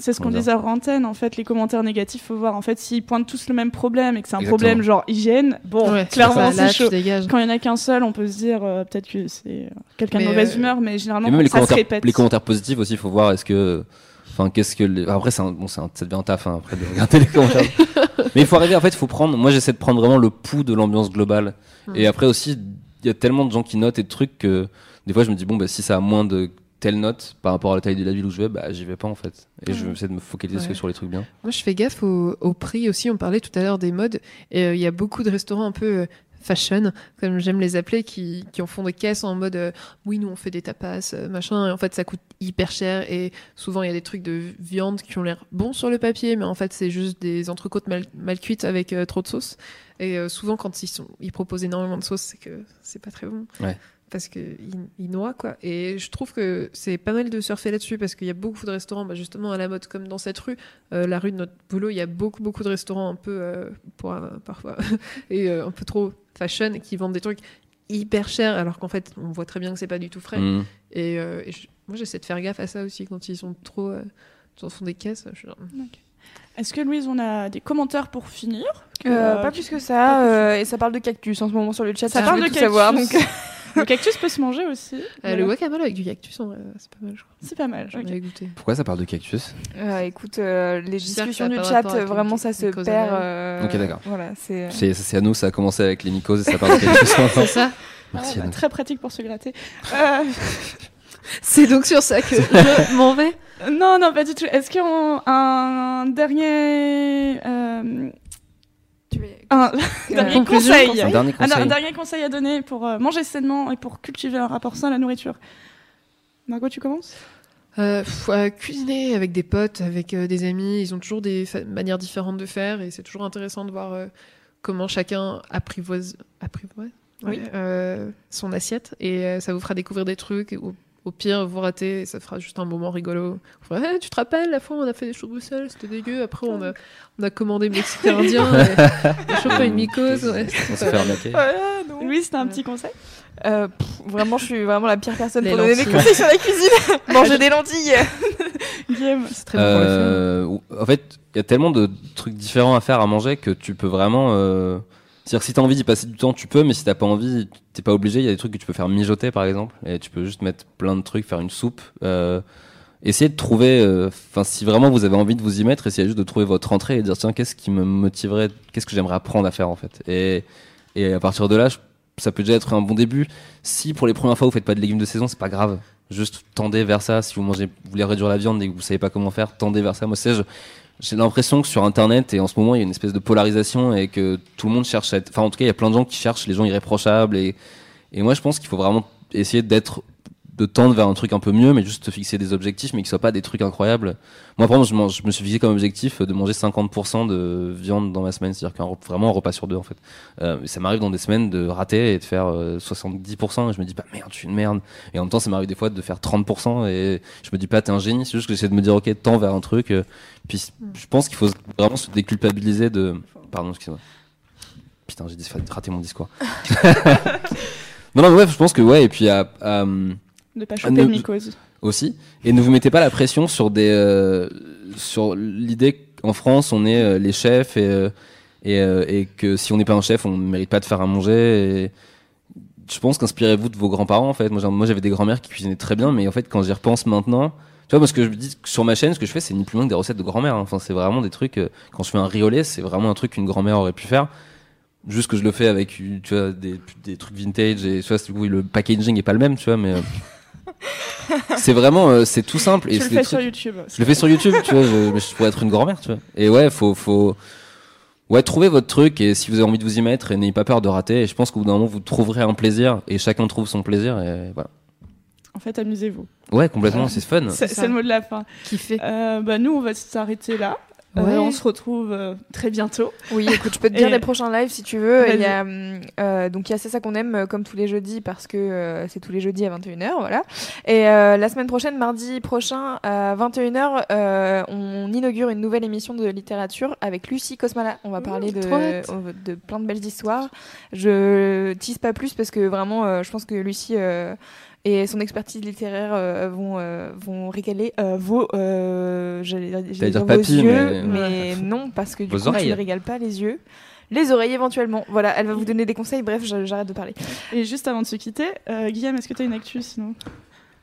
C'est ce qu'on disait hors antenne, en fait, les commentaires négatifs, faut voir. En fait, s'ils pointent tous le même problème et que c'est un Exactement. problème genre hygiène, bon, Ouais, clairement, ça c'est chaud. dégage. Quand il y en a qu'un seul, on peut se dire euh, peut-être que c'est euh, quelqu'un de mauvaise euh, humeur, mais généralement, les ça se commentaires, répète. les commentaires positifs aussi, il faut voir est-ce que. Enfin, qu'est-ce que. les- Après, c'est un- bon, c'est un- ça devient un taf hein, après de regarder les commentaires. [laughs] Mais il faut arriver, en fait, il faut prendre. Moi, j'essaie de prendre vraiment le pouls de l'ambiance globale. Et après aussi, il y a tellement de gens qui notent et de trucs que des fois, je me dis, bon, bah, si ça a moins de telle note par rapport à la taille de la ville où je vais, bah, j'y vais pas en fait. Et je vais essayer de me focaliser Ouais. sur les trucs bien. Moi, je fais gaffe au, au prix aussi. On parlait tout à l'heure des modes. Et euh, il y a beaucoup de restaurants un peu euh, fashion, comme j'aime les appeler, qui, qui en font des caisses en mode euh, oui, nous on fait des tapas, machin. Et en fait, ça coûte hyper cher. Et souvent, il y a des trucs de viande qui ont l'air bons sur le papier, mais en fait, c'est juste des entrecôtes mal, mal cuites avec trop de sauce. Et souvent, quand ils, sont, ils proposent énormément de sauce, c'est que c'est pas très bon. Ouais. Parce qu'ils ils noient, quoi. Et je trouve que c'est pas mal de surfer là-dessus, parce qu'il y a beaucoup de restaurants, bah, justement, à la mode, comme dans cette rue, euh, la rue de notre boulot, il y a beaucoup, beaucoup de restaurants un peu, euh, pour, euh, parfois, [laughs] et euh, un peu trop fashion, qui vendent des trucs hyper chers, alors qu'en fait, on voit très bien que c'est pas du tout frais. Mhm. Et, euh, et je- moi, j'essaie de faire gaffe à ça aussi, quand ils sont trop... euh, ils en font des caisses. Je suis genre, Est-ce que Louise, on a des commentaires pour finir? Euh, Euh, pas plus que ça, euh, et ça parle de cactus en ce moment sur le chat. Ça parle de cactus. savoir. Donc... [laughs] [laughs] Le cactus peut se manger aussi. Euh, Voilà. Le guacamole avec du cactus, en vrai, c'est pas mal, je crois. C'est pas mal. J'en ok. avais goûté. Pourquoi ça parle de cactus Euh, écoute, euh, les discussions du chat, vraiment, ça se perd. euh, Ok, d'accord. Voilà, c'est. À nous, ça a commencé avec les mycoses et ça parle de [laughs] cactus. C'est ça Merci Ah, bah, très pratique pour se gratter. [laughs] Euh, C'est donc sur ça que je m'en vais. non, non, pas du tout. Est-ce qu'on un dernier, euh, un [laughs] dernier conseil, Un dernier conseil. un dernier conseil à donner pour euh, manger sainement et pour cultiver un rapport sain à la nourriture Margot, tu commences? Euh, pff, euh, cuisiner avec des potes, avec euh, des amis, ils ont toujours des manières différentes de faire et c'est toujours intéressant de voir euh, comment chacun apprivoise, apprivoise? Oui. ouais, euh, son assiette et euh, ça vous fera découvrir des trucs. Et au, pire, vous ratez et ça fera juste un moment rigolo. Vous ferez, Eh, tu te rappelles, la fois on a fait des choses Bruxelles, c'était dégueu. Après, on a, on a commandé mexicain indien, [laughs] et on a une mycose. ouais, On se c'était fait arnaquer. Louise, t'as un petit conseil Euh, pff, vraiment, je suis vraiment la pire personne Les pour donner des conseils sur la cuisine. [laughs] Manger des lentilles. [laughs] Guillaume C'est très bon pour le faire. Euh, ou- en fait, il y a tellement de trucs différents à faire à manger que tu peux vraiment. Euh... C'est-à-dire si t'as envie d'y passer du temps, tu peux, mais si t'as pas envie, t'es pas obligé. Il y a des trucs que tu peux faire mijoter, par exemple, et tu peux juste mettre plein de trucs, faire une soupe. Euh... Essayez de trouver. euh, Enfin, si vraiment vous avez envie de vous y mettre, essayez juste de trouver votre entrée et de dire tiens, qu'est-ce qui me motiverait, qu'est-ce que j'aimerais apprendre à faire en fait. Et, et à partir de là, ça peut déjà être un bon début. Si pour les premières fois vous faites pas de légumes de saison, c'est pas grave. Juste tendez vers ça. Si vous mangez, voulez réduire la viande et que vous savez pas comment faire, tendez vers ça. Moi, c'est j'ai l'impression que sur Internet et en ce moment, il y a une espèce de polarisation et que tout le monde cherche à être. Enfin, en tout cas, il y a plein de gens qui cherchent les gens irréprochables et et moi, je pense qu'il faut vraiment essayer d'être de tendre vers un truc un peu mieux, mais juste te fixer des objectifs, mais qui soient pas des trucs incroyables. Moi, par exemple, je, mange- je me suis fixé comme objectif de manger 50% de viande dans ma semaine, c'est-à-dire qu'un vraiment un repas sur deux en fait. Euh, ça m'arrive dans des semaines de rater et de faire euh, 70%, et je me dis pas merde, je suis une merde. Et en même temps, ça m'arrive des fois de faire 30% et je me dis pas t'es un génie, c'est juste que j'essaie de me dire ok, tends vers un truc. euh, puis je pense qu'il faut vraiment se déculpabiliser de. Pardon, excuse-moi. Putain, j'ai raté mon discours. [laughs] non, non, mais ouais, je pense que ouais, et puis à- à, De pas choper ne- de mycose. aussi. Et ne vous mettez pas la pression sur des euh, sur l'idée qu'en France on est euh, les chefs et euh, et, euh, et que si on n'est pas un chef on ne mérite pas de faire à manger. Et je pense qu'inspirez-vous de vos grands-parents en fait. Moi j'avais des grands-mères qui cuisinaient très bien, mais en fait quand j'y repense maintenant, Tu vois, moi, ce que je dis sur ma chaîne, ce que je fais, c'est ni plus loin que des recettes de grand-mère. hein. Enfin, c'est vraiment des trucs. euh, quand je fais un riolet, c'est vraiment un truc qu'une grand-mère aurait pu faire. Juste que je le fais avec, tu vois, des, des trucs vintage et tu vois, du coup, le packaging est pas le même, tu vois, mais. euh, [laughs] c'est vraiment, euh, c'est tout simple. Et c'est le fais sur YouTube. je le fais sur YouTube, tu vois, je, mais je pourrais être une grand-mère, tu vois. Et ouais, faut, faut, ouais, trouvez votre truc et si vous avez envie de vous y mettre, et n'ayez pas peur de rater. Et je pense qu'au bout d'un moment, vous trouverez un plaisir et chacun trouve son plaisir et voilà. En fait, amusez-vous. Ouais, complètement, c'est fun. C'est le mot de la fin. Kiffé. Euh, bah, nous, on va s'arrêter là. Euh, Ouais. on se retrouve euh, très bientôt. Oui, écoute, je peux te dire Et- les prochains lives si tu veux. Il y a, euh, donc il y a C'est ça qu'on aime comme tous les jeudis parce que euh, c'est tous les jeudis à 21h, voilà. Et euh, la semaine prochaine, mardi prochain à 21h, euh, on inaugure une nouvelle émission de littérature avec Lucie Cosmala. On va parler de, de plein de belles histoires. Je tease pas plus parce que vraiment, euh, je pense que Lucie euh, et son expertise littéraire euh, vont, euh, vont régaler euh, vos, j'allais dire, dire vos papy, yeux, mais, non, parce que du coup, oreilles. tu ne régales pas les yeux. Les oreilles éventuellement. Voilà, elle va vous donner des conseils. Bref, j'arrête de parler. Et juste avant de se quitter, Guillaume, est-ce que tu as une actu sinon?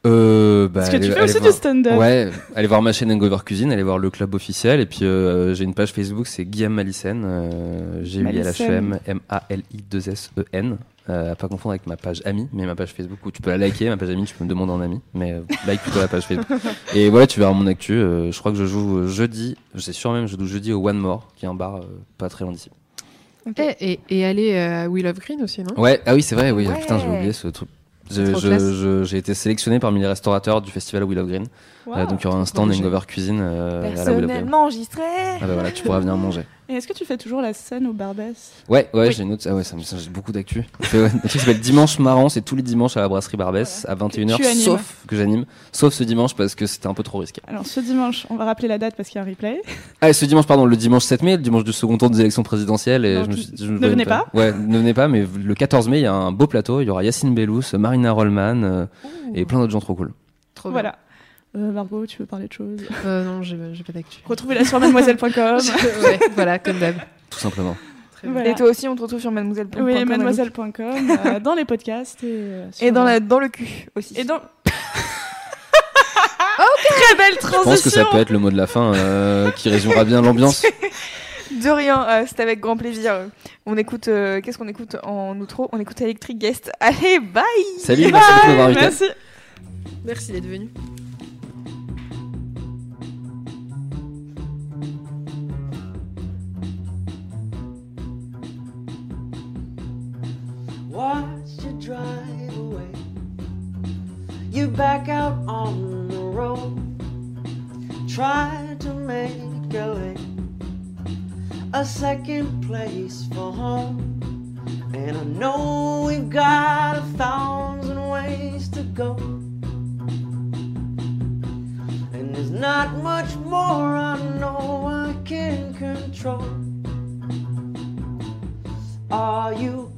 Euh, bah, Parce que tu fais aussi du stand-up. Ouais, allez voir ma chaîne Hangover Cuisine, allez voir le club officiel. Et puis j'ai une page Facebook, c'est Guillaume Malicen. Euh, G-U-I-L-H-M, M-A-L-I-2-S-E-N euh, à pas confondre avec ma page ami, mais ma page Facebook où tu peux la liker, ma page ami, tu peux me demander en ami, mais euh, like plutôt la page Facebook. [laughs] Et voilà, tu verras mon actu. euh, je crois que je joue euh, jeudi, c'est sûr même, je joue jeudi au One More, qui est un bar euh, pas très loin d'ici. Et, et, et aller à Will of Green aussi, non? Ouais, ah oui, c'est vrai, oui, Ouais. putain, j'ai oublié ce truc. J'ai été sélectionné parmi les restaurateurs du festival Willow Green. Wow. Euh, donc il y aura un stand. Hangover Cuisine euh. Personnellement enregistré. Ah bah voilà, tu pourras venir manger. Et est-ce que tu fais toujours la scène au Barbès? Ouais, ouais, Oui. j'ai une autre. Ah ouais, ça me- j'ai beaucoup d'actu. Ouais, un truc qui s'appelle Dimanche Marrant, c'est tous les dimanches à la brasserie Barbès à 21h, tu animes. sauf que j'anime, sauf ce dimanche parce que c'était un peu trop risqué. Alors ce dimanche, on va rappeler la date parce qu'il y a un replay. Ah, et ce dimanche, pardon, le dimanche 7 mai, le dimanche du second tour des élections présidentielles. Et Donc, je me suis- je me ne venez pas. Ouais, ne venez pas, mais le 14 mai, il y a un beau plateau. Il y aura Yacine Bellous, Marina Rollman euh, et plein d'autres gens trop cool. Trop Voilà. Euh, Margot, tu veux parler de choses? Euh, non, j'ai pas d'actu. Retrouvez-la sur mademoiselle.com. [laughs] ouais, voilà, comme d'hab. Tout simplement. Voilà. Et toi aussi, on te retrouve sur mademoiselle.com. Oui, mademoiselle.com, euh, [laughs] dans les podcasts et, euh, Et dans, la, dans le cul aussi. Et dans. [laughs] Très belle Je transition. pense que ça peut être le mot de la fin euh, qui résumera bien l'ambiance. De rien, euh, c'est avec grand plaisir. On écoute, euh, qu'est-ce qu'on écoute en outro? On écoute Electric Guest. Allez, bye Salut, merci de m'avoir invité. Merci. Merci d'être venu. Watched you drive away. You back out on the road. Tried to make LA a second place for home. And I know we've got a thousand ways to go. And there's not much more I know I can control. Are you